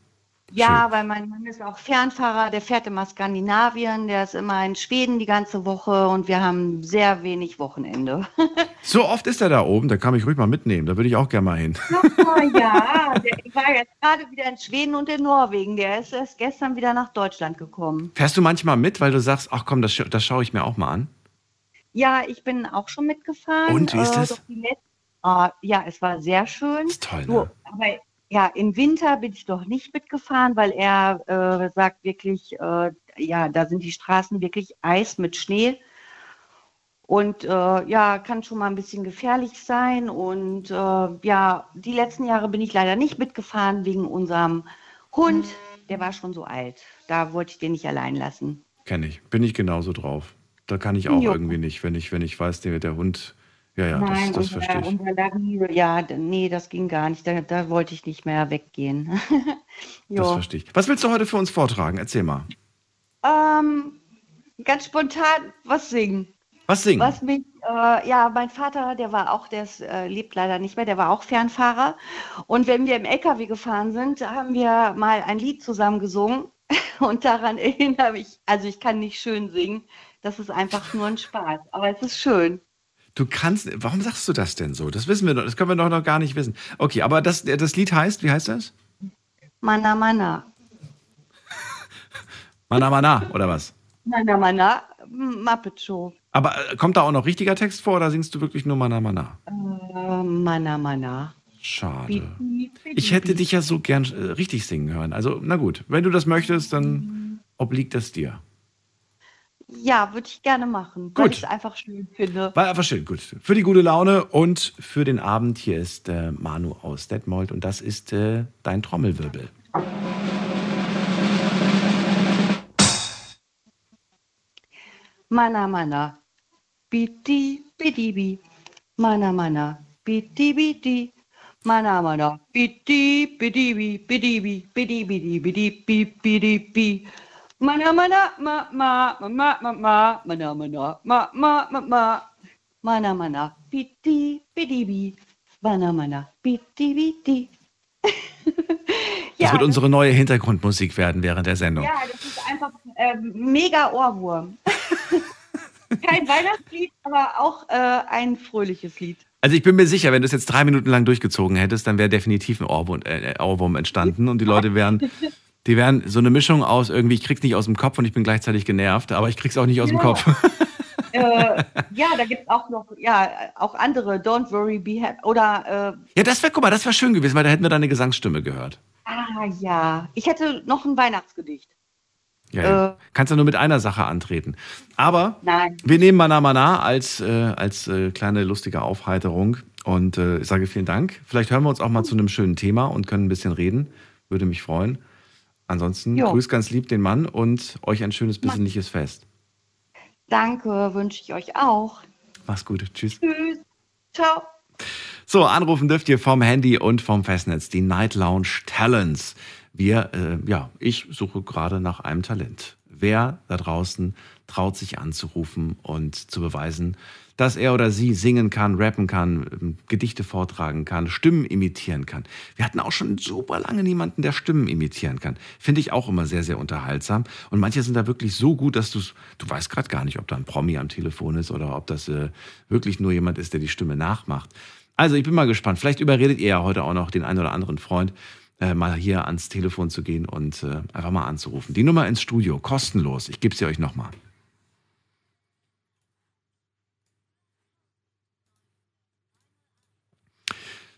Speaker 30: Ja, weil mein Mann ist auch Fernfahrer, der fährt immer Skandinavien, der ist immer in Schweden die ganze Woche und wir haben sehr wenig Wochenende.
Speaker 3: So oft ist er da oben, da kann mich ruhig mal mitnehmen. Da würde ich auch gerne mal hin.
Speaker 30: Oh ja, der war jetzt gerade wieder in Schweden und in Norwegen. Der ist erst gestern wieder nach Deutschland gekommen.
Speaker 3: Fährst du manchmal mit, weil du sagst, ach komm, das, scha- das schaue ich mir auch mal an?
Speaker 30: Ja, ich bin auch schon mitgefahren.
Speaker 3: Und, wie ist
Speaker 30: äh,
Speaker 3: das?
Speaker 30: Ah, ja, es war sehr schön.
Speaker 3: ist toll, ne?
Speaker 30: Nur, aber ja, im Winter bin ich doch nicht mitgefahren, weil er äh, sagt wirklich, äh, ja, da sind die Straßen wirklich Eis mit Schnee. Und äh, ja, kann schon mal ein bisschen gefährlich sein. Und äh, ja, die letzten Jahre bin ich leider nicht mitgefahren wegen unserem Hund. Der war schon so alt. Da wollte ich den nicht allein lassen.
Speaker 3: Kenne ich. Bin ich genauso drauf. Da kann ich auch
Speaker 30: Jo.
Speaker 3: irgendwie nicht, wenn ich, wenn ich weiß, der, der Hund. Ja, ja,
Speaker 30: Nein,
Speaker 3: das, das verstehe
Speaker 30: unser,
Speaker 3: ich.
Speaker 30: unser Larry, ja, nee, das ging gar nicht. Da, da wollte ich nicht mehr weggehen.
Speaker 3: Das verstehe ich. Was willst du heute für uns vortragen? Erzähl mal.
Speaker 30: Ähm, ganz spontan was singen.
Speaker 3: Was singen?
Speaker 30: Was mich, äh, ja, mein Vater, der war auch, der ist, äh, lebt leider nicht mehr, der war auch Fernfahrer. Und wenn wir im LKW gefahren sind, haben wir mal ein Lied zusammen gesungen. Und daran erinnere ich, also ich kann nicht schön singen, das ist einfach nur ein Spaß, aber es ist schön.
Speaker 3: Du kannst. Warum sagst du das denn so? Das wissen wir doch. Das können wir doch noch gar nicht wissen. Okay, aber das, das Lied heißt, wie heißt das?
Speaker 30: Mana Mana.
Speaker 3: Mana Mana, oder was?
Speaker 30: Mana Mana, Muppet Show.
Speaker 3: Aber äh, kommt da auch noch richtiger Text vor oder singst du wirklich nur Mana Mana?
Speaker 30: Äh, Mana Mana.
Speaker 3: Schade. Ich hätte dich ja so gern äh, richtig singen hören. Also, na gut, wenn du das möchtest, dann obliegt das dir.
Speaker 30: Ja, würde ich gerne machen, weil ich es einfach schön finde.
Speaker 3: War einfach schön, gut. Für die gute Laune und für den Abend hier ist äh, Manu aus Detmold und das ist äh, dein Trommelwirbel.
Speaker 30: Mana Mana. Biti Biti Bi. Mana Mana. Biti Biti. Mana Mana. Biti Biti Bi. Biti Bi. Biti Biti Biti Bi. Biti Bi. Mana Mana. Ma Ma Ma Ma Ma Ma. Mana Mana. Ma Ma Ma Ma. Mana Mana. Biti Biti Bi. Mana Mana. Biti Biti.
Speaker 3: Das wird unsere neue Hintergrundmusik werden während der Sendung.
Speaker 30: Ja, das ist einfach äh, mega Ohrwurm. Kein Weihnachtslied, aber auch äh, ein fröhliches Lied.
Speaker 3: Also ich bin mir sicher, wenn du es jetzt drei Minuten lang durchgezogen hättest, dann wäre definitiv ein Ohrwurm, äh, Ohrwurm entstanden und die Leute wären, die wären so eine Mischung aus irgendwie, ich krieg's nicht aus dem Kopf und ich bin gleichzeitig genervt, aber ich krieg's auch nicht aus dem
Speaker 30: Ja.
Speaker 3: Kopf.
Speaker 30: äh, ja, da gibt es auch noch, ja, auch andere, Don't Worry, Be Happy. Oder, äh,
Speaker 3: Ja, das wäre, guck mal, das wäre schön gewesen, weil da hätten wir deine Gesangsstimme gehört.
Speaker 30: ah ja, ich hätte noch ein Weihnachtsgedicht.
Speaker 3: Ja, ja.
Speaker 30: Äh.
Speaker 3: Kannst ja nur mit einer Sache antreten. Aber
Speaker 30: Nein.
Speaker 3: wir nehmen Mana Mana als, äh, als äh, kleine lustige Aufheiterung und äh, ich sage vielen Dank. Vielleicht hören wir uns auch mal zu einem schönen Thema und können ein bisschen reden. Würde mich freuen. Ansonsten
Speaker 30: Jo.
Speaker 3: grüß ganz lieb den Mann und euch ein schönes besinnliches Fest.
Speaker 30: Danke, wünsche ich euch auch.
Speaker 3: Mach's gut. Tschüss.
Speaker 30: Tschüss. Ciao.
Speaker 3: So, anrufen dürft ihr vom Handy und vom Festnetz die Night Lounge Talents. Wir, äh, ja, ich suche gerade nach einem Talent. Wer da draußen traut sich anzurufen und zu beweisen, dass er oder sie singen kann, rappen kann, ähm, Gedichte vortragen kann, Stimmen imitieren kann. Wir hatten auch schon super lange niemanden, der Stimmen imitieren kann. Finde ich auch immer sehr, sehr unterhaltsam. Und manche sind da wirklich so gut, dass du's, du weißt gerade gar nicht, ob da ein Promi am Telefon ist oder ob das äh, wirklich nur jemand ist, der die Stimme nachmacht. Also ich bin mal gespannt. Vielleicht überredet ihr ja heute auch noch den einen oder anderen Freund, äh, mal hier ans Telefon zu gehen und äh, einfach mal anzurufen. Die Nummer ins Studio, kostenlos. Ich gebe sie euch nochmal.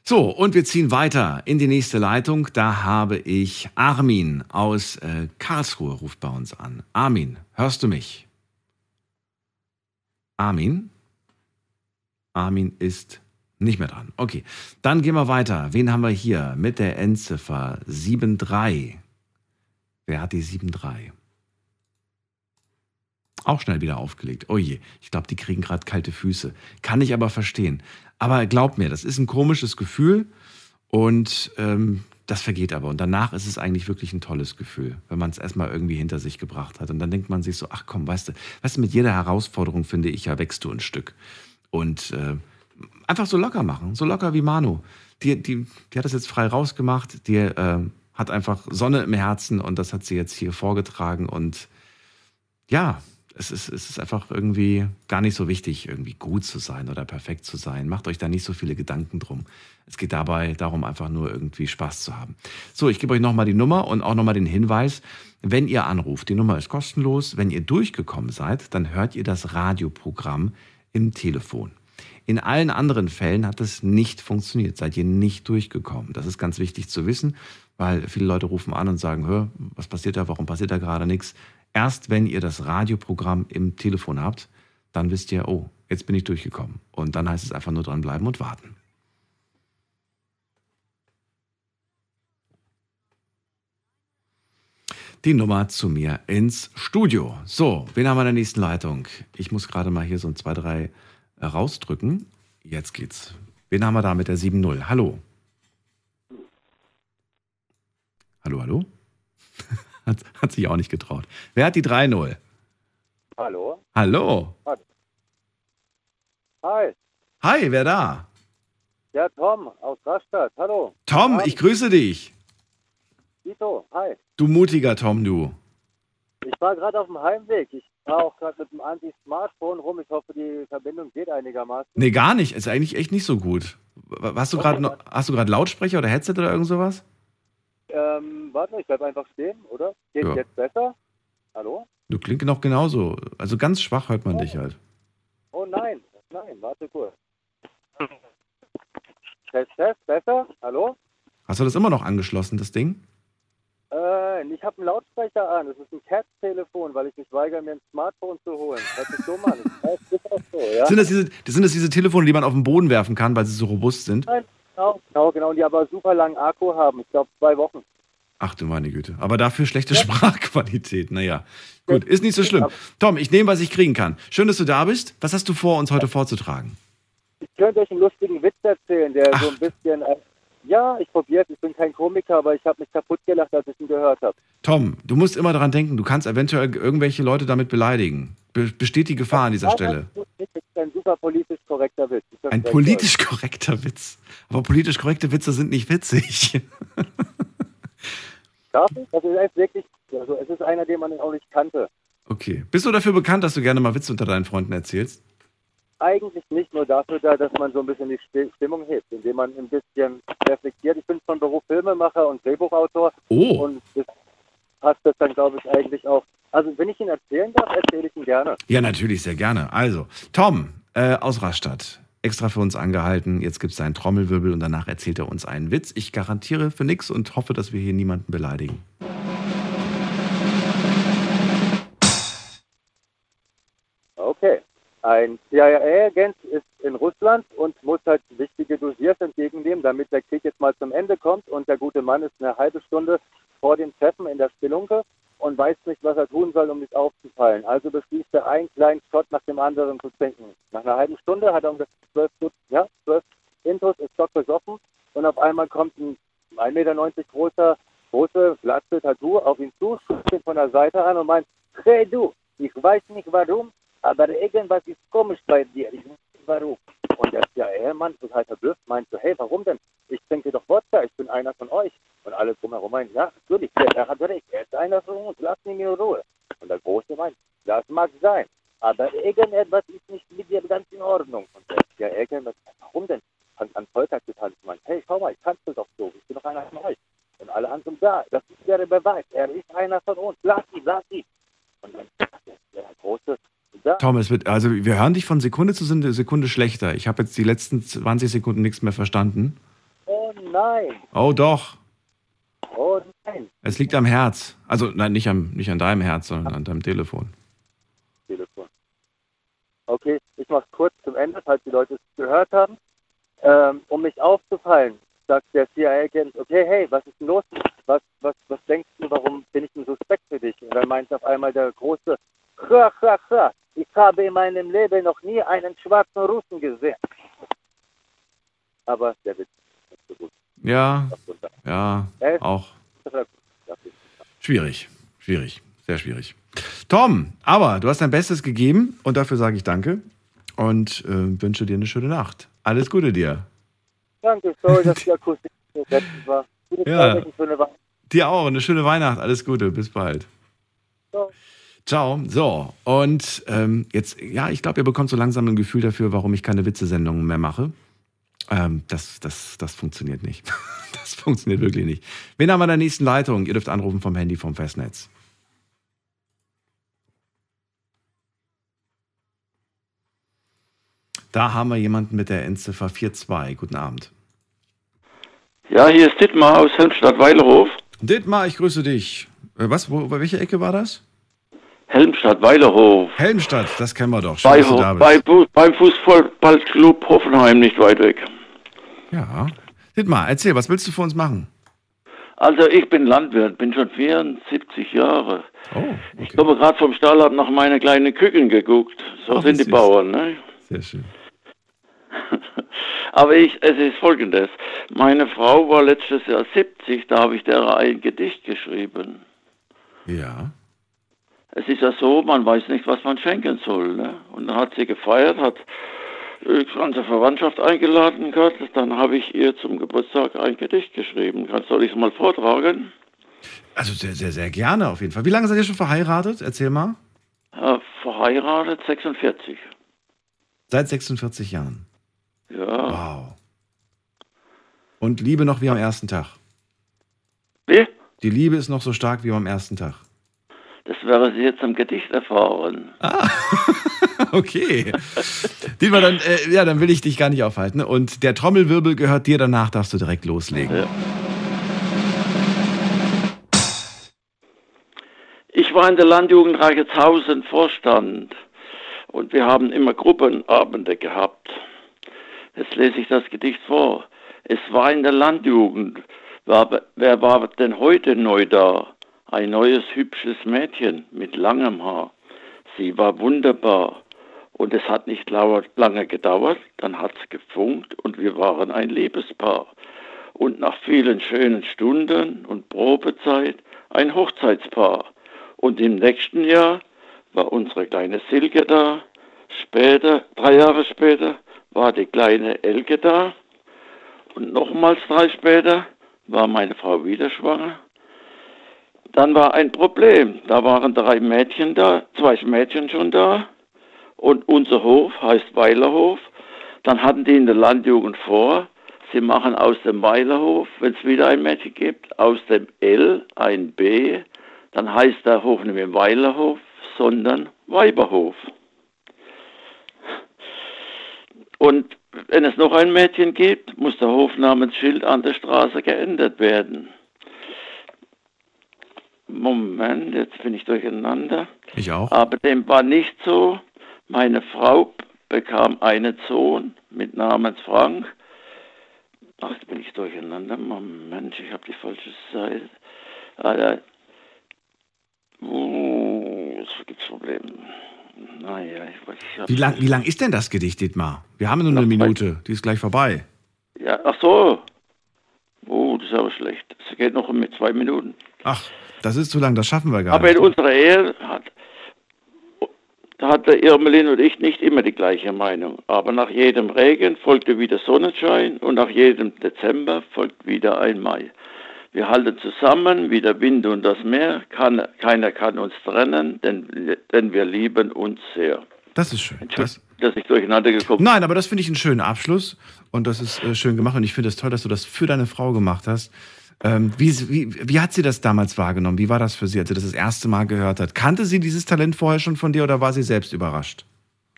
Speaker 3: So, und wir ziehen weiter in die nächste Leitung. Da habe ich Armin aus äh, Karlsruhe, ruft bei uns an. Armin, hörst du mich? Armin? Armin ist nicht mehr dran. Okay, dann gehen wir weiter. Wen haben wir hier mit der Endziffer 73? Wer hat die 73? Auch schnell wieder aufgelegt. Oh je, ich glaube, die kriegen gerade kalte Füße. Kann ich aber verstehen. Aber glaub mir, das ist ein komisches Gefühl und ähm, das vergeht aber. Und danach ist es eigentlich wirklich ein tolles Gefühl, wenn man es erstmal irgendwie hinter sich gebracht hat. Und dann denkt man sich so, ach komm, weißt du, weißt du, mit jeder Herausforderung, finde ich, ja, wächst du ein Stück. Und äh, einfach so locker machen, so locker wie Manu. Die, die, die hat das jetzt frei rausgemacht, die äh, hat einfach Sonne im Herzen und das hat sie jetzt hier vorgetragen. Und ja, es ist, es ist einfach irgendwie gar nicht so wichtig, irgendwie gut zu sein oder perfekt zu sein. Macht euch da nicht so viele Gedanken drum. Es geht dabei darum, einfach nur irgendwie Spaß zu haben. So, ich gebe euch nochmal die Nummer und auch nochmal den Hinweis, wenn ihr anruft, die Nummer ist kostenlos. Wenn ihr durchgekommen seid, dann hört ihr das Radioprogramm im Telefon. In allen anderen Fällen hat es nicht funktioniert, seid ihr nicht durchgekommen. Das ist ganz wichtig zu wissen, weil viele Leute rufen an und sagen, hör, was passiert da, warum passiert da gerade nichts? Erst wenn ihr das Radioprogramm im Telefon habt, dann wisst ihr, oh, jetzt bin ich durchgekommen. Und dann heißt es einfach nur dranbleiben und warten. Die Nummer zu mir ins Studio. So, wen haben wir in der nächsten Leitung? Ich muss gerade mal hier so ein zwei, drei äh, rausdrücken. Jetzt geht's. Wen haben wir da mit der 7.0? Hallo. Hallo, hallo? Hat, hat sich auch nicht getraut. Wer hat die 3-0?
Speaker 31: Hallo?
Speaker 3: Hallo.
Speaker 31: Hi.
Speaker 3: Hi, wer da?
Speaker 31: Ja, Tom aus Rastatt. Hallo.
Speaker 3: Tom, ich grüße dich.
Speaker 31: Tito, hi.
Speaker 3: Du mutiger Tom, du.
Speaker 31: Ich war gerade auf dem Heimweg. Ich war auch gerade mit dem Anti-Smartphone rum. Ich hoffe, die Verbindung geht einigermaßen.
Speaker 3: Nee, gar nicht. Ist eigentlich echt nicht so gut. Hast du gerade noch- hast du gerade Lautsprecher oder Headset oder irgend sowas?
Speaker 31: Ähm, warte, ich bleib einfach stehen, oder? Geht
Speaker 3: Ja.
Speaker 31: jetzt besser? Hallo?
Speaker 3: Du klingst noch genauso. Also ganz schwach hört man dich halt.
Speaker 31: Oh nein, nein, warte kurz. Test, Test, besser? Hallo?
Speaker 3: Hast du das immer noch angeschlossen, das Ding?
Speaker 31: Äh, ich habe einen Lautsprecher an. Das ist ein Cat-Telefon, weil ich mich weigere, mir ein Smartphone zu holen. Hört sich dumm an. Weiß, ist auch so, ja?
Speaker 3: Sind, das diese, sind das diese Telefone, die man auf den Boden werfen kann, weil sie so robust sind?
Speaker 31: Nein, genau, genau, genau. Und die aber super langen Akku haben. Ich glaube, zwei Wochen.
Speaker 3: Ach du meine Güte. Aber dafür schlechte Sprachqualität. Naja, gut, ist nicht so schlimm. Tom, ich nehme, was ich kriegen kann. Schön, dass du da bist. Was hast du vor, uns heute vorzutragen?
Speaker 31: Ich könnte euch einen lustigen Witz erzählen, der so ein bisschen. Äh, ja, ich probiere es. Ich bin kein Komiker, aber ich habe mich kaputt gelacht, als ich ihn gehört habe.
Speaker 3: Tom, du musst immer daran denken, du kannst eventuell irgendwelche Leute damit beleidigen. Be besteht die Gefahr an dieser Stelle.
Speaker 31: Das ist ein super politisch korrekter Witz.
Speaker 3: Ein politisch korrekter Witz. Aber politisch korrekte Witze sind nicht witzig.
Speaker 31: ich? Das ist wirklich. Also, es ist einer, den man auch nicht kannte.
Speaker 3: Okay. Bist du dafür bekannt, dass du gerne mal Witze unter deinen Freunden erzählst?
Speaker 31: Eigentlich nicht nur dafür da, dass man so ein bisschen die Sti- Stimmung hebt, indem man ein bisschen reflektiert. Ich bin von Beruf Filmemacher und Drehbuchautor.
Speaker 3: Oh.
Speaker 31: Und das passt das dann, glaube ich, eigentlich auch. Also, wenn ich ihn erzählen darf, erzähle ich ihn gerne.
Speaker 3: Ja, natürlich, sehr gerne. Also, Tom äh, aus Rastatt, extra für uns angehalten. Jetzt gibt es einen Trommelwirbel und danach erzählt er uns einen Witz. Ich garantiere für nichts und hoffe, dass wir hier niemanden beleidigen.
Speaker 31: Okay. Ein CIA-Agent ist in Russland und muss halt wichtige Dossiers entgegennehmen, damit der Krieg jetzt mal zum Ende kommt. Und der gute Mann ist eine halbe Stunde vor dem Treffen in der Spelunke und weiß nicht, was er tun soll, um nicht aufzufallen. Also beschließt er, einen kleinen Shot nach dem anderen zu trinken. Nach einer halben Stunde hat er ungefähr zwölf, ja, zwölf Intos, ist stock besoffen und auf einmal kommt ein 1,90 Meter großer, große, glatze Tattoo auf ihn zu, schaut ihn von der Seite an und meint, hey du, ich weiß nicht warum, aber irgendwas ist komisch bei dir. Ich weiß nicht warum. Und der CIA-Mann, total verblüfft, meint so, hey, warum denn? Ich trinke doch Wodka, ich bin einer von euch. Und alle drumherum meinen, ja, natürlich, er hat recht, er ist einer von uns, lass ihn in Ruhe. Und der Große meint, das mag sein, aber irgendetwas ist nicht mit dir ganz in Ordnung. Und der sagt, warum denn? Fängt an Volltag zu tanzen, meint, hey, schau mal, ich tanze doch so, ich bin doch einer von euch. Und alle anderen da, das ist der Beweis, er ist einer von uns, lass ihn, lass ihn. Und dann der Große, da,
Speaker 3: Tom, es wird, also wir hören dich von Sekunde zu Sekunde schlechter. Ich habe jetzt die letzten 20 Sekunden nichts mehr verstanden.
Speaker 31: oh nein,
Speaker 3: Oh doch,
Speaker 31: oh nein.
Speaker 3: es liegt am Herz. Also nein, nicht, am, nicht an deinem Herz, sondern an deinem Telefon.
Speaker 31: Telefon. Okay, ich mache es kurz zum Ende, falls die Leute es gehört haben. Ähm, um mich aufzufallen, sagt der CIA-Agent, okay, hey, was ist denn los? Was, was, was denkst du, warum bin ich ein Suspekt für dich? Und dann meint auf einmal der große, ha, ha, ha, ich habe in meinem Leben noch nie einen schwarzen Russen gesehen. Aber der ist nicht so gut.
Speaker 3: Ja, ja, auch schwierig. Schwierig. Sehr schwierig. Tom, aber du hast dein Bestes gegeben und dafür sage ich danke und äh, wünsche dir eine schöne Nacht. Alles Gute dir.
Speaker 31: Danke, sorry, dass die Akustik so letztens war. Gute
Speaker 3: Ja.
Speaker 31: Zeit, eine schöne Woche.
Speaker 3: Dir auch eine schöne Weihnacht. Alles Gute. Bis bald.
Speaker 31: Ciao.
Speaker 3: Ciao. So, und ähm, jetzt, ja, ich glaube, ihr bekommt so langsam ein Gefühl dafür, warum ich keine Witzesendungen mehr mache. Ähm, das, das, das funktioniert nicht. Das funktioniert wirklich nicht. Wen haben wir in der nächsten Leitung? Ihr dürft anrufen vom Handy vom Festnetz. Da haben wir jemanden mit der Endziffer 42. Guten Abend.
Speaker 32: Ja, hier ist Dittmar aus Helmstadt-Weilerhof.
Speaker 3: Dittmar, ich grüße dich. Äh, Was, wo, bei welcher Ecke war das?
Speaker 32: Helmstadt-Weilerhof.
Speaker 3: Helmstadt, das kennen wir doch. Schön,
Speaker 32: Bei,
Speaker 3: dass du da bist.
Speaker 32: bei, beim Fußballclub Hoffenheim, nicht weit weg.
Speaker 3: Ja. Dittmar, erzähl, was willst du für uns machen?
Speaker 32: Also ich bin Landwirt, bin schon 74 Jahre.
Speaker 3: Oh,
Speaker 32: Ich komme gerade vom Stall, habe nach meine kleinen Küken geguckt. So
Speaker 3: Ach,
Speaker 32: sind die. Bauern. Ne?
Speaker 3: Sehr schön.
Speaker 32: Aber ich, es ist folgendes. Meine Frau war letztes Jahr 70, da habe ich der ein Gedicht geschrieben.
Speaker 3: Ja.
Speaker 32: Es ist ja so, man weiß nicht, was man schenken soll. Ne? Und dann hat sie gefeiert, hat äh, die ganze Verwandtschaft eingeladen gehabt. Dann habe ich ihr zum Geburtstag ein Gedicht geschrieben. Soll ich es mal vortragen?
Speaker 3: Also sehr, sehr, sehr gerne auf jeden Fall. Wie lange seid ihr schon verheiratet? Erzähl mal.
Speaker 32: Äh, verheiratet 46.
Speaker 3: Seit 46 Jahren.
Speaker 32: Ja.
Speaker 3: Wow. Und Liebe noch wie am ersten Tag.
Speaker 32: Wie?
Speaker 3: Die Liebe ist noch so stark wie am ersten Tag.
Speaker 32: Das wäre sie jetzt im Gedicht erfahren.
Speaker 3: Okay. Dietmar, dann, äh, ja, dann will ich dich gar nicht aufhalten. Und der Trommelwirbel gehört dir, danach darfst du direkt loslegen.
Speaker 32: Ich war in der Landjugend Reicheshausen Vorstand und wir haben immer Gruppenabende gehabt. Jetzt lese ich das Gedicht vor. Es war in der Landjugend. Wer, wer war denn heute neu da? Ein neues hübsches Mädchen mit langem Haar. Sie war wunderbar. Und es hat nicht lange gedauert, dann hat's gefunkt und wir waren ein Liebespaar. Und nach vielen schönen Stunden und Probezeit ein Hochzeitspaar. Und im nächsten Jahr war unsere kleine Silke da. Später, drei Jahre später, war die kleine Elke da. Und nochmals drei später war meine Frau wieder schwanger. Dann war ein Problem. Da waren drei Mädchen da, zwei Mädchen schon da. Und unser Hof heißt Weilerhof. Dann hatten die in der Landjugend vor, sie machen aus dem Weilerhof, wenn es wieder ein Mädchen gibt, aus dem L ein B. Dann heißt der Hof nicht mehr Weilerhof, sondern Weiberhof. Und wenn es noch ein Mädchen gibt, muss der Hofnamensschild an der Straße geändert werden. Moment, jetzt bin ich durcheinander.
Speaker 3: Ich auch.
Speaker 32: Aber dem war nicht so. Meine Frau bekam einen Sohn mit Namens Frank. Ach, jetzt bin ich durcheinander. Moment, ich habe die falsche Seite. Ja. Uh, jetzt gibt's Probleme. Naja, ich, ich hab
Speaker 3: Wie lang, wie lang ist denn das Gedicht, Dietmar? Wir haben nur eine Minute. Die ist gleich vorbei.
Speaker 32: Ja, ach so. Oh, das ist aber schlecht. Es geht noch mit zwei Minuten.
Speaker 3: Ach, das ist zu lang. Das schaffen wir gar
Speaker 32: Aber in
Speaker 3: nicht.
Speaker 32: unserer Ehe hat, da hat der Irmelin und ich nicht immer die gleiche Meinung. Aber nach jedem Regen folgte wieder Sonnenschein und nach jedem Dezember folgt wieder ein Mai. Wir halten zusammen wie der Wind und das Meer. Kann, keiner kann uns trennen, denn, denn wir lieben uns sehr.
Speaker 3: Das ist schön. Das,
Speaker 32: Dass ich durcheinander gekommen
Speaker 3: Nein, aber das finde ich einen schönen Abschluss und das ist äh, schön gemacht und ich finde es toll, dass du das für deine Frau gemacht hast. Ähm, wie, wie, wie hat sie das damals wahrgenommen? Wie war das für sie, als sie das das erste Mal gehört hat? Kannte sie dieses Talent vorher schon von dir oder war sie selbst überrascht?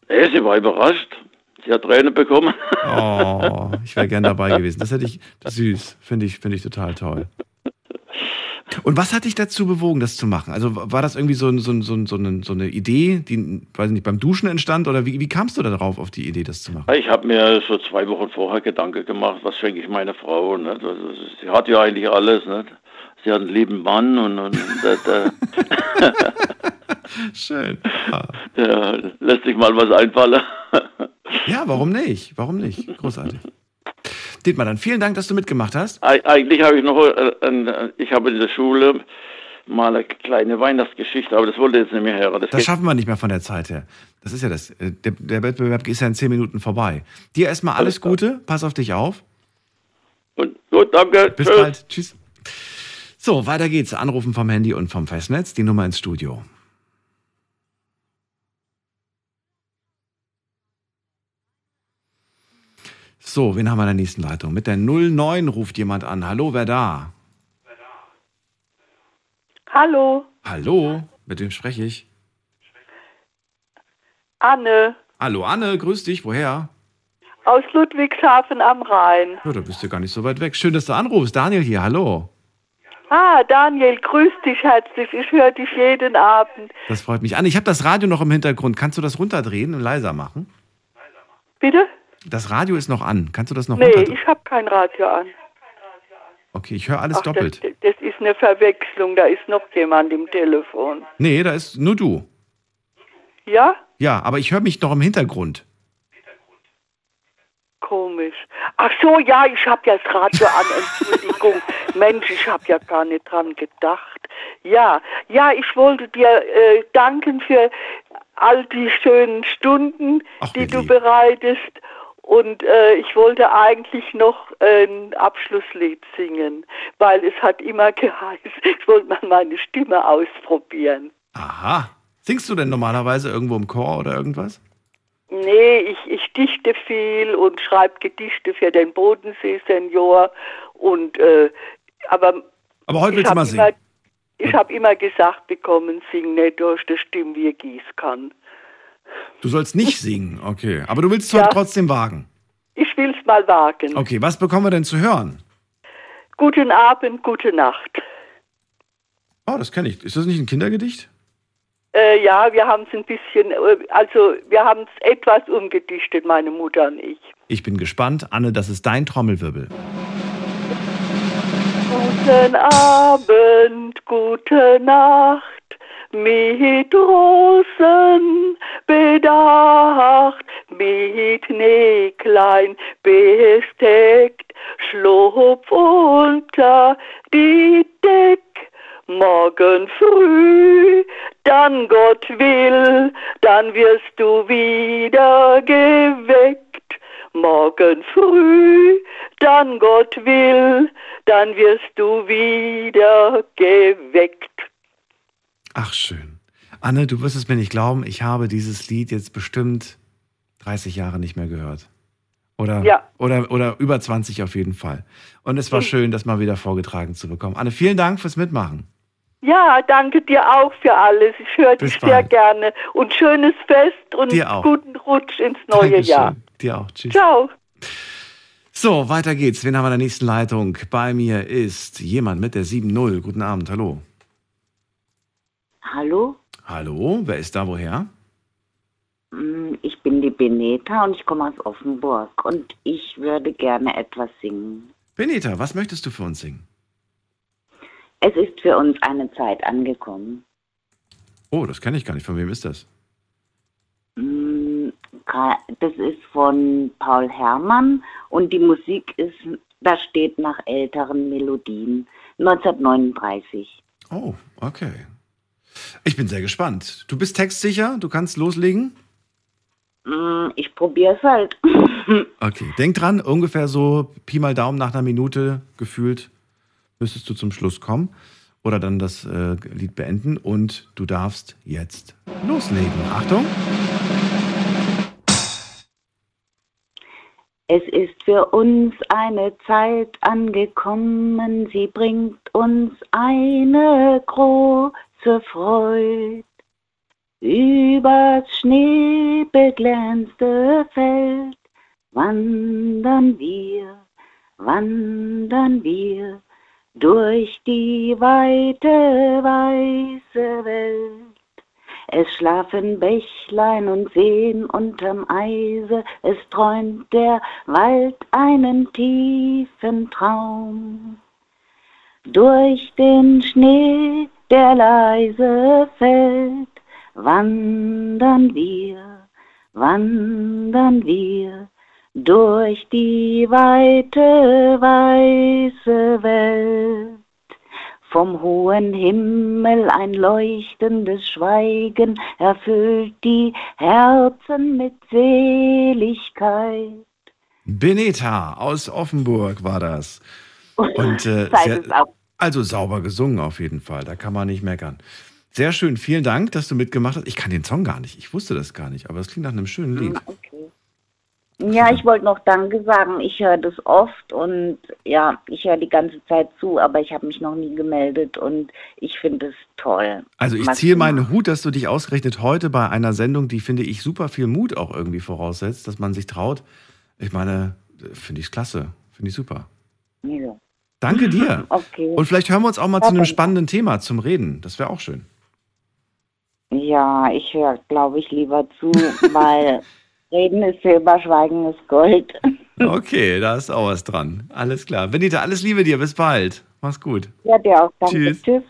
Speaker 32: Ja, sie war überrascht. Sie hat Tränen bekommen.
Speaker 3: Oh, ich wäre gern dabei gewesen. Das hätte ich süß, finde ich, finde ich total toll. Und was hat dich dazu bewogen, das zu machen? Also war das irgendwie so, so, so, so, eine, eine Idee, die weiß nicht, beim Duschen entstand? Oder wie, wie kamst du darauf, auf die Idee, das zu machen?
Speaker 32: Ich habe mir so zwei Wochen vorher Gedanken gemacht, was schenke ich meiner Frau. Ne? Sie hat ja eigentlich alles. Ne? Sie hat einen lieben Mann und, und der,
Speaker 3: Schön.
Speaker 32: der lässt sich mal was einfallen.
Speaker 3: Ja, warum nicht? Warum nicht? Großartig. Dietmar, dann vielen Dank, dass du mitgemacht hast.
Speaker 32: Eig- Eigentlich habe ich noch, äh, ein, ich habe in der Schule mal eine kleine Weihnachtsgeschichte, aber das wollte jetzt nicht mehr hören. Das
Speaker 3: Das schaffen wir nicht mehr von der Zeit her. Das ist ja das. äh, Der, der Wettbewerb ist ja in zehn Minuten vorbei. Dir erstmal alles Gute, pass auf dich auf.
Speaker 32: Und gut, danke.
Speaker 3: Bis
Speaker 32: Tschüss.
Speaker 3: bald. Tschüss. So, weiter geht's. Anrufen vom Handy und vom Festnetz. Die Nummer ins Studio. So, wen haben wir in der nächsten Leitung? Mit der 09 ruft jemand an. Hallo, wer da?
Speaker 33: Hallo,
Speaker 3: Hallo, mit wem spreche ich?
Speaker 33: Anne
Speaker 3: Hallo, Anne, grüß dich. Woher?
Speaker 33: aus Ludwigshafen am Rhein.
Speaker 3: Ja, da bist du gar nicht so weit weg. Schön, dass du anrufst. Daniel hier, hallo.
Speaker 33: Ah, Daniel, grüß dich herzlich. Ich höre dich jeden Abend.
Speaker 3: Das freut mich. Anne, ich habe das Radio noch im Hintergrund. Kannst du das runterdrehen und leiser machen?
Speaker 33: Bitte?
Speaker 3: Das Radio ist noch an. Kannst du das noch
Speaker 33: Nee,
Speaker 3: runterdrehen?
Speaker 33: ich habe kein Radio an.
Speaker 3: Okay, ich höre alles
Speaker 33: Ach,
Speaker 3: doppelt.
Speaker 33: Das, das ist eine Verwechslung. Da ist noch jemand im Telefon.
Speaker 3: Nee, da ist nur du.
Speaker 33: Ja?
Speaker 3: Ja, aber ich höre mich noch im Hintergrund.
Speaker 33: Komisch. Ach so, ja, ich habe ja das Radio an. Entschuldigung. Mensch, ich habe ja gar nicht dran gedacht. Ja, ja, ich wollte dir äh, danken für all die schönen Stunden, die du bereitest. Und äh, ich wollte eigentlich noch ein Abschlusslied singen, weil es hat immer geheißen, ich wollte mal meine Stimme ausprobieren.
Speaker 3: Aha. Singst du denn normalerweise irgendwo im Chor oder irgendwas?
Speaker 33: Nee, ich, ich dichte viel und schreibe Gedichte für den Bodensee-Senior. Und äh, aber
Speaker 3: Aber heute
Speaker 33: ich
Speaker 3: willst du mal
Speaker 33: immer,
Speaker 3: singen.
Speaker 33: ich habe immer gesagt bekommen, sing nicht durch die Stimme wie Gießkann.
Speaker 3: Du sollst nicht singen, okay. Aber du willst es
Speaker 33: Ja.
Speaker 3: heute trotzdem wagen.
Speaker 33: Ich will's mal wagen.
Speaker 3: Okay, was bekommen wir denn zu hören?
Speaker 33: Guten Abend, gute Nacht.
Speaker 3: Oh, das kenne ich. Ist das nicht ein Kindergedicht?
Speaker 33: Äh, ja, wir haben es ein bisschen, äh, also wir haben es etwas umgedichtet, meine Mutter und ich.
Speaker 3: Ich bin gespannt. Anne, das ist dein Trommelwirbel.
Speaker 33: Guten Abend, gute Nacht, mit Rosen bedacht, mit Näglein besteckt, schlupf unter die Deck. Morgen früh, dann Gott will, dann wirst du wieder geweckt. Morgen früh, dann Gott will, dann wirst du wieder geweckt.
Speaker 3: Ach, schön. Anne, du wirst es mir nicht glauben, ich habe dieses Lied jetzt bestimmt 30 Jahre nicht mehr gehört. Oder,
Speaker 33: Ja.
Speaker 3: oder, oder über 20 auf jeden Fall. Und es war schön, das mal wieder vorgetragen zu bekommen. Anne, vielen Dank fürs Mitmachen.
Speaker 33: Ja, danke dir auch für alles. Ich höre dich
Speaker 3: Bis
Speaker 33: sehr
Speaker 3: bald.
Speaker 33: gerne. Und schönes Fest und guten Rutsch ins neue
Speaker 3: Dankeschön.
Speaker 33: Jahr.
Speaker 3: Dir auch. Tschüss.
Speaker 33: Ciao.
Speaker 3: So, weiter geht's. Wen haben wir in der nächsten Leitung? Bei mir ist jemand mit der 7.0. Guten Abend, hallo.
Speaker 34: Hallo,
Speaker 3: Hallo, wer ist da woher?
Speaker 34: mm, ich bin die Beneta und ich komme aus Offenburg und ich würde gerne etwas singen.
Speaker 3: Benita, was möchtest du für uns singen?
Speaker 34: Es ist für uns eine Zeit angekommen.
Speaker 3: Oh, das kenne ich gar nicht. Von wem ist das?
Speaker 34: Mm, Das ist von Paul Herrmann und die Musik ist, da steht nach älteren Melodien. 1939.
Speaker 3: Oh, okay. Ich bin sehr gespannt. Du bist textsicher? Du kannst loslegen?
Speaker 34: Mm, Ich probiere es halt.
Speaker 3: Okay, denk dran, ungefähr so Pi mal Daumen nach einer Minute gefühlt müsstest du zum Schluss kommen oder dann das äh, Lied beenden und du darfst jetzt loslegen. Achtung!
Speaker 34: Es ist für uns eine Zeit angekommen, sie bringt uns eine große Freude. Übers schneebeglänzte Feld wandern wir, wandern wir, durch die weite weiße Welt. Es schlafen Bächlein und Seen unterm Eise, es träumt der Wald einen tiefen Traum. Durch den Schnee, der leise fällt, wandern wir, wandern wir durch die weite weiße Welt. Vom hohen Himmel ein leuchtendes Schweigen erfüllt die Herzen mit Seligkeit.
Speaker 3: Beneta aus Offenburg war das. Und äh,
Speaker 34: Zeit
Speaker 3: sehr, also sauber gesungen auf jeden Fall, da kann man nicht meckern. Sehr schön, vielen Dank, dass du mitgemacht hast. Ich kann den Song gar nicht, ich wusste das gar nicht, aber es klingt nach einem schönen Lied.
Speaker 34: Ja, ich wollte noch Danke sagen. Ich höre das oft und ja, ich höre die ganze Zeit zu, aber ich habe mich noch nie gemeldet und ich finde es toll.
Speaker 3: Also ich ziehe meinen Hut, dass du dich ausgerechnet heute bei einer Sendung, die finde ich super viel Mut auch irgendwie voraussetzt, dass man sich traut. Ich meine, finde ich klasse, finde ich super.
Speaker 34: Ja.
Speaker 3: Danke dir.
Speaker 34: Okay.
Speaker 3: Und vielleicht hören wir uns auch mal zu einem spannenden Thema zum Reden. Das wäre auch schön.
Speaker 34: Ja, ich höre, glaube ich, lieber zu, weil Reden ist Silber, Schweigen ist Gold.
Speaker 3: Okay, da ist auch was dran. Alles klar. Benita, alles Liebe dir. Bis bald. Mach's gut.
Speaker 34: Ja, dir auch. Danke.
Speaker 3: Tschüss.
Speaker 34: Tschüss.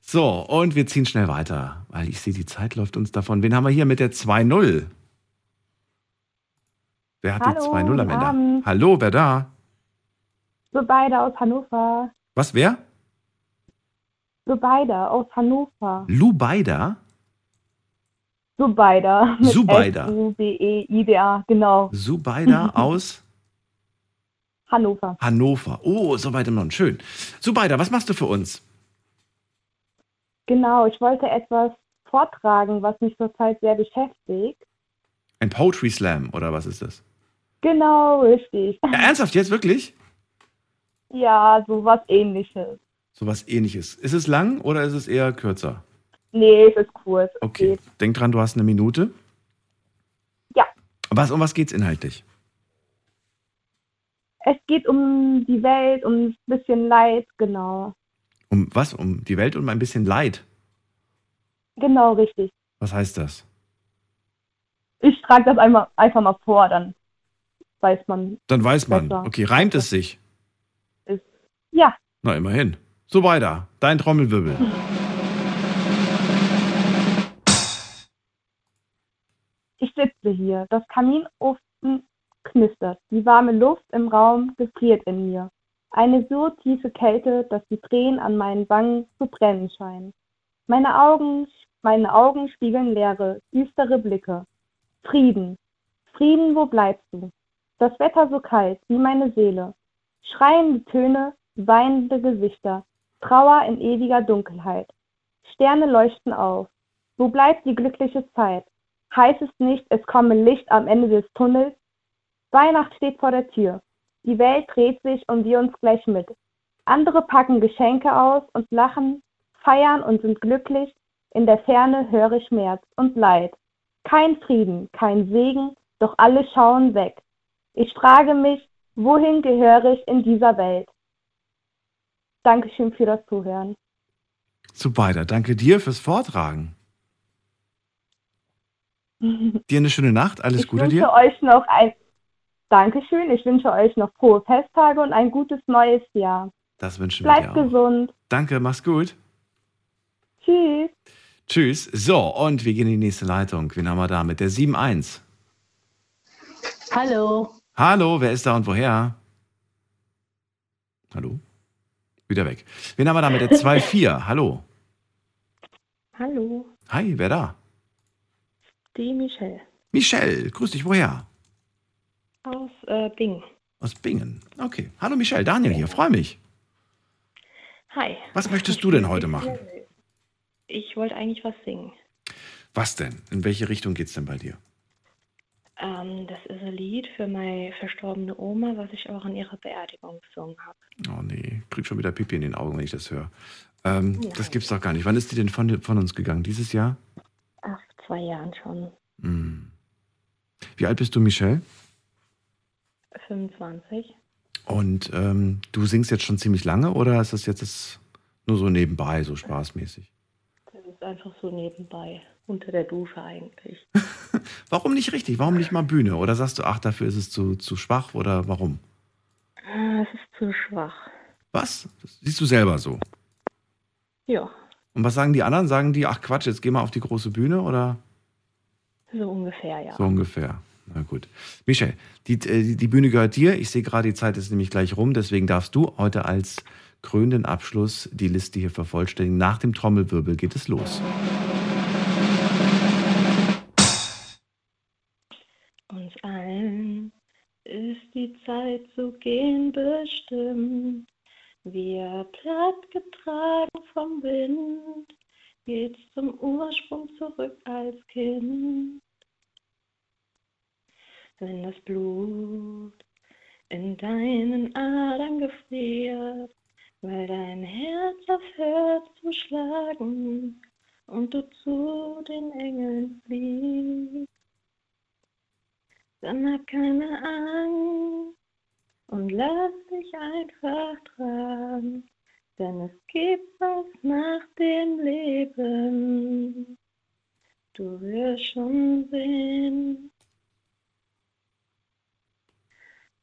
Speaker 3: So, und wir ziehen schnell weiter, weil ich sehe, die Zeit läuft uns davon. Wen haben wir hier mit der 2-0? Wer hat die
Speaker 35: Hallo,
Speaker 3: 2-0 am Ende?
Speaker 35: Abend.
Speaker 3: Hallo, wer da?
Speaker 35: Beide aus Hannover.
Speaker 3: Was, wer?
Speaker 35: So beide aus Hannover. So beide.
Speaker 3: Zubeida.
Speaker 35: S-U-B-E-I-D-A, genau.
Speaker 3: Zubeida aus
Speaker 35: Hannover.
Speaker 3: Hannover. Oh, so weit im Norden. Schön. Zubeida, was machst du für uns?
Speaker 35: Genau, ich wollte etwas vortragen, was mich zurzeit sehr beschäftigt.
Speaker 3: Ein Poetry Slam oder was ist das?
Speaker 35: Genau, richtig.
Speaker 3: Ja, ernsthaft jetzt wirklich?
Speaker 35: Ja, so was ähnliches.
Speaker 3: So was ähnliches. Ist es lang oder ist es eher kürzer?
Speaker 35: Nee, es ist kurz. es
Speaker 3: Okay.
Speaker 35: geht.
Speaker 3: Denk dran, du hast eine Minute.
Speaker 35: Ja.
Speaker 3: Was, um was geht's inhaltlich?
Speaker 35: Es geht um die Welt, um ein bisschen Leid, genau.
Speaker 3: Um was? Um die Welt und um ein bisschen Leid.
Speaker 35: Genau, richtig.
Speaker 3: Was heißt das?
Speaker 35: Ich trage das einmal, einfach mal vor, dann weiß man.
Speaker 3: Dann weiß man.
Speaker 35: Besser.
Speaker 3: Okay, reimt es sich?
Speaker 35: Ja,
Speaker 3: Na, immerhin. So weiter. Dein Trommelwirbel.
Speaker 35: Ich sitze hier, das Kaminofen knistert, die warme Luft im Raum gefriert in mir. Eine so tiefe Kälte, dass die Tränen an meinen Wangen zu brennen scheinen. Meine Augen, meine Augen spiegeln leere, düstere Blicke. Frieden, Frieden, wo bleibst du? Das Wetter so kalt wie meine Seele. Schreiende Töne, weinende Gesichter, Trauer in ewiger Dunkelheit. Sterne leuchten auf. Wo bleibt die glückliche Zeit? Heißt es nicht, es komme Licht am Ende des Tunnels? Weihnacht steht vor der Tür. Die Welt dreht sich und wir uns gleich mit. Andere packen Geschenke aus und lachen, feiern und sind glücklich. In der Ferne höre ich Schmerz und Leid. Kein Frieden, kein Segen, doch alle schauen weg. Ich frage mich, wohin gehöre ich in dieser Welt? Dankeschön für das Zuhören.
Speaker 3: Zubeida, danke dir fürs Vortragen. Dir eine schöne Nacht. Alles
Speaker 35: Ich
Speaker 3: Gute
Speaker 35: wünsche
Speaker 3: dir.
Speaker 35: euch noch ein Dankeschön. Ich wünsche euch noch frohe Festtage und ein gutes neues Jahr.
Speaker 3: Das wünschen wir
Speaker 35: Bleibt
Speaker 3: dir auch.
Speaker 35: gesund.
Speaker 3: Danke, mach's gut.
Speaker 35: Tschüss.
Speaker 3: Tschüss. So, und wir gehen in die nächste Leitung. Wen haben wir da mit der 7.1?
Speaker 36: Hallo.
Speaker 3: Hallo, wer ist da und woher? Hallo? Wieder weg. Wen haben wir da mit der 2.4? Hallo.
Speaker 36: Hallo.
Speaker 3: Hi, wer da?
Speaker 36: Die Michelle
Speaker 3: Michelle, grüß dich, woher?
Speaker 36: aus äh, Bing.
Speaker 3: Aus Bingen. Okay. Hallo Michelle, Daniel hier, freue mich.
Speaker 36: Hi.
Speaker 3: Was möchtest du denn heute machen?
Speaker 36: Ich wollte eigentlich was singen.
Speaker 3: Was denn? In welche Richtung geht's denn bei dir?
Speaker 36: Ähm, das ist ein Lied für meine verstorbene Oma, was ich auch an ihrer Beerdigung gesungen habe.
Speaker 3: Oh nee, krieg schon wieder Pipi in den Augen, wenn ich das höre. Ähm, das gibt's doch gar nicht. Wann ist die denn von, von uns gegangen? Dieses Jahr?
Speaker 36: Ach, zwei Jahren schon.
Speaker 3: Hm. Wie alt bist du, Michelle?
Speaker 36: 25.
Speaker 3: Und ähm, du singst jetzt schon ziemlich lange oder ist das jetzt das nur so nebenbei, so spaßmäßig?
Speaker 36: Das ist einfach so nebenbei, unter der Dusche eigentlich.
Speaker 3: Warum nicht richtig? Warum nicht mal Bühne? Oder sagst du, ach, dafür ist es zu, zu schwach oder warum?
Speaker 36: Ah, Es ist zu schwach.
Speaker 3: Was? Das siehst du selber so.
Speaker 36: Ja,
Speaker 3: Und was sagen die anderen? Sagen die, ach Quatsch, jetzt geh mal auf die große Bühne oder
Speaker 36: so ungefähr, ja.
Speaker 3: so ungefähr? Na gut. Michel, die, äh, die, die Bühne gehört dir. Ich sehe gerade, die Zeit ist nämlich gleich rum. Deswegen darfst du heute als krönenden Abschluss die Liste hier vervollständigen. Nach dem Trommelwirbel geht es los.
Speaker 36: Uns ist die Zeit zu gehen bestimmt. Wir platt getragen vom Wind, geht's zum Ursprung zurück als Kind. Wenn das Blut in deinen Adern gefriert, weil dein Herz aufhört zu schlagen und du zu den Engeln fliegst. Dann hab keine Angst und lass dich einfach tragen, denn es gibt was nach dem Leben. Du wirst schon sehen.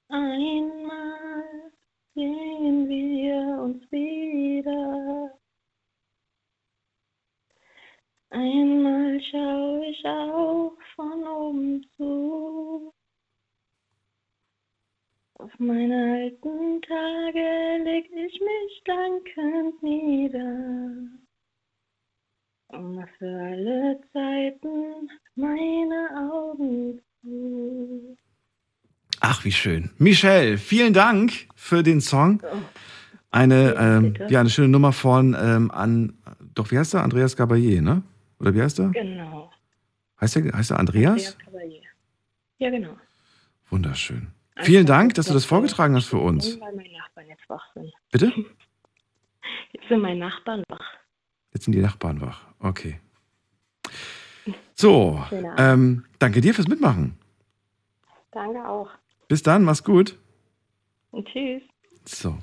Speaker 36: Einmal sehen wir uns wieder. Einmal schau ich auch von oben zu. Auf meine alten Tage leg ich mich dankend nieder. Und für alle Zeiten meine Augen zu.
Speaker 3: Ach, wie schön. Michelle, vielen Dank für den Song. Eine, ähm, ja, eine schöne Nummer von ähm, an, doch wie heißt er? Andreas Gabayé, ne? Oder wie heißt er?
Speaker 36: Genau.
Speaker 3: Heißt er, heißt er Andreas?
Speaker 36: Andreas Cavalier. Ja, genau.
Speaker 3: Wunderschön. Vielen Dank, dass du das vorgetragen hast für uns.
Speaker 36: Weil meine Nachbarn jetzt wach sind.
Speaker 3: Bitte?
Speaker 36: Jetzt sind meine Nachbarn wach.
Speaker 3: Jetzt sind die Nachbarn wach. Okay. So, ähm, danke dir fürs Mitmachen.
Speaker 36: Danke auch.
Speaker 3: Bis dann, mach's gut.
Speaker 36: Und tschüss.
Speaker 3: So.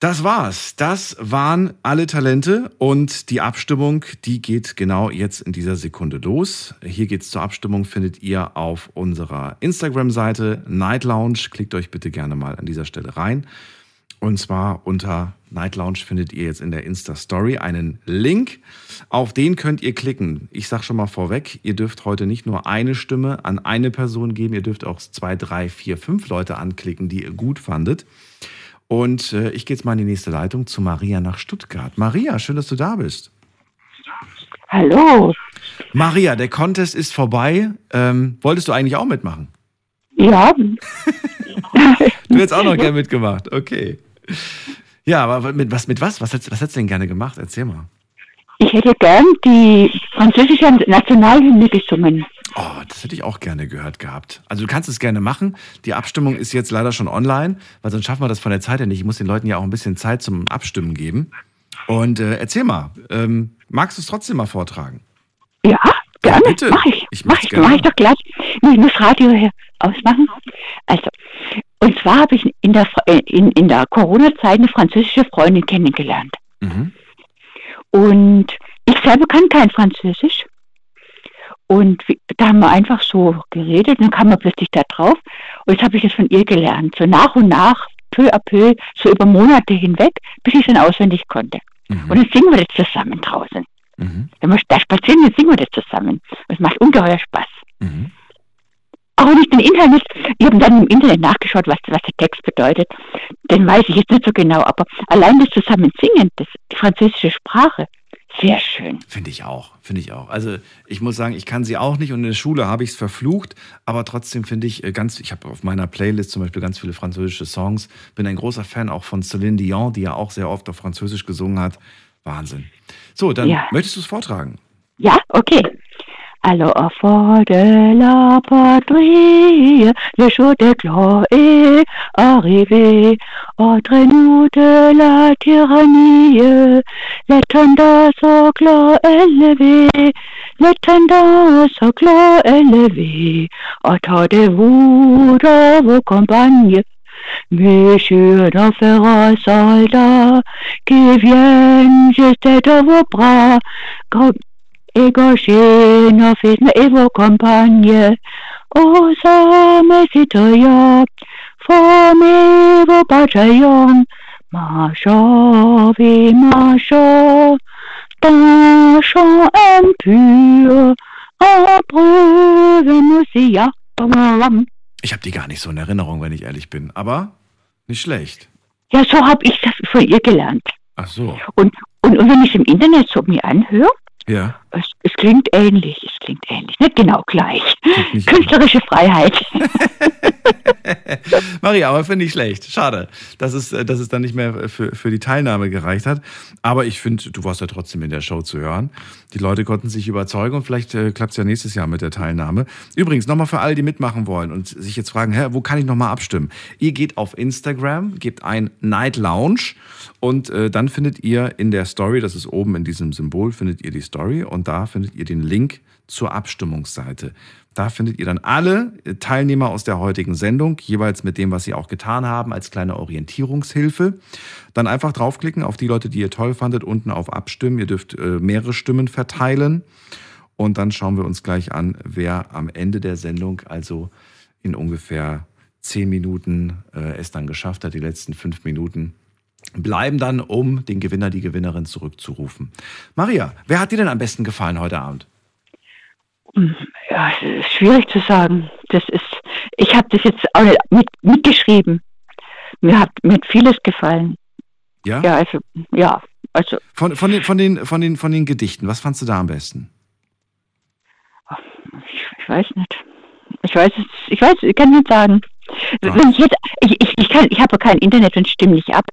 Speaker 3: Das war's. Das waren alle Talente und die Abstimmung, die geht genau jetzt in dieser Sekunde los. Hier geht's zur Abstimmung, findet ihr auf unserer Instagram-Seite Night Lounge. Klickt euch bitte gerne mal an dieser Stelle rein. Und zwar unter Night Lounge findet ihr jetzt in der Insta-Story einen Link. Auf den könnt ihr klicken. Ich sag schon mal vorweg, ihr dürft heute nicht nur eine Stimme an eine Person geben, ihr dürft auch zwei, drei, vier, fünf Leute anklicken, die ihr gut fandet. Und äh, ich gehe jetzt mal in die nächste Leitung zu Maria nach Stuttgart. Maria, schön, dass du da bist.
Speaker 37: Hallo.
Speaker 3: Maria, der Contest ist vorbei. Ähm, wolltest du eigentlich auch mitmachen?
Speaker 37: Ja,
Speaker 3: Du hättest auch noch gerne mitgemacht. Okay. Ja, aber mit was, mit was? Was hättest, was hättest du denn gerne gemacht? Erzähl mal.
Speaker 37: ich hätte gern die französische Nationalhymne gesungen.
Speaker 3: Oh, das hätte ich auch gerne gehört gehabt. Also du kannst es gerne machen. Die Abstimmung ist jetzt leider schon online, weil sonst schaffen wir das von der Zeit her nicht. Ich muss den Leuten ja auch ein bisschen Zeit zum Abstimmen geben. Und äh, erzähl mal, ähm, magst du es trotzdem mal vortragen?
Speaker 37: Ja, gerne.
Speaker 3: bitte.
Speaker 37: Mach ich.
Speaker 3: Ich
Speaker 37: mach ich, mach ich doch gleich. Nee, ich muss Radio hier ausmachen. Also, und zwar habe ich in der, äh, in, in der Corona-Zeit eine französische Freundin kennengelernt.
Speaker 3: Mhm.
Speaker 37: Und ich selber kann kein Französisch. Und da haben wir einfach so geredet und dann kam man plötzlich da drauf. Und jetzt habe ich es von ihr gelernt. So nach und nach, peu à peu, so über Monate hinweg, bis ich es dann auswendig konnte. Und dann singen wir das zusammen draußen. Wenn wir da spazieren, dann singen wir das zusammen. Es macht ungeheuer Spaß. Auch wenn ich den Inhalt nicht, ich habe dann im Internet nachgeschaut, was, was der Text bedeutet. Den weiß ich jetzt nicht so genau, aber allein das zusammen singen, das, die französische Sprache, sehr schön.
Speaker 3: Finde ich auch, finde ich auch. Also ich muss sagen, ich kann sie auch nicht und in der Schule habe ich es verflucht, aber trotzdem finde ich äh, ganz, ich habe auf meiner Playlist zum Beispiel ganz viele französische Songs, bin ein großer Fan auch von Celine Dion, die ja auch sehr oft auf Französisch gesungen hat. Wahnsinn. So, dann
Speaker 37: Ja.
Speaker 3: möchtest du es vortragen?
Speaker 37: Ja, okay. Alors, fond de la patrie, le jour de gloire est arrivé. Entre nous de la tyrannie, les tendances au clan élevé, les tendances au clan élevé. Attendez-vous dans vos campagnes, Monsieur d'un féroce soldat qui vient juste de vos bras, et vos compagnes, aux hommes citoyens, formez vos bataillons, marchons, oui, marchons, d'un chant impur, Prüfen sie ja.
Speaker 3: Ich habe die gar nicht so in Erinnerung, wenn ich ehrlich bin. Aber nicht schlecht.
Speaker 37: Ja, so habe ich das von ihr gelernt.
Speaker 3: Ach so.
Speaker 37: Und, und, und wenn ich es im Internet so mir anhöre,
Speaker 3: Ja.
Speaker 37: Es, es klingt ähnlich, es klingt ähnlich, nicht genau gleich. Künstlerische Freiheit.
Speaker 3: Maria, aber finde ich schlecht. Schade, dass es, dass es dann nicht mehr für, für die Teilnahme gereicht hat. Aber ich finde, du warst ja trotzdem in der Show zu hören. Die Leute konnten sich überzeugen und vielleicht äh, klappt es ja nächstes Jahr mit der Teilnahme. Übrigens, nochmal für alle, die mitmachen wollen und sich jetzt fragen, hä, wo kann ich nochmal abstimmen? Ihr geht auf Instagram, gebt ein Night Lounge und äh, dann findet ihr in der Story, das ist oben in diesem Symbol, findet ihr die Story und da findet ihr den Link zur Abstimmungsseite. Da findet ihr dann alle Teilnehmer aus der heutigen Sendung, jeweils mit dem, was sie auch getan haben, als kleine Orientierungshilfe. Dann einfach draufklicken auf die Leute, die ihr toll fandet, unten auf Abstimmen. Ihr dürft äh, mehrere Stimmen verteilen. Und dann schauen wir uns gleich an, wer am Ende der Sendung, also in ungefähr zehn Minuten, äh, es dann geschafft hat, die letzten fünf Minuten bleiben dann, um den Gewinner, die Gewinnerin zurückzurufen. Maria, wer hat dir denn am besten gefallen heute Abend?
Speaker 37: Ja, es ist schwierig zu sagen. Das ist, ich habe das jetzt auch nicht mit, mitgeschrieben. Mir hat, mir hat vieles gefallen.
Speaker 3: Ja?
Speaker 37: Ja, also, ja, also,
Speaker 3: Von, von, den, von, den, von, den, von den Gedichten, was fandst du da am besten?
Speaker 37: ich weiß nicht. Ich weiß es, ich weiß, ich kann nicht sagen. Wenn ich jetzt, ich, ich, ich kann, ich habe kein Internet und stimme nicht ab.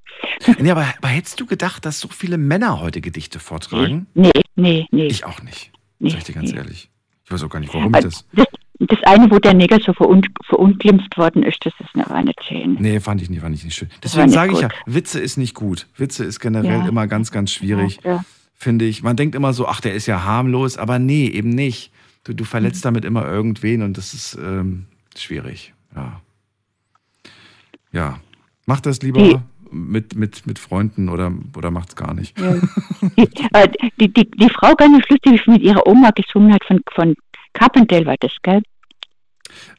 Speaker 3: Nee, aber, aber hättest du gedacht, dass so viele Männer heute Gedichte vortragen?
Speaker 37: Nee, nee, nee.
Speaker 3: Ich auch nicht.
Speaker 37: Nee,
Speaker 3: Sag ich dir ganz ehrlich. Ich weiß auch gar nicht, warum
Speaker 37: Aber
Speaker 3: das.
Speaker 37: das, das eine, wo der Neger so verun, verunglimpft worden ist, das ist eine reine 10.
Speaker 3: Nee, fand ich nicht, fand ich nicht schön. Deswegen sage ich ja. Witze ist nicht gut. Witze ist generell
Speaker 37: Ja.
Speaker 3: immer ganz, ganz schwierig,
Speaker 37: Ja, ja.
Speaker 3: finde ich. Man denkt immer so, ach, der ist ja harmlos, aber nee, eben nicht. Du, du verletzt
Speaker 37: Mhm.
Speaker 3: damit immer irgendwen und das ist ähm, schwierig. Ja. Ja. Mach das lieber
Speaker 37: Die-
Speaker 3: mit, mit, mit Freunden oder, oder macht's gar nicht.
Speaker 37: Ja. Die, äh, die, die, die Frau ganz lustig, wie mit ihrer Oma gesungen hat, von, von Carpendale war das, gell?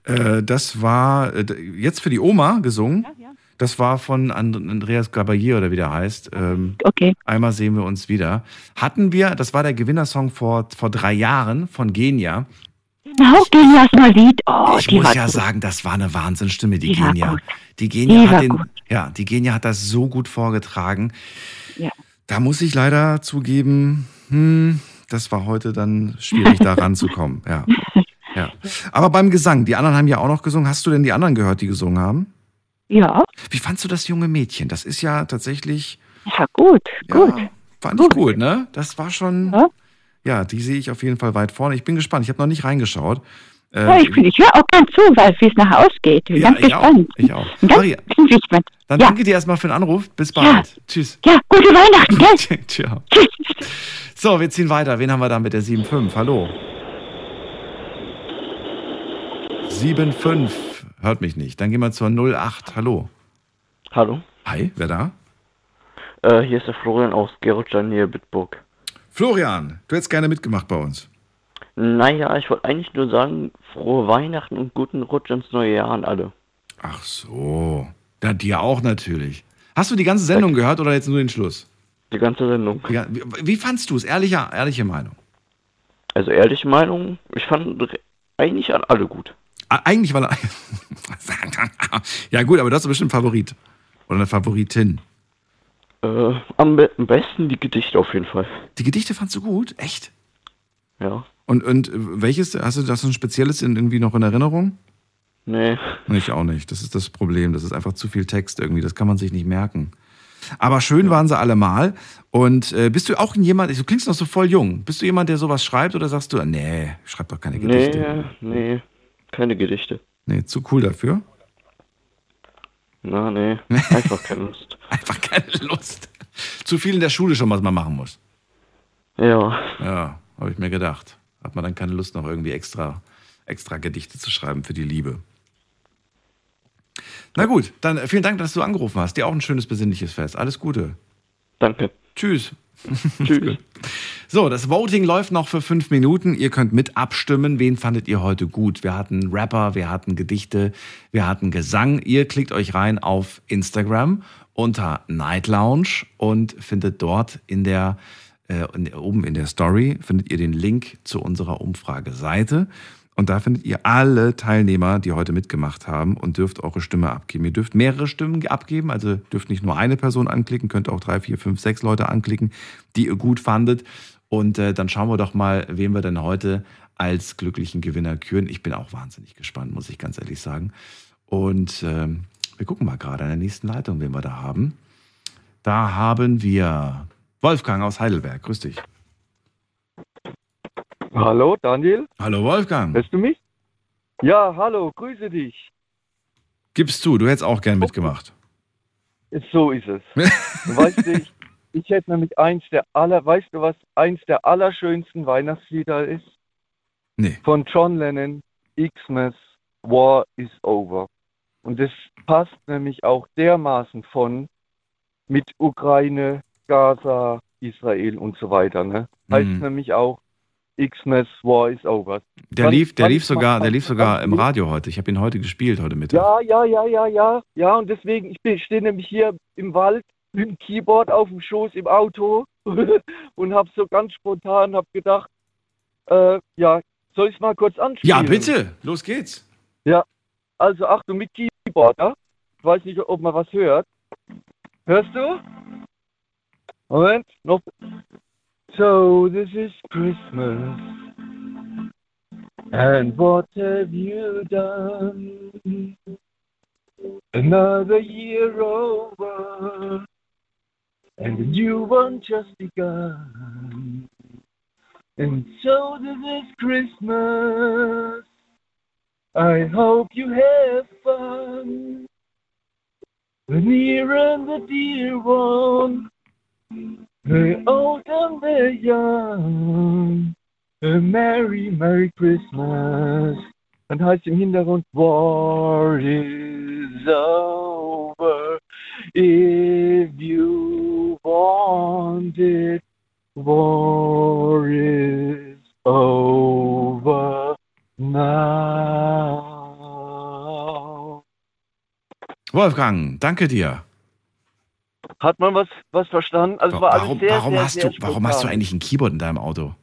Speaker 3: Äh, das war äh, jetzt für die Oma gesungen. Das war von And Andreas Gabayer oder wie der heißt. Ähm,
Speaker 37: okay.
Speaker 3: Einmal sehen wir uns wieder. Hatten wir, das war der Gewinnersong vor, vor drei Jahren von Genia.
Speaker 37: Genau, Genias mal Lied. Oh,
Speaker 3: ich muss ja
Speaker 37: gut.
Speaker 3: sagen, das war eine Wahnsinnsstimme, die,
Speaker 37: Die
Speaker 3: Genia.
Speaker 37: gut.
Speaker 3: Die Genia
Speaker 37: Die
Speaker 3: hat den,
Speaker 37: gut.
Speaker 3: ja, die Genia hat das so gut vorgetragen.
Speaker 37: Ja.
Speaker 3: Da muss ich leider zugeben, hm, das war heute dann schwierig, da ranzukommen. Ja. ja. Aber beim Gesang, die anderen haben ja auch noch gesungen. Hast du denn die anderen gehört, die gesungen haben?
Speaker 37: Ja.
Speaker 3: Wie fandst du das junge Mädchen? Das ist ja tatsächlich.
Speaker 37: Ja, gut, gut.
Speaker 3: Fand ich gut, ne? Das war schon. Ja, die sehe ich auf jeden Fall weit vorne. Ich bin gespannt. Ich habe noch nicht reingeschaut. Äh,
Speaker 37: Ja, ich, ich höre auch gern zu, weil wie es nachher ausgeht. Bin
Speaker 3: Ja,
Speaker 37: ganz
Speaker 3: ich auch.
Speaker 37: gespannt.
Speaker 3: Ich auch.
Speaker 37: Ganz,
Speaker 3: Maria.
Speaker 37: bin gespannt.
Speaker 3: Dann
Speaker 37: ja.
Speaker 3: danke dir erstmal für den Anruf. Bis bald. Tschüss.
Speaker 37: Ja, gute Weihnachten, gell?
Speaker 3: Ciao. So, wir ziehen weiter. Wen haben wir da mit der 7.5? Hallo. 7.5. Hört mich nicht. Dann gehen wir zur 08. Hallo.
Speaker 38: Hallo.
Speaker 3: Hi, wer da?
Speaker 38: Äh, hier ist der Florian aus Gerolstein hier Bitburg.
Speaker 3: Florian, du hättest gerne mitgemacht bei uns.
Speaker 38: Naja, ich wollte eigentlich nur sagen, frohe Weihnachten und guten Rutsch ins neue Jahr an alle.
Speaker 3: Ach so. Ja, dir auch natürlich. Hast du die ganze Sendung gehört oder jetzt nur den Schluss?
Speaker 38: Die ganze Sendung.
Speaker 3: Ja, wie, wie fandst du es? Ehrliche, ehrliche Meinung.
Speaker 38: Also ehrliche Meinung, ich fand eigentlich an alle gut.
Speaker 3: Eigentlich war er. ja, gut, aber das ist bestimmt ein Favorit. Oder eine Favoritin.
Speaker 38: Äh, am, be am besten die Gedichte auf jeden Fall.
Speaker 3: Die Gedichte fandst du gut? Echt?
Speaker 38: Ja.
Speaker 3: Und, und äh, welches? Hast du das ein spezielles in, irgendwie noch in Erinnerung?
Speaker 38: Nee.
Speaker 3: Ich auch nicht. Das ist das Problem. Das ist einfach zu viel Text irgendwie. Das kann man sich nicht merken. Aber schön waren sie alle mal. Und äh, bist du auch jemand, du klingst noch so voll jung. Bist du jemand, der sowas schreibt oder sagst du, nee, ich schreib doch keine Gedichte?
Speaker 38: Nee, nee, keine Gedichte.
Speaker 3: Nee, zu cool dafür.
Speaker 38: Na, nee, einfach keine Lust.
Speaker 3: Einfach keine Lust. Zu viel in der Schule schon, was man machen muss.
Speaker 38: Ja.
Speaker 3: Ja, habe ich mir gedacht. Hat man dann keine Lust, noch irgendwie extra, extra Gedichte zu schreiben für die Liebe. Na gut, dann vielen Dank, dass du angerufen hast. Dir auch ein schönes besinnliches Fest. Alles Gute.
Speaker 38: Danke.
Speaker 3: Tschüss.
Speaker 38: Tschüss.
Speaker 3: So, das Voting läuft noch für fünf Minuten. Ihr könnt mit abstimmen. Wen fandet ihr heute gut? Wir hatten Rapper, wir hatten Gedichte, wir hatten Gesang. Ihr klickt euch rein auf Instagram unter Night Lounge und findet dort in der äh, in, oben in der Story findet ihr den Link zu unserer Umfrageseite. Und da findet ihr alle Teilnehmer, die heute mitgemacht haben und dürft eure Stimme abgeben. Ihr dürft mehrere Stimmen abgeben, also dürft nicht nur eine Person anklicken, könnt auch drei, vier, fünf, sechs Leute anklicken, die ihr gut fandet. Und äh, dann schauen wir doch mal, wen wir denn heute als glücklichen Gewinner küren. Ich bin auch wahnsinnig gespannt, muss ich ganz ehrlich sagen. Und äh, wir gucken mal gerade an der nächsten Leitung, wen wir da haben. Da haben wir Wolfgang aus Heidelberg. Grüß dich.
Speaker 39: Hallo, Daniel.
Speaker 3: Hallo, Wolfgang.
Speaker 39: Hörst du mich? Ja, hallo, grüße dich.
Speaker 3: Gibst du, du hättest auch gern mitgemacht.
Speaker 39: So ist es. Du weißt, ich, ich hätte nämlich eins der aller, weißt du was, eins der allerschönsten Weihnachtslieder ist?
Speaker 3: Nee.
Speaker 39: Von John Lennon, Xmas, War is Over. Und das passt nämlich auch dermaßen von mit Ukraine, Gaza, Israel und so weiter. Ne? Heißt
Speaker 3: Mhm.
Speaker 39: nämlich auch Xmas, War is Over.
Speaker 3: Der lief, der lief sogar, der lief sogar im Radio heute. Ich habe ihn heute gespielt, heute Mittag.
Speaker 39: Ja, ja, ja, ja, ja. Ja, und deswegen, ich, bin- ich stehe nämlich hier im Wald mit dem Keyboard auf dem Schoß im Auto und habe so ganz spontan hab gedacht, äh, ja, soll ich es mal kurz anspielen?
Speaker 3: Ja, bitte, los geht's.
Speaker 39: Ja, also Achtung mit Keyboard, ja? Ich weiß nicht, ob man was hört. Hörst du? Moment, noch. So, this is Christmas. And what have you done? Another year over. And the new one just begun. And so this Christmas. I hope you have fun. The near and the dear one, the old and the young. A Merry, Merry Christmas. Dann heißt im Hintergrund War is over. If you it, war is over now.
Speaker 3: Wolfgang, danke dir.
Speaker 39: Hat man was, was verstanden? Also war
Speaker 3: Warum,
Speaker 39: alles sehr,
Speaker 3: warum,
Speaker 39: sehr,
Speaker 3: hast
Speaker 39: sehr
Speaker 3: du, warum hast du eigentlich ein Keyboard in deinem Auto?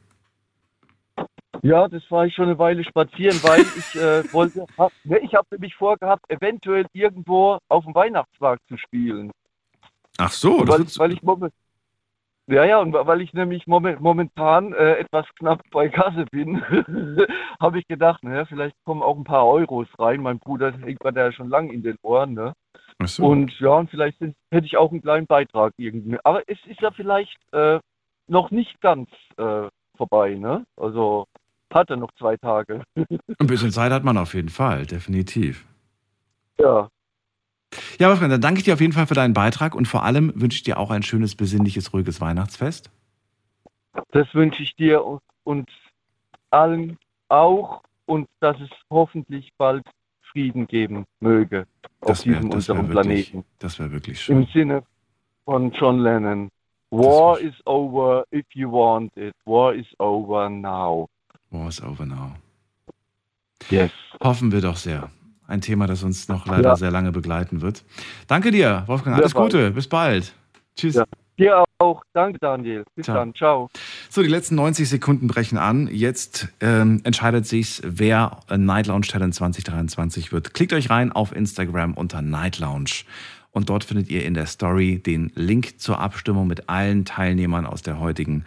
Speaker 39: Ja, das war ich schon eine Weile spazieren, weil ich äh, wollte, hab, ne, ich habe nämlich vorgehabt, eventuell irgendwo auf dem Weihnachtsmarkt zu spielen.
Speaker 3: Ach so, das
Speaker 39: weil, weil ich ja, ja, und weil ich nämlich momen- momentan äh, etwas knapp bei Kasse bin, habe ich gedacht, naja, vielleicht kommen auch ein paar Euros rein. Mein Bruder hängt mir da ja schon lange in den Ohren, ne?
Speaker 3: Ach so.
Speaker 39: Und ja, und vielleicht sind, hätte ich auch einen kleinen Beitrag irgendwie. Aber es ist ja vielleicht äh, noch nicht ganz äh, vorbei, ne? Also hat er noch zwei Tage.
Speaker 3: Ein bisschen Zeit hat man auf jeden Fall, definitiv.
Speaker 39: ja.
Speaker 3: Ja, Wolfgang, dann danke ich dir auf jeden Fall für deinen Beitrag und vor allem wünsche ich dir auch ein schönes, besinnliches, ruhiges Weihnachtsfest.
Speaker 39: Das wünsche ich dir und, allen auch und dass es hoffentlich bald Frieden geben möge auf
Speaker 3: wär-
Speaker 39: diesem unserem
Speaker 3: wirklich-
Speaker 39: Planeten.
Speaker 3: Das wäre wirklich schön.
Speaker 39: Im Sinne von John Lennon. War is over if you want it. War is over now.
Speaker 3: War is over now.
Speaker 39: Yes.
Speaker 3: Hoffen wir doch sehr. Ein Thema, das uns noch leider
Speaker 39: Ja.
Speaker 3: sehr lange begleiten wird. Danke dir, Wolfgang. Alles. Gute. Bis bald. Tschüss.
Speaker 39: Dir auch. Danke, Daniel. Bis
Speaker 3: Ciao.
Speaker 39: dann. Ciao.
Speaker 3: So, die letzten 90 Sekunden brechen an. Jetzt ähm, entscheidet sich, wer Night Lounge Talent 2023 wird. Klickt euch rein auf Instagram unter Night Lounge. Und dort findet ihr in der Story den Link zur Abstimmung mit allen Teilnehmern aus der heutigen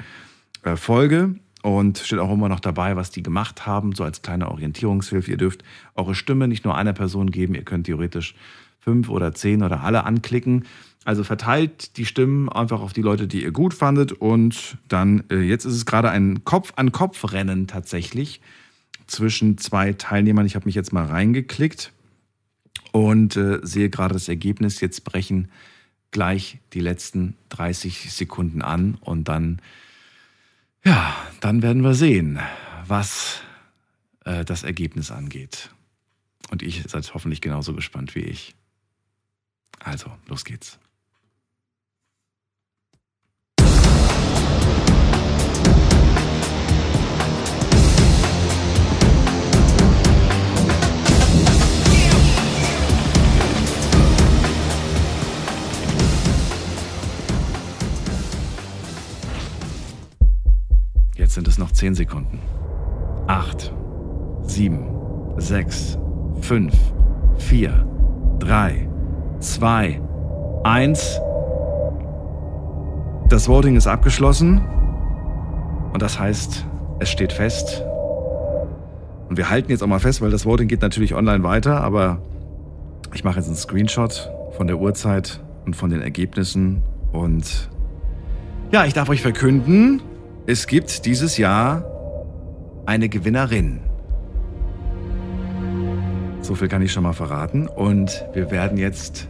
Speaker 3: äh, Folge. Und steht auch immer noch dabei, was die gemacht haben, so als kleine Orientierungshilfe. Ihr dürft eure Stimme nicht nur einer Person geben, ihr könnt theoretisch fünf oder zehn oder alle anklicken. Also verteilt die Stimmen einfach auf die Leute, die ihr gut fandet. Und dann, äh, jetzt ist es gerade ein Kopf-an-Kopf-Rennen tatsächlich zwischen zwei Teilnehmern. Ich habe mich jetzt mal reingeklickt und äh, sehe gerade das Ergebnis. Jetzt brechen gleich die letzten 30 Sekunden an und dann, ja, dann werden wir sehen, was äh, das Ergebnis angeht. Und ich seid hoffentlich genauso gespannt wie ich. Also, los geht's. Jetzt sind es noch 10 Sekunden. 8, 7, 6, 5, 4, 3, 2, 1. Das Voting ist abgeschlossen. Und das heißt, es steht fest. Und wir halten jetzt auch mal fest, weil das Voting geht natürlich online weiter, aber ich mache jetzt einen Screenshot von der Uhrzeit und von den Ergebnissen. Und ja, ich darf euch verkünden, es gibt dieses Jahr eine Gewinnerin. So viel kann ich schon mal verraten. Und wir werden jetzt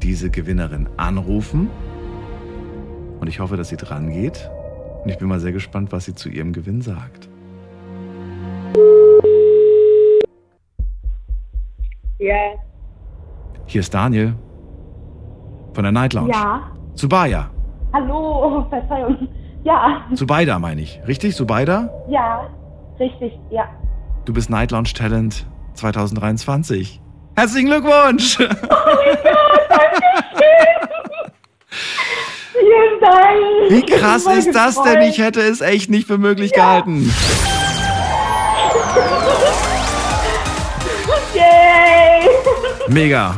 Speaker 3: diese Gewinnerin anrufen. Und ich hoffe, dass sie dran geht. Und ich bin mal sehr gespannt, was sie zu ihrem Gewinn sagt.
Speaker 35: Ja.
Speaker 3: Hier ist Daniel von der Night Lounge.
Speaker 35: Ja.
Speaker 3: Subaya.
Speaker 35: Hallo, Verzeihung. Ja.
Speaker 3: Subaida meine ich. Richtig? Subaida?
Speaker 35: Ja. Richtig, ja.
Speaker 3: Du bist Night Lounge Talent 2023. Herzlichen Glückwunsch!
Speaker 35: Vielen Dank.
Speaker 3: Wie krass ist das
Speaker 35: gefreut.
Speaker 3: denn? Ich hätte es echt nicht für möglich gehalten.
Speaker 35: Yay!
Speaker 3: Mega.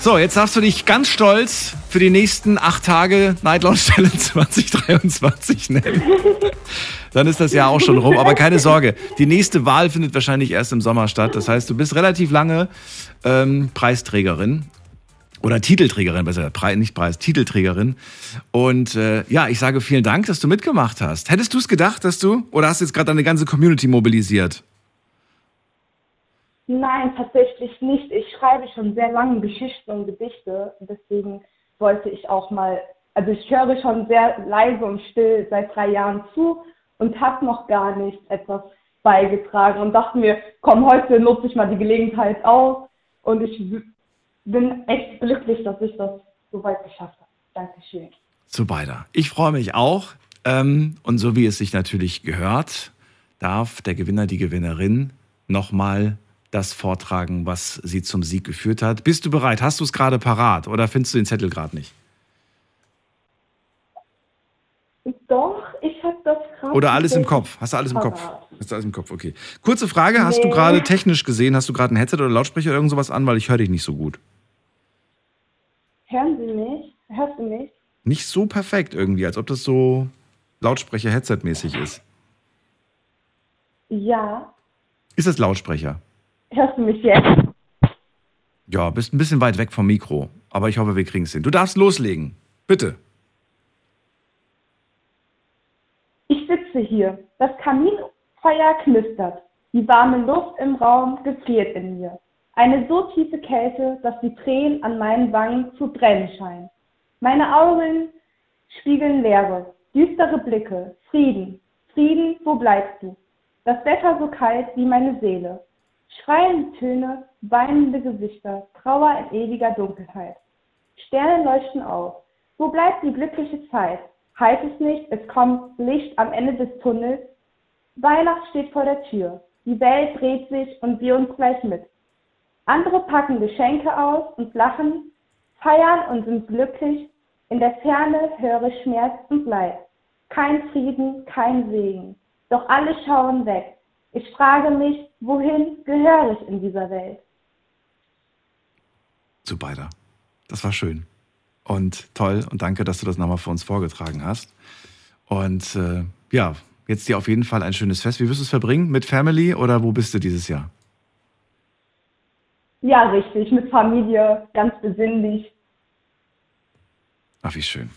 Speaker 3: So, jetzt darfst du dich ganz stolz für die nächsten acht Tage Night Lounge Talent 2023 nennen. Dann ist das Jahr auch schon rum. Aber keine Sorge, die nächste Wahl findet wahrscheinlich erst im Sommer statt. Das heißt, du bist relativ lange ähm, Preisträgerin. Oder Titelträgerin, besser, Pre nicht Preis, Titelträgerin. Und äh, ja, ich sage vielen Dank, dass du mitgemacht hast. Hättest du es gedacht, dass du, oder hast du jetzt gerade deine ganze Community mobilisiert?
Speaker 35: Nein, tatsächlich nicht. Ich schreibe schon sehr lange Geschichten und Gedichte. Deswegen wollte ich auch mal, also ich höre schon sehr leise und still seit drei Jahren zu und habe noch gar nicht etwas beigetragen und dachte mir, komm, heute nutze ich mal die Gelegenheit aus und ich bin echt glücklich, dass ich das so weit geschafft habe. Dankeschön.
Speaker 3: Zu beider. Ich freue mich auch. Ähm, und so wie es sich natürlich gehört, darf der Gewinner, die Gewinnerin nochmal das vortragen, was sie zum Sieg geführt hat. Bist du bereit? Hast du es gerade parat oder findest du den Zettel gerade nicht?
Speaker 35: Doch, ich habe das gerade.
Speaker 3: Oder alles im Kopf? Hast du alles im Kopf? Hast du alles im Kopf? Okay. Kurze Frage: Hast du
Speaker 35: Nee.
Speaker 3: gerade technisch gesehen, hast du gerade ein Headset oder Lautsprecher oder irgend sowas an, weil ich höre dich nicht so gut?
Speaker 35: Hören Sie mich? Hörst du mich?
Speaker 3: Nicht so perfekt irgendwie, als ob das so Lautsprecher-Headset-mäßig ist.
Speaker 35: Ja.
Speaker 3: Ist das Lautsprecher?
Speaker 35: Hörst du mich jetzt?
Speaker 3: Ja, bist ein bisschen weit weg vom Mikro, aber ich hoffe, wir kriegen es hin. Du darfst loslegen. Bitte.
Speaker 35: Ich sitze hier. Das Kaminfeuer knistert. Die warme Luft im Raum gefriert in mir. Eine so tiefe Kälte, dass die Tränen an meinen Wangen zu brennen scheinen. Meine Augen spiegeln Leere, düstere Blicke, Frieden. Frieden, wo bleibst du? Das Wetter so kalt wie meine Seele. Schreiende Töne, weinende Gesichter, Trauer in ewiger Dunkelheit. Sterne leuchten auf. Wo bleibt die glückliche Zeit? Heißt es nicht, es kommt Licht am Ende des Tunnels? Weihnacht steht vor der Tür. Die Welt dreht sich und wir uns gleich mit. Andere packen Geschenke aus und lachen, feiern und sind glücklich. In der Ferne höre Schmerz und Leid. Kein Frieden, kein Segen. Doch alle schauen weg. Ich frage mich, wohin gehöre ich in dieser Welt?
Speaker 3: Zu beider. Das war schön. Und toll. Und danke, dass du das nochmal für uns vorgetragen hast. Und äh, ja, jetzt dir auf jeden Fall ein schönes Fest. Wie wirst du es verbringen? Mit Family oder wo bist du dieses Jahr?
Speaker 35: Ja, richtig, mit Familie, ganz besinnlich.
Speaker 3: Ach, wie schön.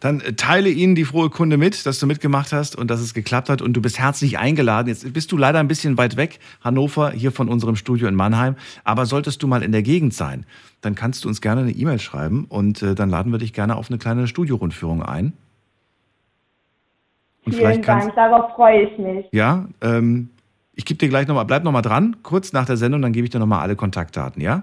Speaker 3: Dann äh, teile Ihnen die frohe Kunde mit, dass du mitgemacht hast und dass es geklappt hat. Und du bist herzlich eingeladen. Jetzt bist du leider ein bisschen weit weg, Hannover, hier von unserem Studio in Mannheim. Aber solltest du mal in der Gegend sein, dann kannst du uns gerne eine E-Mail schreiben und äh, dann laden wir dich gerne auf eine kleine Studiorundführung ein. Und
Speaker 35: Vielen Dank, darauf freue ich mich.
Speaker 3: Ja, ähm, ich gebe dir gleich nochmal, bleib nochmal dran, kurz nach der Sendung, dann gebe ich dir nochmal alle Kontaktdaten, ja?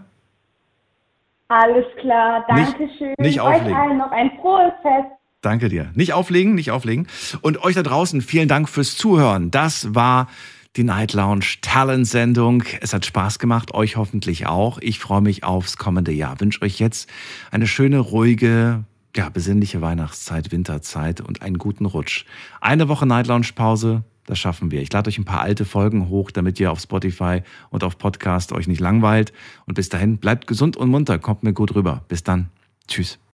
Speaker 35: Alles klar,
Speaker 3: Nicht-
Speaker 35: danke schön.
Speaker 3: nicht
Speaker 35: Euch
Speaker 3: auflegen.
Speaker 35: allen noch ein frohes Fest.
Speaker 3: Danke dir. Nicht auflegen, nicht auflegen. Und euch da draußen, vielen Dank fürs Zuhören. Das war die Night Lounge Talent-Sendung. Es hat Spaß gemacht, euch hoffentlich auch. Ich freue mich aufs kommende Jahr. Wünsche euch jetzt eine schöne, ruhige, ja, besinnliche Weihnachtszeit, Winterzeit und einen guten Rutsch. Eine Woche Night Lounge Pause, das schaffen wir. Ich lade euch ein paar alte Folgen hoch, damit ihr auf Spotify und auf Podcast euch nicht langweilt. Und bis dahin, bleibt gesund und munter, kommt mir gut rüber. Bis dann. Tschüss.